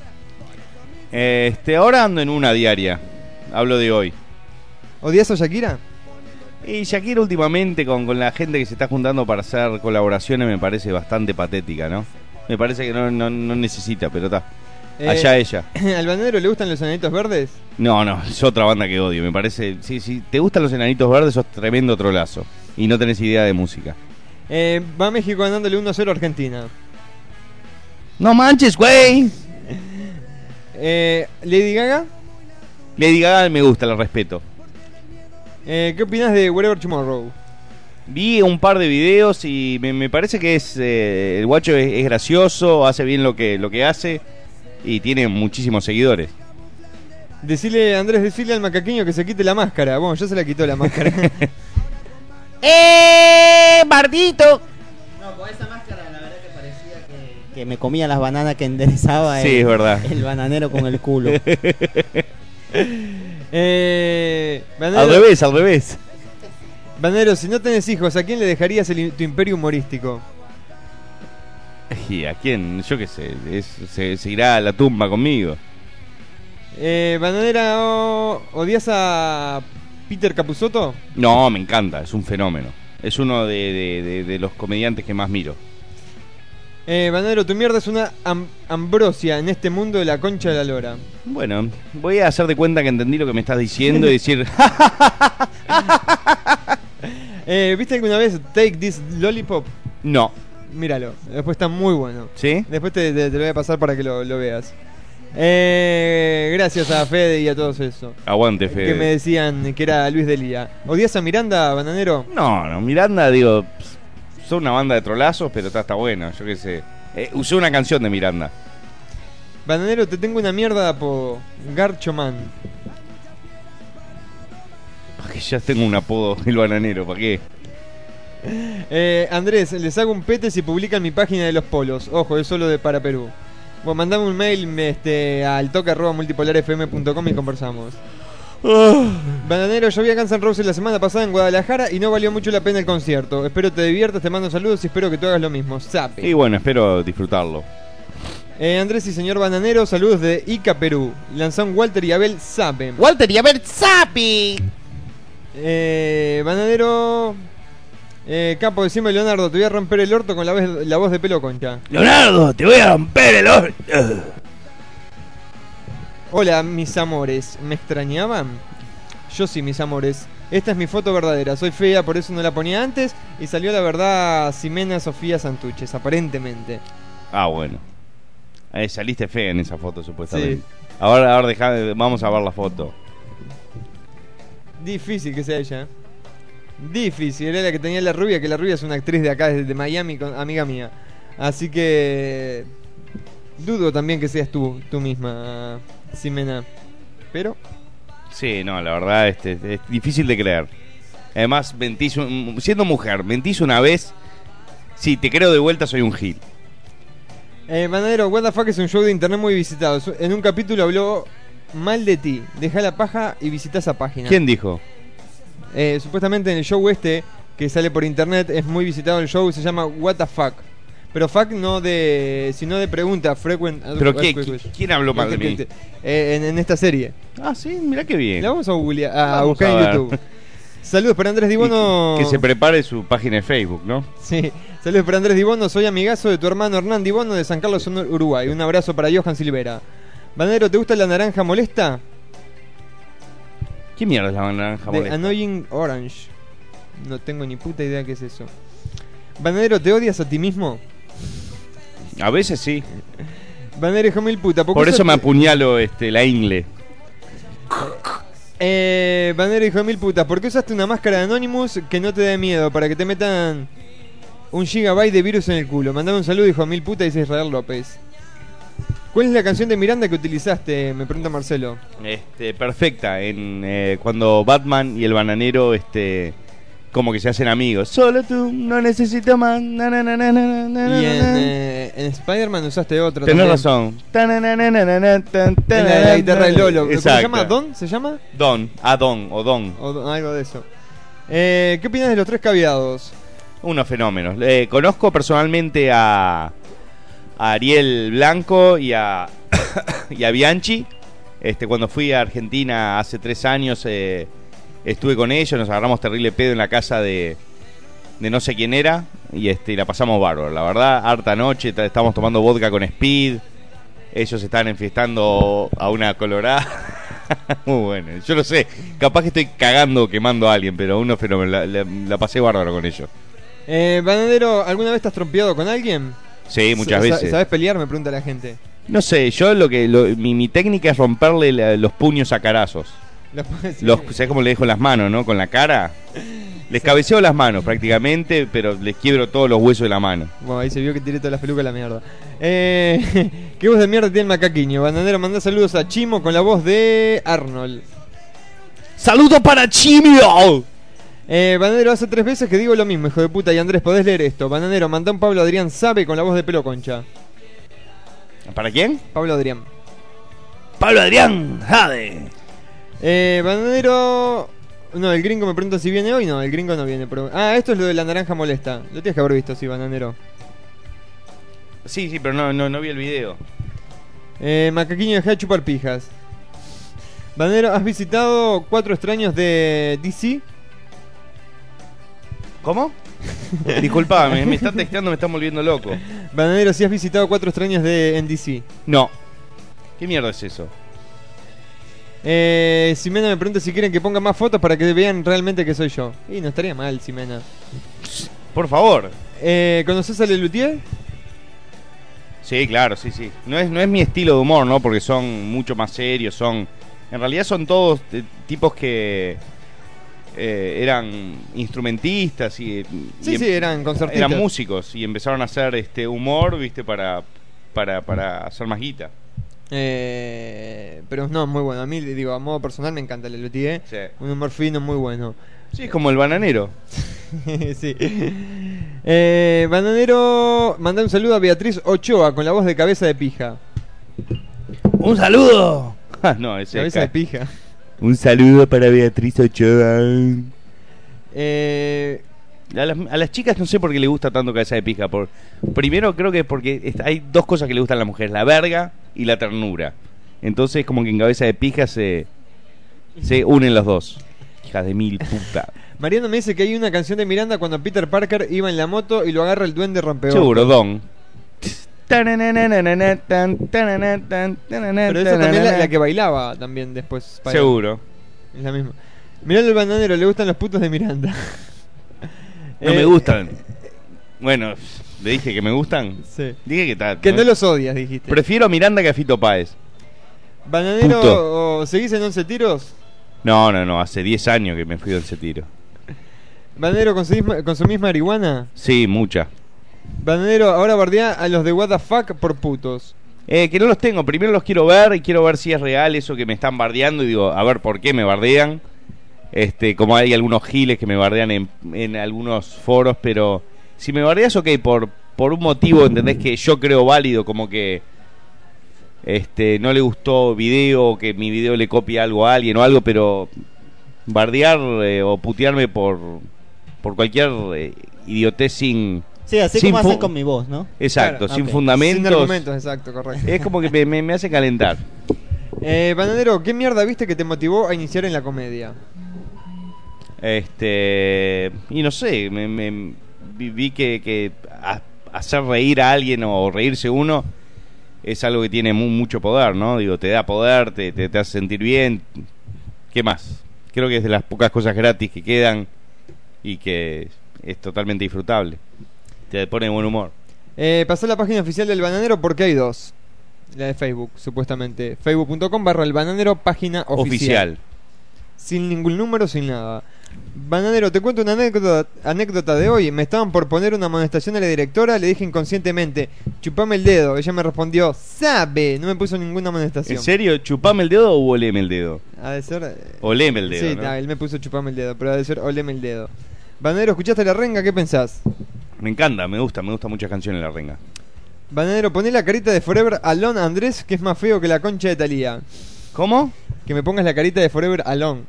Este, ahora ando en una diaria. Hablo de hoy. ¿Odias a Shakira? Y Shakira últimamente con, con la gente que se está juntando para hacer colaboraciones me parece bastante patética, ¿no? Me parece que no, no, no necesita, pero está. Eh, Allá ella. ¿Al bananero le gustan los enanitos verdes? No, no, es otra banda que odio. Me parece. Si, si te gustan los enanitos verdes, sos tremendo trolazo. Y no tenés idea de música. Eh, va México ganándole 1-0 a Argentina. No manches, güey. Eh, Lady Gaga, Lady Gaga me gusta, la respeto. eh, ¿qué opinas de Wherever Tomorrow? Vi un par de videos y me, me parece que es eh, el guacho es, es gracioso, hace bien lo que, lo que hace y tiene muchísimos seguidores. Decirle, Andrés, decirle al macaqueño que se quite la máscara. Bueno, ya se la quitó la máscara. ¡Eh, Bardito! No, con esa máscara que, me comía las bananas que enderezaba Sí, el, es verdad. el bananero con el culo. eh, Al revés, al revés. Banero, si no tenés hijos, ¿a quién le dejarías el- tu imperio humorístico? ¿Y a quién? Yo qué sé, es- se, se irá a la tumba conmigo. Eh, Bananera, o- ¿odias a Peter Capusotto? No, me encanta, es un fenómeno. Es uno de, de- de- de los comediantes que más miro. Eh, Bananero, tu mierda es una am- ambrosia en este mundo de la concha de la lora. Bueno, voy a hacer de cuenta que entendí lo que me estás diciendo y decir, Eh, ¿Viste alguna vez Take This Lollipop? no. Míralo, después está muy bueno. ¿Sí? Después te, te- te lo voy a pasar para que lo, lo veas. Eh, gracias a Fede y a todos eso. Aguante, Fede. Que me decían que era Luis Delía. ¿Odias a Miranda, bananero? No, no, Miranda, digo, pss, son una banda de trolazos, pero está, está buena, yo qué sé. Eh, usé una canción de Miranda. Bananero, te tengo una mierda de apodo. Garcho Man. Que ya tengo un apodo, el bananero, ¿para qué? Eh, Andrés, les hago un pete si publican mi página de los polos. Ojo, es solo de para Perú. Bueno, mandame un mail este, al toque arroba multipolarfm.com y conversamos. Bananero, yo vi a Guns N' Roses la semana pasada en Guadalajara y no valió mucho la pena el concierto. Espero te diviertas, te mando saludos y espero que tú hagas lo mismo. Zape. Y bueno, espero disfrutarlo. Eh, Andrés y señor Bananero, saludos de Ica, Perú. Lanzan Walter y Abel Zapen. Walter y Abel Zapi. Eh, Bananero. Eh, capo, decime Leonardo, te voy a romper el orto con la, vez- la voz de pelo concha. Leonardo, te voy a romper el orto. Hola, mis amores, ¿me extrañaban? Yo sí, mis amores. Esta es mi foto verdadera. Soy fea, por eso no la ponía antes. Y salió la verdad Ximena Sofía Santuches, aparentemente. Ah, bueno. Eh, saliste fea en esa foto, supuestamente. Ahora, ahora deja, vamos a ver la foto. Difícil que sea ella. Difícil, era la que tenía la rubia, que la rubia es una actriz de acá, de Miami, con- amiga mía. Así que. Dudo también que seas tú, tú misma, Ximena. Pero. Sí, no, la verdad este, es difícil de creer. Además, mentís un- siendo mujer, mentís una vez. Si te creo de vuelta, soy un gil. Eh, Banadero, What the Fuck es un show de internet muy visitado. En un capítulo habló mal de ti. Deja la paja y visita esa página. ¿Quién dijo? Eh, supuestamente en el show este, que sale por internet, es muy visitado el show, se llama What the Fuck. Pero fuck no de. sino de pregunta, frequent. ¿Pero qué- quién habló mal de mí? Eh, en, en esta serie. Ah, sí, mira qué bien. La vamos a, googlear- a Vamos buscar a en. YouTube. Saludos para Andrés Dibono. Que se prepare su página de Facebook, ¿no? Sí, saludos para Andrés Dibono, soy amigazo de tu hermano Hernán Dibono de San Carlos, Uruguay. Un abrazo para Johan Silvera. Banadero, ¿te gusta la naranja molesta? ¿Qué mierda es la naranja molesta? Annoying Orange. No tengo ni puta idea qué es eso. Banadero, ¿te odias a ti mismo? A veces sí. Banadero, hijo mil puta. ¿por eso me apuñalo este, la ingle. Eh, Banadero, hijo de mil putas. ¿Por qué usaste una máscara de Anonymous que no te dé miedo? Para que te metan un gigabyte de virus en el culo. Mandame un saludo, hijo de mil putas, dice Israel López. ¿Cuál es la canción de Miranda que utilizaste? Me pregunta Marcelo. Este, perfecta. En, eh, cuando Batman y el bananero este, como que se hacen amigos. Solo tú, no necesito más. Na, na, na, na, na, na, Y en, eh, en Spider-Man usaste otra. Tenés razón. La, guitarra de Lolo. ¿Cómo se llama? ¿Don? ¿Se llama? Don, a Don, o Don. O Don- algo de eso. Eh, ¿Qué opinas de los tres caviados? Unos fenómenos. Eh, conozco personalmente a, a Ariel Blanco y a, y a Bianchi. Este, cuando fui a Argentina hace tres años, eh, estuve con ellos, nos agarramos terrible pedo en la casa de, de no sé quién era y este, y la pasamos bárbaro. La verdad, harta noche, ta- estábamos tomando vodka con speed. Ellos estaban enfiestando a una colorada. Muy bueno, yo lo sé. Capaz que estoy cagando o quemando a alguien, pero uno fenómeno. La, la- la pasé bárbaro con ellos. Eh, Banadero, ¿alguna vez te has trompeado con alguien? Sí, muchas veces. ¿Sabes pelear? Me pregunta la gente. No sé, yo lo que lo- mi, mi técnica es romperle la- los puños a carazos. Los- ¿Sabes cómo le dejo las manos, no? Con la cara. Les cabeceo las manos prácticamente, pero les quiebro todos los huesos de la mano. Bueno, ahí se vio que tiré toda la peluca a la mierda. Eh, ¿Qué voz de mierda tiene el macaquiño? Bananero, manda saludos a Chimo con la voz de Arnold. ¡Saludo para Chimio! Eh, Bananero, hace tres veces que digo lo mismo, hijo de puta. Y Andrés, podés leer esto. Bananero, mandá un Pablo Adrián Sabe con la voz de pelo concha. ¿Para quién? Pablo Adrián. Pablo Adrián, Jade. Eh, Bananero. No, el gringo me pregunta si viene hoy. No, el gringo no viene. Pero... Ah, esto es lo de la naranja molesta. Lo tienes que haber visto, sí, Bananero. Sí, sí, pero no, no, no vi el video. Eh, Macaquiño deja de chupar pijas. Bananero, ¿has visitado cuatro extraños de DC? ¿Cómo? Disculpame, me están texteando, me están volviendo loco. Bananero, si has visitado cuatro extraños de en DC. No. ¿Qué mierda es eso? Eh, Ximena me pregunta si quieren que ponga más fotos para que vean realmente que soy yo. Y no estaría mal, Ximena. Por favor. Eh, ¿Conoces a Lelutier? Sí, claro, sí, sí. No es, no es mi estilo de humor, ¿no? Porque son mucho más serios, son... En realidad son todos eh, tipos que eh, eran instrumentistas y... Sí, y sí, eran concertistas. Eran músicos y empezaron a hacer este humor, viste, para, para, para hacer más guita. Eh, pero no, muy bueno. A mí, digo, a modo personal me encanta Lelutier. Sí. Un humor fino muy bueno. Sí, es como el bananero. sí. Eh, Bananero, manda un saludo a Beatriz Ochoa con la voz de cabeza de pija. ¡Un saludo! Ah, no, ese Cabeza de pija. Un saludo para Beatriz Ochoa. Eh, A las, a las chicas no sé por qué le gusta tanto cabeza de pija. Por, primero creo que es porque hay dos cosas que le gustan a las mujeres, la verga y la ternura. Entonces como que en cabeza de pija se, se unen los dos. Hijas de mil puta. Mariano me dice que hay una canción de Miranda cuando Peter Parker iba en la moto y lo agarra el duende rompeojo. Seguro, Don. Pero esa también la, la que bailaba también después. Seguro. Es la misma. Mirá el bananero, le gustan los putos de Miranda. No Eh, me gustan. Bueno, le dije que me gustan. Sí. Dije que tal. Que no los odias, dijiste. Prefiero a Miranda que a Fito Páez. Bananero, Puto. ¿o ¿seguís en 11 tiros? No, no, no. Hace 10 años que me fui de ese tiro. Bananero, ¿consumís, ¿consumís marihuana? Sí, mucha. Bananero, ahora bardea a los de fuck por putos. Eh, que no los tengo. Primero los quiero ver y quiero ver si es real eso que me están bardeando. Y digo, a ver por qué me bardean. Este, como hay algunos giles que me bardean en, en algunos foros, pero si me bardeas, ok, por, por un motivo, ¿entendés? Que yo creo válido, como que este no le gustó video, o que mi video le copia algo a alguien o algo, pero bardear eh, o putearme por, por cualquier eh, idiotez sin. Sí, así sin como hacen con mi voz, ¿no? Exacto, Claro. sin fundamentos. Sin argumentos, exacto, correcto. Es como que me, me- me hace calentar. Eh, Bananero, ¿qué mierda viste que te motivó a iniciar en la comedia? Este. Y no sé, me, me- vi, que, que ha- hacer reír a alguien o reírse uno es algo que tiene mu- mucho poder, ¿no? Digo, te da poder, te, te, te hace sentir bien. ¿Qué más? Creo que es de las pocas cosas gratis que quedan y que es totalmente disfrutable. Te pone buen humor. Eh, pasó la página oficial del bananero porque hay dos. La de Facebook, supuestamente. Facebook.com barra el bananero, página oficial. Oficial. Sin ningún número, sin nada. Bananero, te cuento una anécdota, anécdota de hoy. Me estaban por poner una amonestación a la directora, le dije inconscientemente, chupame el dedo. Ella me respondió, sabe. No me puso ninguna amonestación. ¿En serio? ¿Chupame el dedo o oleme el dedo? Ha de ser. eh, Oleme el dedo. sí, ¿no? él me puso chupame el dedo, pero ha de ser oleme el dedo. Bananero, ¿escuchaste la renga? ¿Qué pensás? Me encanta, me gusta, me gustan muchas canciones la renga. Bananero, poné la carita de Forever Alone Andrés, que es más feo que la concha de Talía. ¿Cómo? Que me pongas la carita de Forever Alone.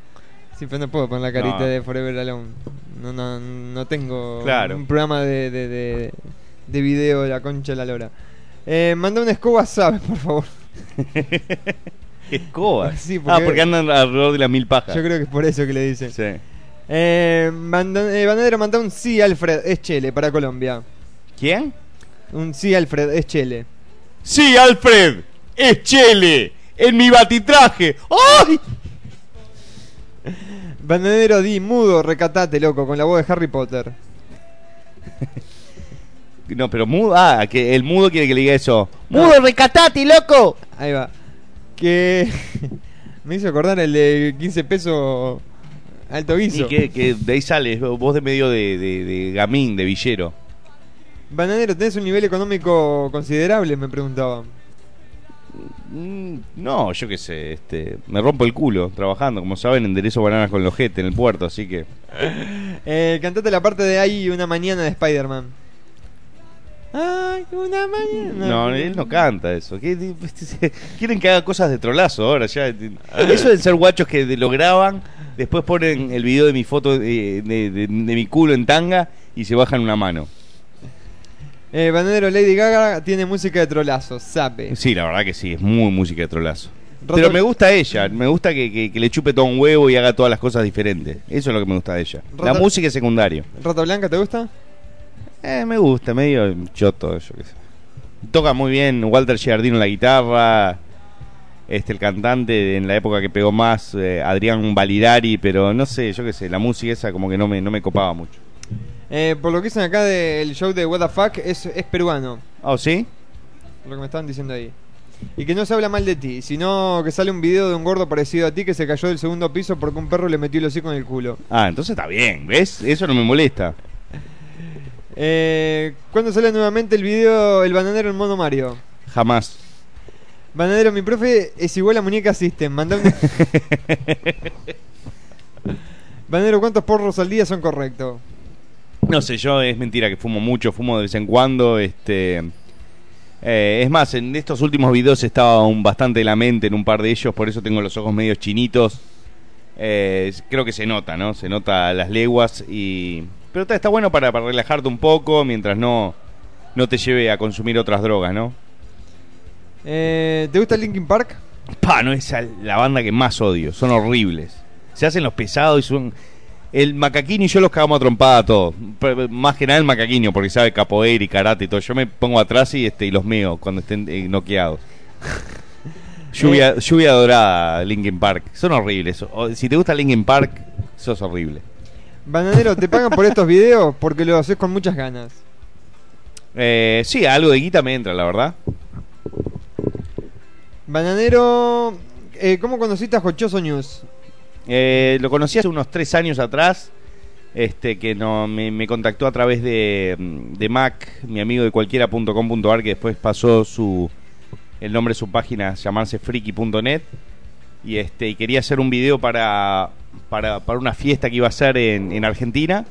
Sí, pero no puedo poner la carita No. de Forever Alone. No, no, no tengo Claro. un programa de, de, de, de video de la concha de la lora. Eh, manda una escoba, sabe, por favor. Escoba. Sí, Ah, porque- porque andan alrededor de las mil pajas. Yo creo que es por eso que le dicen. Sí. Eh, manda- eh, manda un sí, Alfred, es Chele para Colombia. ¿Quién? Un sí, Alfred, es Chele. Sí, Alfred, es Chele, en mi batitraje. ¡Ay! Bananero di, mudo, recatate, loco, con la voz de Harry Potter. No, pero mudo, ah, que el mudo quiere que le diga eso. Mudo, recatate, loco. Ahí va. Que me hizo acordar el de 15 pesos alto guiso. Y que, que de ahí sale, vos de medio de, de, de gamín, de villero. Bananero, ¿tenés un nivel económico considerable? Me preguntaba. Mm, No, yo qué sé, este, me rompo el culo trabajando. Como saben, enderezo bananas con los ojete en el puerto, así que. Eh, cantate la parte de ahí una mañana de Spider-Man. Ay, una mañana. No, él no canta eso. ¿Qué- Quieren que haga cosas de trolazo ahora. ya Eso de ser guachos que lo graban, después ponen el video de mi foto de, de- de- de mi culo en tanga y se bajan una mano. Eh, Bananero Lady Gaga tiene música de trolazo, sabe. Sí, la verdad que sí, es muy música de trolazo. Pero me gusta ella, me gusta que, que- que le chupe todo un huevo y haga todas las cosas diferentes. Eso es lo que me gusta de ella. La música es secundario. ¿Rata Blanca te gusta? Eh, me gusta, medio choto, yo qué sé. Toca muy bien Walter Giardino en la guitarra. Este, el cantante en la época que pegó más, eh, Adrián Validari, pero no sé, yo qué sé, la música esa como que no me, no me copaba mucho. Eh, por lo que dicen acá del show de What the Fuck, es, es peruano. ¿Oh, sí? Lo que me estaban diciendo ahí. Y que no se habla mal de ti, sino que sale un video de un gordo parecido a ti que se cayó del segundo piso porque un perro le metió el hocico en el culo. Ah, entonces está bien, ¿ves? Eso no me molesta. Eh, ¿Cuándo sale nuevamente el video El bananero en mono Mario? Jamás. Bananero, mi profe es igual a Muñeca System. Manda un... Bananero, ¿cuántos porros al día son correctos? No sé, yo es mentira que fumo mucho, fumo de vez en cuando, este... eh, es más, en estos últimos videos estaba un bastante la mente en un par de ellos, por eso tengo los ojos medio chinitos. Eh, creo que se nota, ¿no? Se nota las leguas y... Pero está, está bueno para, para relajarte un poco mientras no, no te lleve a consumir otras drogas, ¿no? Eh, ¿Te gusta Linkin Park? Pa, no es la banda que más odio, son horribles. Se hacen los pesados y son... El macaquino y yo los cagamos a trompada a todos. Pero, Más que nada el macaquino, porque sabe capoeira y karate y todo. Yo me pongo atrás y este y los meo cuando estén eh, noqueados. lluvia, lluvia dorada, Linkin Park. Son horribles. O- si te gusta Linkin Park, sos horrible. Bananero, ¿te pagan por estos videos? Porque lo haces con muchas ganas. Eh, sí, algo de guita me entra, la verdad. Bananero, eh, ¿cómo conociste a Jochoso News? Eh, lo conocí hace unos tres años atrás. Este, que no, me, contactó a través de, de Mac, mi amigo de cualquiera.com.ar, que después pasó su el nombre de su página llamarse friki.net. Y este, y quería hacer un video para, para, para una fiesta que iba a hacer en, en Argentina.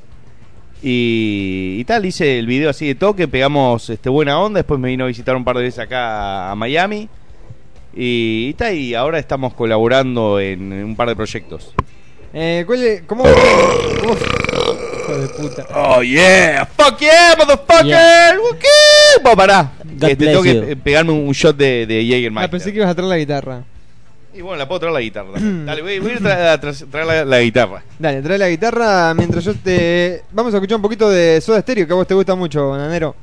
Y, tal, hice el video así de toque, pegamos este, buena onda. Después me vino a visitar un par de veces acá a Miami. Y, y tal, y ahora estamos colaborando en, en un par de proyectos. Eh, ¿cuál es- ¿Cómo? cómo- Hijo de puta. Oh yeah, fuck yeah, motherfucker. Yeah. Okay. Vamos, pará. Que te tengo que you. pegarme un shot de, de Ah, Jägermeister. pensé que ibas a traer la guitarra. Y bueno, la puedo traer la guitarra. también. Dale, voy, voy a ir a traer, a tra- traer la, la guitarra. Dale, trae la guitarra mientras yo te... Vamos a escuchar un poquito de Soda Stereo, que a vos te gusta mucho, bananero.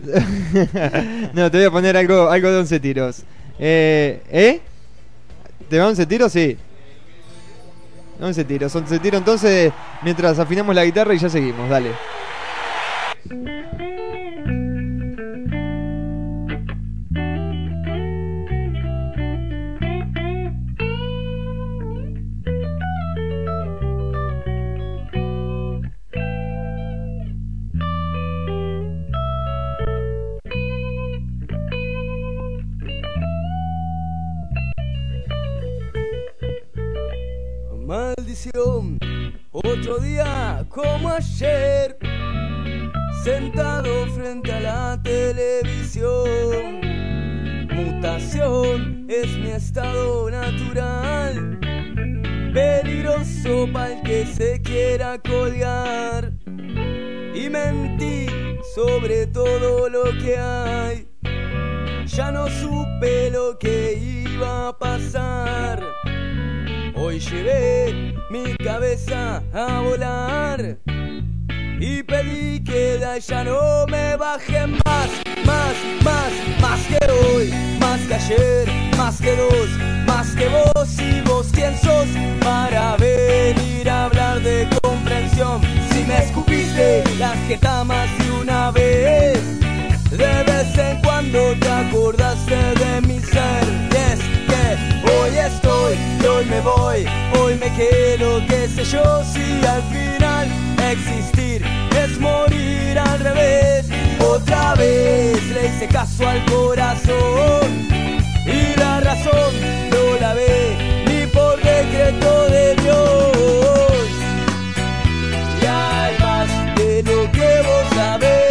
no, te voy a poner algo, algo de 11 tiros. Eh, ¿Eh? ¿Te va 11 tiros? Sí. 11 tiros, 11 tiros. Entonces, mientras afinamos la guitarra y ya seguimos, dale. Otro día como ayer, sentado frente a la televisión. Mutación es mi estado natural, peligroso para el que se quiera colgar. Y mentí sobre todo lo que hay. Ya no supe lo que iba a pasar. Hoy llevé mi cabeza a volar y pedí que de no me bajen más, más, más, más que hoy, más que ayer, más que dos, más que vos y vos quién sos para venir a hablar de comprensión. Si me escupiste la jeta más de una vez, de vez en cuando te acordaste de mi ser. Y es estoy y hoy me voy, hoy me quedo, qué sé yo, si al final existir es morir al revés. Otra vez le hice caso al corazón y la razón no la ve ni por decreto de Dios. Y hay más de lo que vos sabés,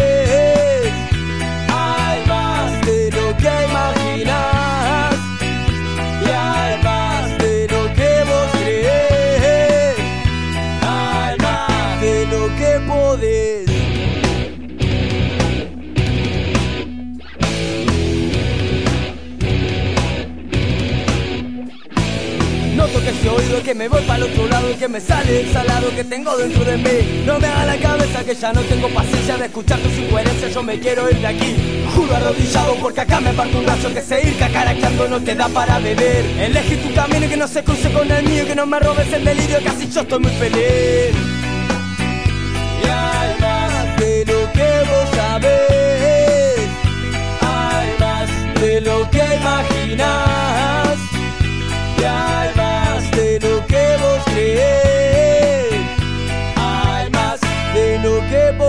que que me voy para el otro lado que me sale exhalado que tengo dentro de mí. No me haga la cabeza que ya no tengo paciencia de escuchar tus incoherencias Yo me quiero ir de aquí. Juro arrodillado porque acá me parto un brazo Que seguir cacarachando no te da para beber. Elegí tu camino y que no se cruce con el mío Que no me robes el delirio casi yo estoy muy feliz. Y hay más de lo que imaginas. Y hay más que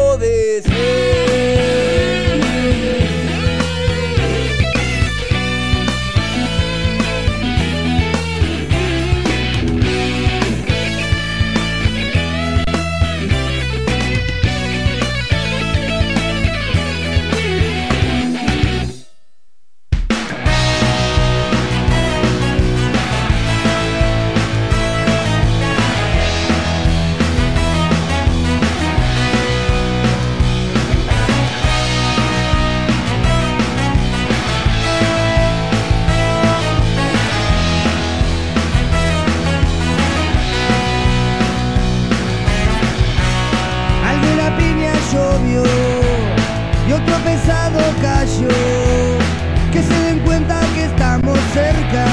Que se den cuenta que estamos cerca.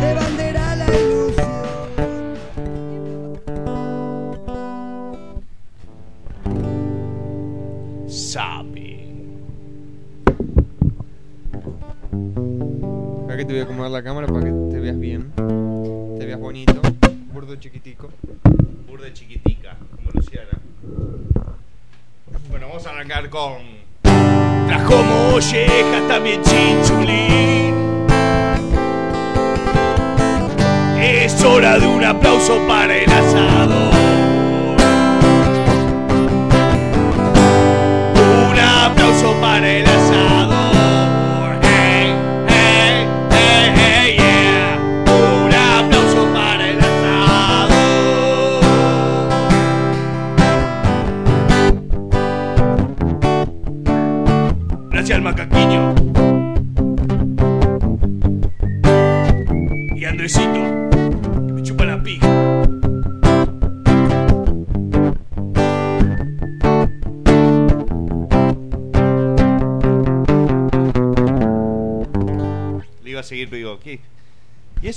De bandera la ilusión. Sabe. Acá te voy a acomodar la cámara para que te veas bien. Te veas bonito. Burdo chiquitico. Burda chiquitica, como Luciana. Bueno, vamos a arrancar con. Trajo mollejas, también chinchulín. Es hora de un aplauso para el asado. Un aplauso para el asado.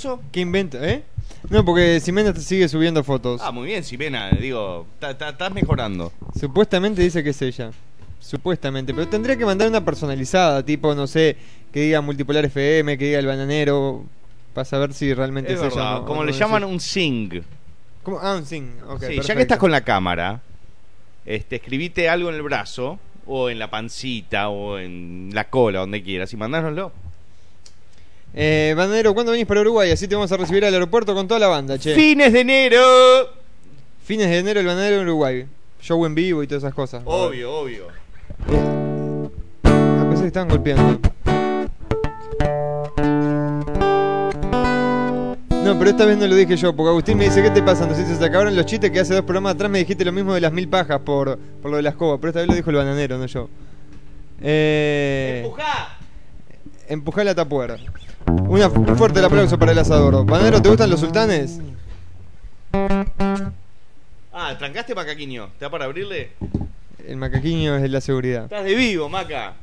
Eso? ¿Qué invento, eh? No, porque Ximena te sigue subiendo fotos. Ah, muy bien, Simena, digo, estás mejorando. Supuestamente dice que es ella. Supuestamente, pero tendría que mandar una personalizada, tipo, no sé, que diga Multipolar FM, que diga El Bananero, para saber si realmente Es es, ella. verdad, no, como le llaman un sing. ¿Cómo? Ah, un sing, ok. Sí, ya que estás con la cámara, este, escribite algo en el brazo, o en la pancita, o en la cola, donde quieras, y mandárnoslo. Eh, Bananero, ¿cuándo venís para Uruguay? Así te vamos a recibir al aeropuerto con toda la banda, che. ¡Fines de enero! Fines de enero el Bananero en Uruguay. Show en vivo y todas esas cosas. Obvio, obvio. A pesar que estaban golpeando. No, pero esta vez no lo dije yo, porque Agustín me dice, ¿qué te pasa? No sé si se acabaron los chistes que hace dos programas atrás me dijiste lo mismo de las mil pajas por, por lo de la escoba, pero esta vez lo dijo el bananero, no yo. Eh, ¡Empujá! empujá la tapuera. Una, un fuerte aplauso para el asador. Bananero, ¿te gustan los sultanes? Ah, ¿trancaste macaquiño? ¿Te da para abrirle? El macaquiño es la seguridad. Estás de vivo, maca.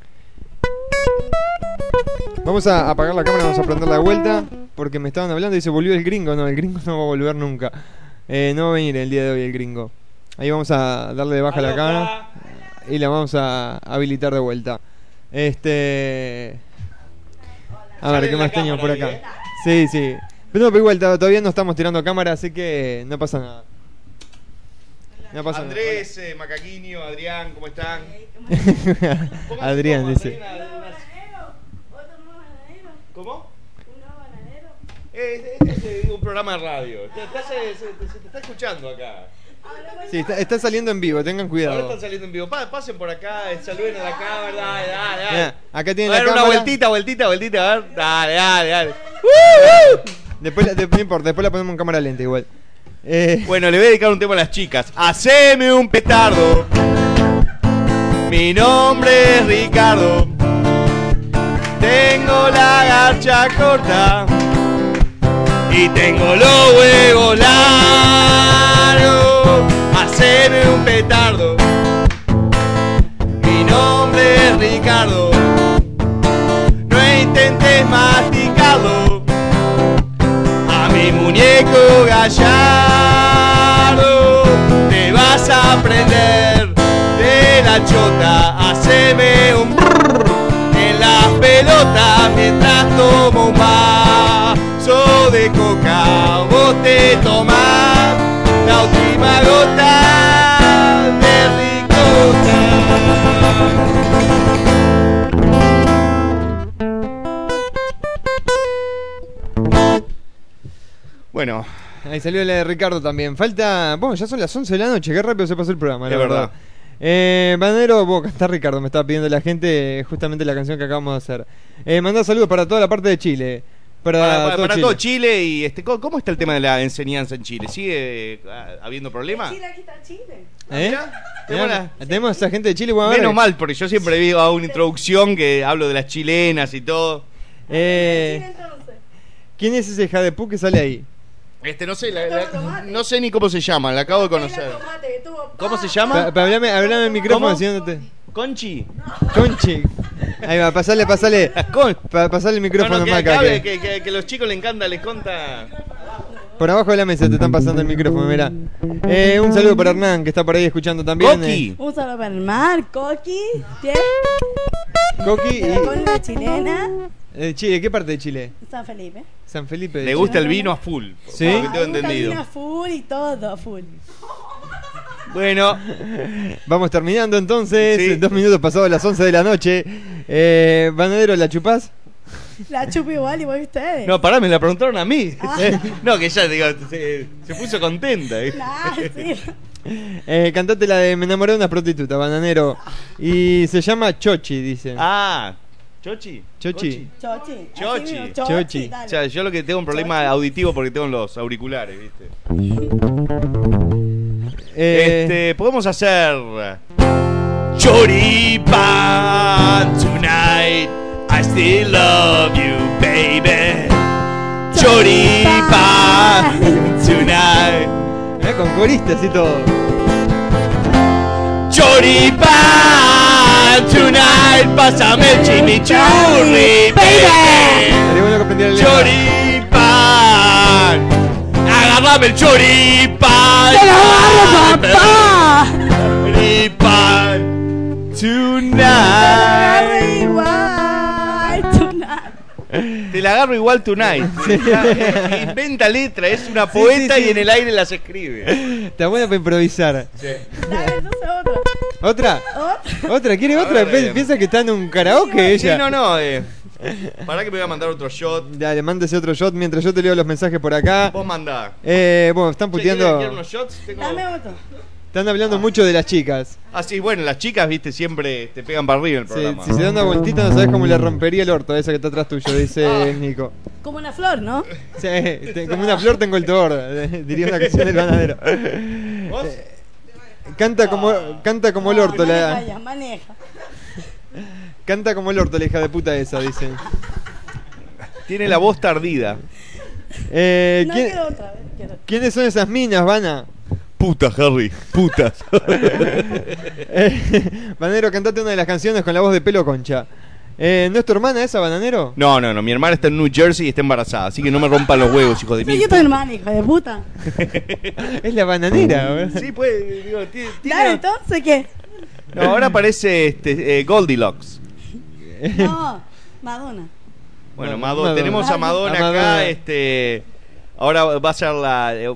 Vamos a apagar la cámara, vamos a prender la vuelta. Porque me estaban hablando y se volvió el gringo. No, el gringo no va a volver nunca. Eh, no va a venir el día de hoy el gringo. Ahí vamos a darle de baja a la cámara. Y la vamos a habilitar de vuelta. Este. A ver, ¿qué más teníamos por acá? Sí, sí. Pero no, pero igual to- todavía no estamos tirando cámara, así que no pasa nada. No pasa Andrés, eh, Macaquiño, Adrián, ¿cómo están? nada. Adrián dice. ¿Cómo? Es, es- es un programa de radio. Te, te hace- se, te- se te está escuchando acá. Sí, está, está saliendo en vivo, tengan Ahora cuidado. están saliendo en vivo. Pa- pasen por acá, eh, saluden a la cámara, dale, dale, dale. Mirá, acá tienen A la ver, una cámara. vueltita, vueltita, vueltita, a ver. Dale, dale, dale. Después, la- de- no importa, después la ponemos en cámara lenta igual. Eh, Bueno, le voy a dedicar un tema a las chicas. Haceme un petardo. Mi nombre es Ricardo. Tengo la garcha corta. Y tengo los huevos largos. Haceme un petardo. Mi nombre es Ricardo. No intentes masticarlo. A mi muñeco gallardo te vas a aprender. la chota, haceme un brrr en las pelotas mientras tomo un vaso de coca. Vos te tomás la última gota de ricota. Bueno, Ahí salió la de Ricardo también. Falta. Bueno, ya son las 11 de la noche. Qué rápido se pasó el programa, la Es verdad. verdad. Eh, Banero, vos está Ricardo, me estaba pidiendo la gente justamente la canción que acabamos de hacer. Eh, mandá saludos para toda la parte de Chile. Para, todo para Chile. todo Chile y este, ¿cómo, cómo está el tema de la enseñanza en Chile? ¿Sigue eh, habiendo problemas? ¿Eh? Tenemos Mirá, Tenemos a gente de Chile. bueno. Menos mal, porque yo siempre vi a una introducción que hablo de las chilenas y todo. Eh, ¿Quién es ese hija de pu que sale ahí? Este, no sé, la- la- no sé ni cómo se llama, la acabo de conocer. ¿Cómo se Pa- llama? pa- hablame, hablame el micrófono, ¿Cómo? Conchi. Conchi. Ahí va, pasale, pasale. Pa- pasale el micrófono No, no, que, más que hable, que- que, que- que los chicos les encanta, les conta. Por abajo de la mesa te están pasando el micrófono, mirá. Eh, un saludo para Hernán, que está por ahí escuchando también. eh. Un saludo para el mar, Coqui, ¿qué? Coqui y... Con la chilena, Eh, Chile, ¿qué parte de Chile? San Felipe. San Felipe. de Le Chile. gusta el vino a full. ¿Sí? lo que tengo Me gusta entendido. vino a full y todo a full. Bueno, vamos terminando entonces. Dos minutos pasados las 11 de la noche. Eh, Banadero, ¿la chupás? La chupo igual, igual que ustedes. No, pará, me la preguntaron a mí. Ah. no, que ya digo, se, se puso contenta. ¿eh? Ah, sí. Eh, cantate la de Me enamoré de una prostituta, Bananero. Y se llama Chochi, dice. Ah, Chochi. Chochi. Chochi. Chochi. Chochi. O sea, yo lo que tengo un problema auditivo porque tengo los auriculares, ¿viste? Eh, Este, podemos hacer Choripan tonight. I still love you, baby. Choripan tonight. Eh, con coristas y todo. Choripan tonight. Pásame el chimichurri, baby. Choripan. Agárrame el choripan. ¡Te lo agarro, papá! Choripan Agarra tonight. igual, tonight. Te la agarro igual tonight. Ya, eh, Inventa letra, es una Sí, poeta sí, sí. y en el aire las escribe. Está buena para improvisar. Dale, otra. ¿Otra? Otra. ¿Otra? ¿Quiere otra? ver, Pi- eh. Piensa que está en un karaoke Sí, ella. no, no. Eh. Para que me voy a mandar otro shot. Dale, mándese otro shot mientras yo te leo los mensajes por acá. Vos mandá. Eh, bueno, están Che, ¿quieren- puteando. unos shots? Tengo- Dame otro. Están hablando mucho de las chicas. Ah, sí, bueno, las chicas, viste, siempre te pegan para arriba el Sí, programa. si se da una vueltita no sabes cómo le rompería el orto a esa que está atrás tuyo, dice Nico. Como una flor, ¿no? Sí, te- como una flor tengo el toro, diría una canción del bananero. ¿Vos? Canta como, canta como el orto, Maneja la, ya, maneja. Canta como el orto la hija de puta esa, dicen. Tiene la voz tardida. Eh, No ¿quién- quiero otra vez. quiero. ¿Quiénes son esas minas, Vana? Puta, Harry, putas. Eh, Bananero, cantate una de las canciones con la voz de pelo concha. Eh, ¿No es tu hermana esa, Bananero? No, no, no, mi hermana está en New Jersey y está embarazada, así que no me rompan los huevos, hijo de Soy mí. yo tu hermana, hija de puta. Es la bananera, ¿verdad? Sí, pues, digo, ti- tiene- Dale, entonces, ¿qué? No, ahora parece este, eh, Goldilocks. No, Madonna. Bueno, Ma- Mado- Madonna. tenemos a Madonna, A Madonna. acá, este, ahora va a ser la, eh,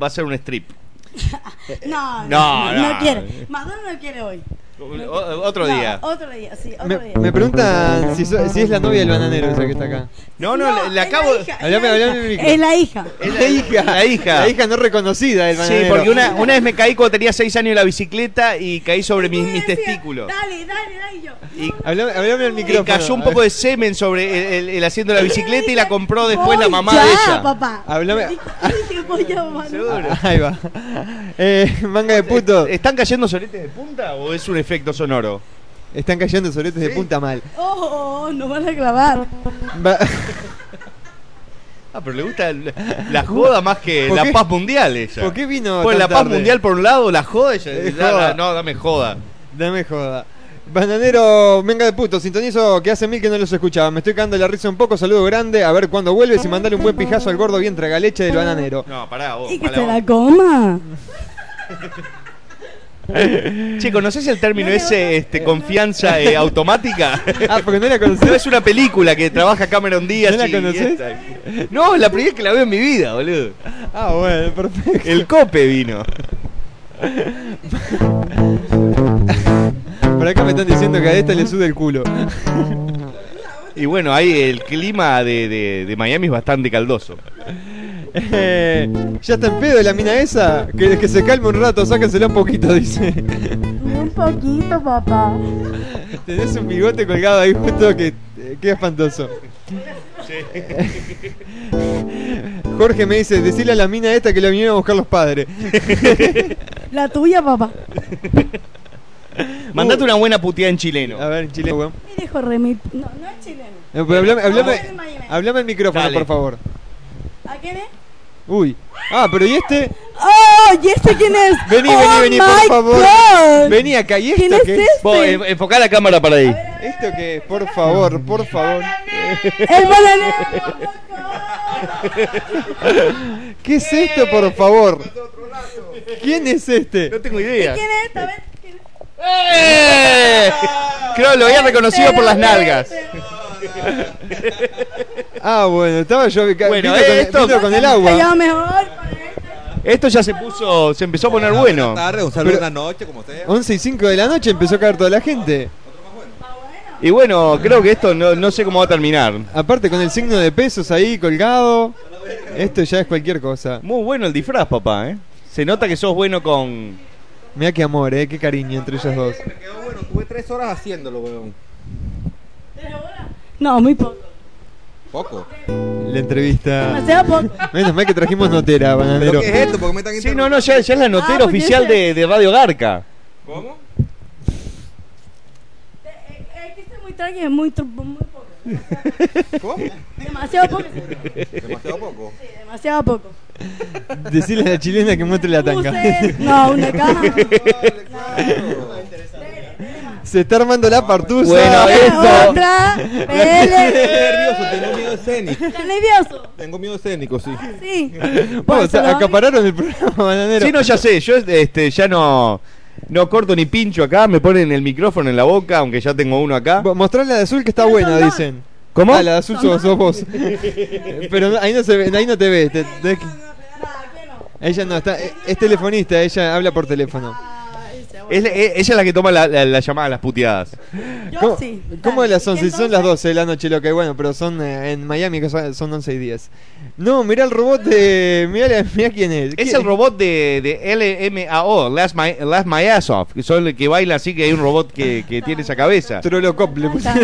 va a ser un strip. No, No, no, no. quiere. Madonna no quiere hoy. O- otro No, día. Otro día, sí, otro Me, día. me preguntan si, so- si es la novia del bananero esa que está acá. No, no, le, le es acabo. La hija, es Hablame, la hija. Es la hija. Es la hija. La hija. La hija no reconocida del Sí, bananero. porque una, una vez me caí cuando tenía 6 años en la bicicleta y caí sobre mis, mis testículos. Dale, dale, dale yo. Y, Hablame, hablame al y micrófono. cayó un poco de semen sobre el, el- el asiento de la bicicleta y la compró después la mamá ya, de ella. papá. Hablame. Mamá. Ahí va. Eh, manga de puto. ¿Están cayendo soletes de punta o es un efecto sonoro? Están cayendo soletes de punta mal. Oh, nos van a clavar. Va- Ah, pero le gusta la, joda más que ¿Por la qué? paz mundial ella. ¿Por qué vino Pues la paz tarde? mundial por un lado, la joda ella. Da- joda. da- no, dame joda. Dame joda. Bananero, venga de puto, sintonizo que hace mil que no los escuchaba. Me estoy cagando la risa un poco, saludo grande. A ver cuándo vuelves y mandale un buen pijazo al gordo bien tragaleche del bananero. No, pará, vos. Y que vos. la coma. Che, ¿conoces el término ese, este, confianza eh, automática? Ah, porque no la conocés. No, es una película que trabaja Cameron Díaz. ¿No la esta. No, es la primera vez que la veo en mi vida, boludo. Ah, bueno, perfecto. El cope vino. Por acá me están diciendo que a esta le suda el culo. Y bueno, ahí el clima de, de- de Miami es bastante caldoso. Eh, ya está en pedo la mina esa. Que, que se calme un rato, sáquensela un poquito, dice. Un poquito, papá. Tenés un bigote colgado ahí justo que eh, queda espantoso. Jorge me dice, decirle a la mina esta que la vinieron a buscar los padres. La tuya, papá. Mandate una buena puteada en chileno. A ver, en chileno, weón. Me dijo remit. No, no es chileno. No, pero hablame, hablame, hablame el micrófono, Dale. por favor. ¿A quién es? Uy. Ah, pero ¿y este? ¡Oh! ¿Y este quién es? Vení, oh vení, vení, por favor. God. Vení acá. ¿Y esto ¿Quién es qué este? Vos, enfocá la cámara para ahí. ¿Esto qué es? Por favor, por favor. El bananero. ¿Qué es esto, por favor? ¿Quién es este? No tengo idea. ¿Quién es? A ver. ¡Eh! Creo que lo había reconocido por las nalgas. Ah, bueno, estaba yo Bueno, eh, con, esto- con el Ya agua. mejor. Esto ya se puso, se empezó a poner bueno. tarde, un saludo Pero- una noche, como sea. 11 y 5 de la noche empezó a caer toda la gente. Y bueno, creo que esto no, no sé cómo va a terminar. Aparte con el signo de pesos ahí colgado. Esto ya es cualquier cosa. Muy bueno el disfraz, papá, ¿eh? Se nota que sos bueno con... Mira qué amor, eh, qué cariño entre ellos dos. Quedó bueno, tuve tres horas haciéndolo, weón. No, muy poco. Poco. La entrevista. Demasiado poco. Menos mal que trajimos notera, ¿Pero bananero. qué es esto? ¿Por qué me están Sí, no, no, ya, ya es la notera Ah, porque oficial de, de Radio Garca. ¿Cómo? Es que este es muy tranqui, es muy, tru- muy poco. ¿Cómo? Demasiado poco. Demasiado poco. Sí, demasiado poco. Decirle a la chilena que muestre la tanga. No, una caja. Se está armando la partusa. Bueno, esto... Otra. Nervioso, tengo miedo escénico. ¿Estás nervioso? Tengo miedo escénico, sí. Sí. Vamos, acapararon el programa, bananero. Sí, no, ya sé, yo este, ya no, no corto ni pincho acá, me ponen el micrófono en la boca, aunque ya tengo uno acá. Mostrá la de azul que está buena, dicen. ¿Cómo? Ah, la de azul sos, vos. Pero ahí no se ve, ahí no te ve. Ella no, está, es telefonista, ella habla por teléfono. Es, la- eh, ella es la que toma la, la, la llamada a las puteadas. ¿Cómo, sí. ¿cómo de las Dale. 11? Son las 12 de la noche, lo que bueno, pero son eh, en Miami que son, son 11 y 10. No, mirá el robot de. Mirá, mirá quién es. Es ¿Quién- el robot de, de LMAO, Last My, Last My Ass Off, que son el que baila así que hay un robot que, que tiene esa cabeza. Trolocop le puse.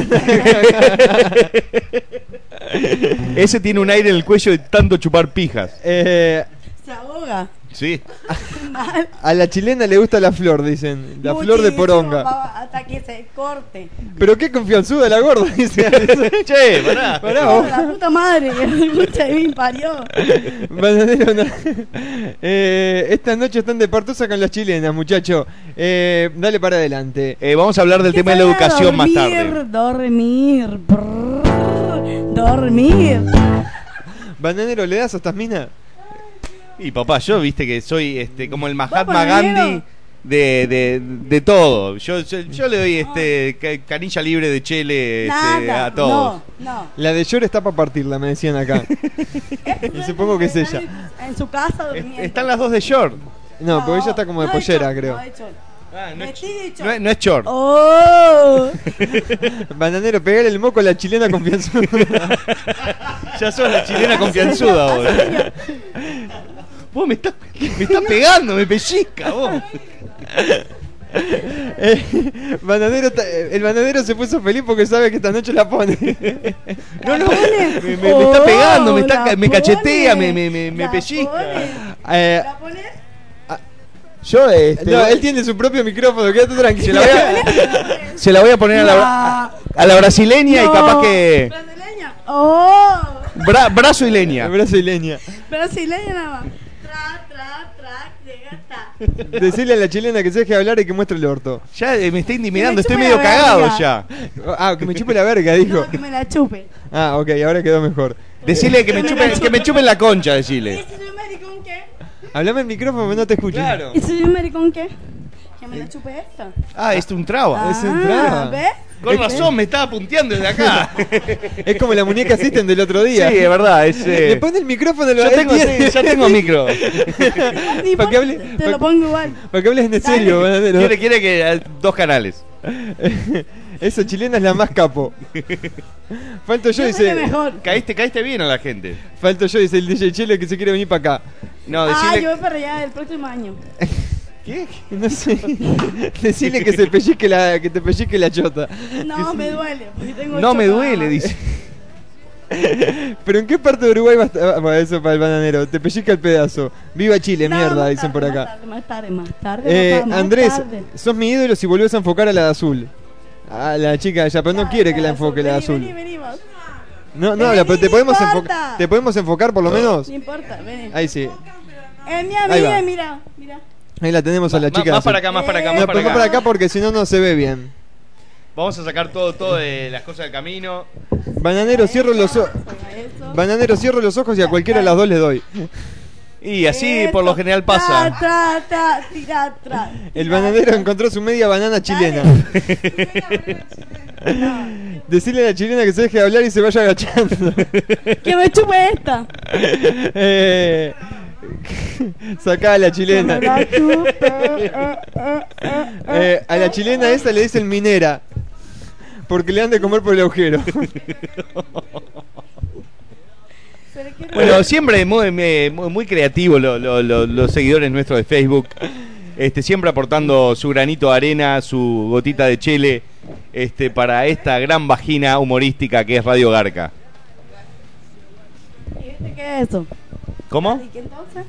Ese tiene un aire en el cuello de tanto chupar pijas. Eh, Sí. Mal. a la chilena le gusta la flor, dicen. La flor de poronga. papá, Hasta que se corte. Pero qué confianzuda la gorda, dice. che, pará. Pará, vos. la puta madre que me escucha y me parió. Bananero, no. Eh, esta noche están de partosa con las chilenas, muchacho. Eh, dale para adelante. Eh, vamos a hablar del tema de la educación más tarde. Dormir, brrr, dormir. Bananero, ¿le das a estas minas? Y papá, yo viste que soy este como el Mahatma. Gandhi de, de, de todo. Yo, yo, yo le doy este ca- canilla libre de chele este, Nada. a todos. No, no. La de Yor está para partirla, me decían acá. y supongo que es ella. En su casa durmiendo. Están las dos de short. No, porque ella está como de no pollera, creo. no short. no, short. No es, no es short. Oh. Bananero, pegar el moco a la chilena confianzuda. Ya sos la chilena confianzuda vos. Vos me estás, me estás pegando, me pellizca vos. Eh, bananero ta- eh, el bananero se puso feliz porque sabe que esta noche la pone. No, no, me, me- me está Oh, pegando, me, está, la me cachetea, me, me, me, me La pellizca. Eh, ¿La pones? Yo, este, no, él tiene su propio micrófono, quédate tranquilo. se la voy a, se la voy a poner a la, a la brasileña y capaz que. Brasileña. Oh. Bra, brazo y leña. Brasileña. Brasileña nada más. Tra, tra, tra, llega, ta. Decirle a la chilena que se deje hablar y que muestre el orto. Ya eh, me está intimidando, estoy me medio chupe cagado ya. Ah, que me chupe la verga, dijo. No, que me la chupe. Ah, ok, ahora quedó mejor. Decirle que me chupen, que me chupen la concha, decirle. ¿Y si soy maricón qué? Hablame el micrófono, no te escucho. ¿Y si soy maricón qué? Que me la chupé esta. Ah, es un traba. Es un traba. ¿ves? Con razón, me estaba punteando desde acá. Es como la muñeca System del otro día. Sí, es verdad. Es, eh, Le pone el micrófono. Yo tengo, sí, ya tengo micro. ¿Para qué hable- Te lo pongo igual. Para que hables en serio, bananero. Quiere, quiere que dos canales. Eso, chilena es la más capo. Falto yo, dice. Caíste, caíste bien a la gente. Falto yo, dice el DJ Chelo que se quiere venir para acá. No, Ah, decirle. yo voy para allá el próximo año. ¿Qué? No sé. Decirle que se pellizque la, que te pellizque la chota. No, me duele. Porque tengo No me duele, dice. Pero en qué parte de Uruguay va a estar? Bueno, eso para el bananero. Te pellizca el pedazo. Viva Chile, No, mierda, más dicen por tarde, acá. Más tarde, más tarde. Eh, papá, más Andrés, tarde. sos mi ídolo si volvés a enfocar a la de azul. A la chica ya, pero no quiere que la enfoque la de azul. Vení, vení, vos. No, no, la- pero te podemos, enfocar, te podemos enfocar por lo menos. No importa, vení. Ahí sí. Es mi Ahí va. amiga, mira, mira. Ahí la tenemos a la chica. más para acá, más para acá, No, más para acá. para acá porque si no, no se ve bien. Vamos a sacar todo, todo de las cosas del camino. Bananero, cierro los ojos. Bananero, cierro los ojos y a cualquiera de las dos le doy. Y así por lo general pasa. tra, tra, tira, tra. El bananero encontró su media banana chilena. Decirle a la chilena que se deje de hablar y se vaya agachando. Que me chupe esta. eh, sacá a la chilena. Eh, eh, eh, Eh, a la chilena esa le dicen minera. Porque le han de comer por el agujero. Bueno, siempre muy, muy, muy creativo lo- lo- lo- los seguidores nuestros de Facebook. Este, siempre aportando su granito de arena, su gotita de chele este, para esta gran vagina humorística que es Radio Garca. ¿Y este qué es eso? ¿Cómo? ¿Y qué entonces?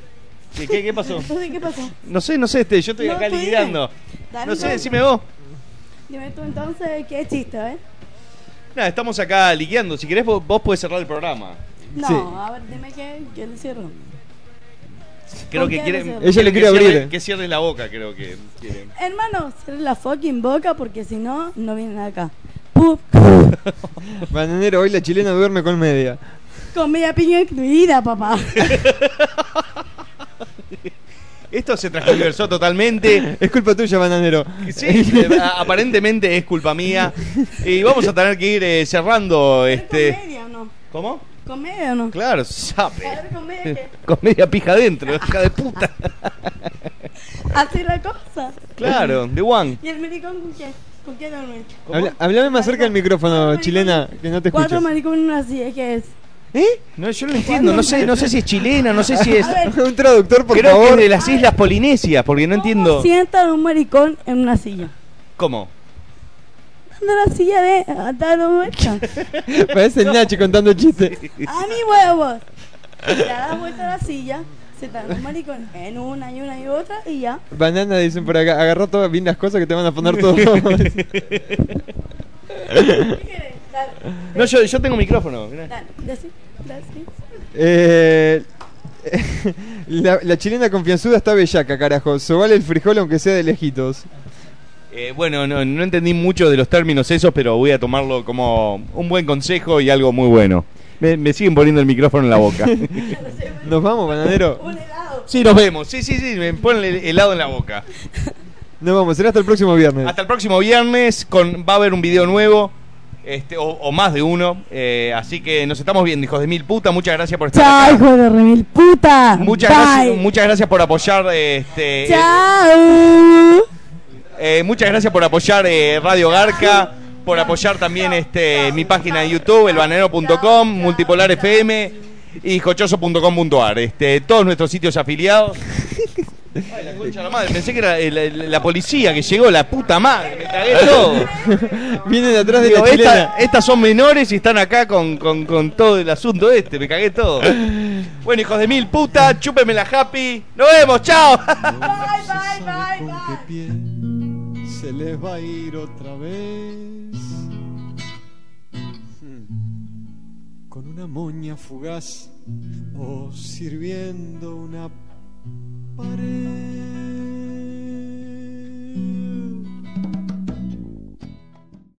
¿Qué, qué, qué pasó? Entonces, ¿qué pasó? No sé, no sé, este, yo estoy No, acá tú dime. lidiando. Dale, No sé, dale. decime vos. Dime tú entonces qué chiste, ¿eh? Nada, estamos acá liqueando. Si querés, vos, vos podés cerrar el programa. No, Sí. a ver, dime qué, qué le cierro. Creo ¿Con que qué quiere. le cierro? Ella le que quiere cierre- abrir. Que cierres la boca, creo que quiere. Hermano, cierra la fucking boca porque si no, no vienen acá. Pup, Bananero, hoy la chilena duerme con media. Con media piña incluida, papá. Esto se transversó totalmente. Es culpa tuya, bananero. Sí, a- aparentemente es culpa mía. Y vamos a tener que ir eh, cerrando este. ¿Comedia o no? ¿Cómo? ¿Comedia o no? Claro, sabe. A ver, comedia qué. Con media pija adentro, hija de puta. Así la cosa. Claro, de one. ¿Y el maricón con qué? ¿Con qué duerme? Habla- hablame más cerca del micrófono, chilena, que no te Cuatro escucho. maricones en una silla, ¿qué es? ¿Eh? No, yo no entiendo, no sé, no sé si es chilena, no sé si es. Un traductor, por Creo que favor. es de las Islas Polinesias, porque no entiendo. Sientan un maricón en una silla. ¿Cómo? Anda la silla de... La vuelta. Parece el Nachi contando chistes. ¡A mi huevos! Le das vuelta a la silla, se dan un maricón en una y una y otra y ya. Banana dicen por acá, agarra todas bien las cosas que te van a poner todo. No, yo, yo tengo micrófono. mirá. Eh, la, la chilena confianzuda está bellaca, carajo. Sobale el frijol aunque sea de lejitos. Eh, bueno, no, no entendí mucho de los términos esos, pero voy a tomarlo como un buen consejo y algo muy bueno. Me, me siguen poniendo el micrófono en la boca. Nos vamos, bananero. sí, nos vemos. Sí, sí, sí, me ponen el helado en la boca. Nos vamos, será hasta el próximo viernes. Hasta el próximo viernes con, va a haber un video nuevo. Este, o, o más de uno. eh, así que nos estamos viendo, hijos de mil puta. Muchas gracias por estar Chao, acá. hijo de remil puta. Muchas Bye. gracias, muchas gracias por apoyar este Chao. Eh, muchas gracias por apoyar eh, Radio Garca, por apoyar también este mi página de YouTube, elbanero.com, Multipolar FM y jochoso.com.ar. Este, todos nuestros sitios afiliados. Ay, la concha de la madre, pensé que era eh, la, la- la policía que llegó, la puta madre, me cagué todo. Vienen atrás de Digo, la chilena. esta- estas son menores y están acá con, con- con todo el asunto este, me cagué todo. Bueno, hijos de mil puta, chúpeme la happy. Nos vemos, chao. se les va a ir otra vez. Hmm. Con una moña fugaz o sirviendo una pared.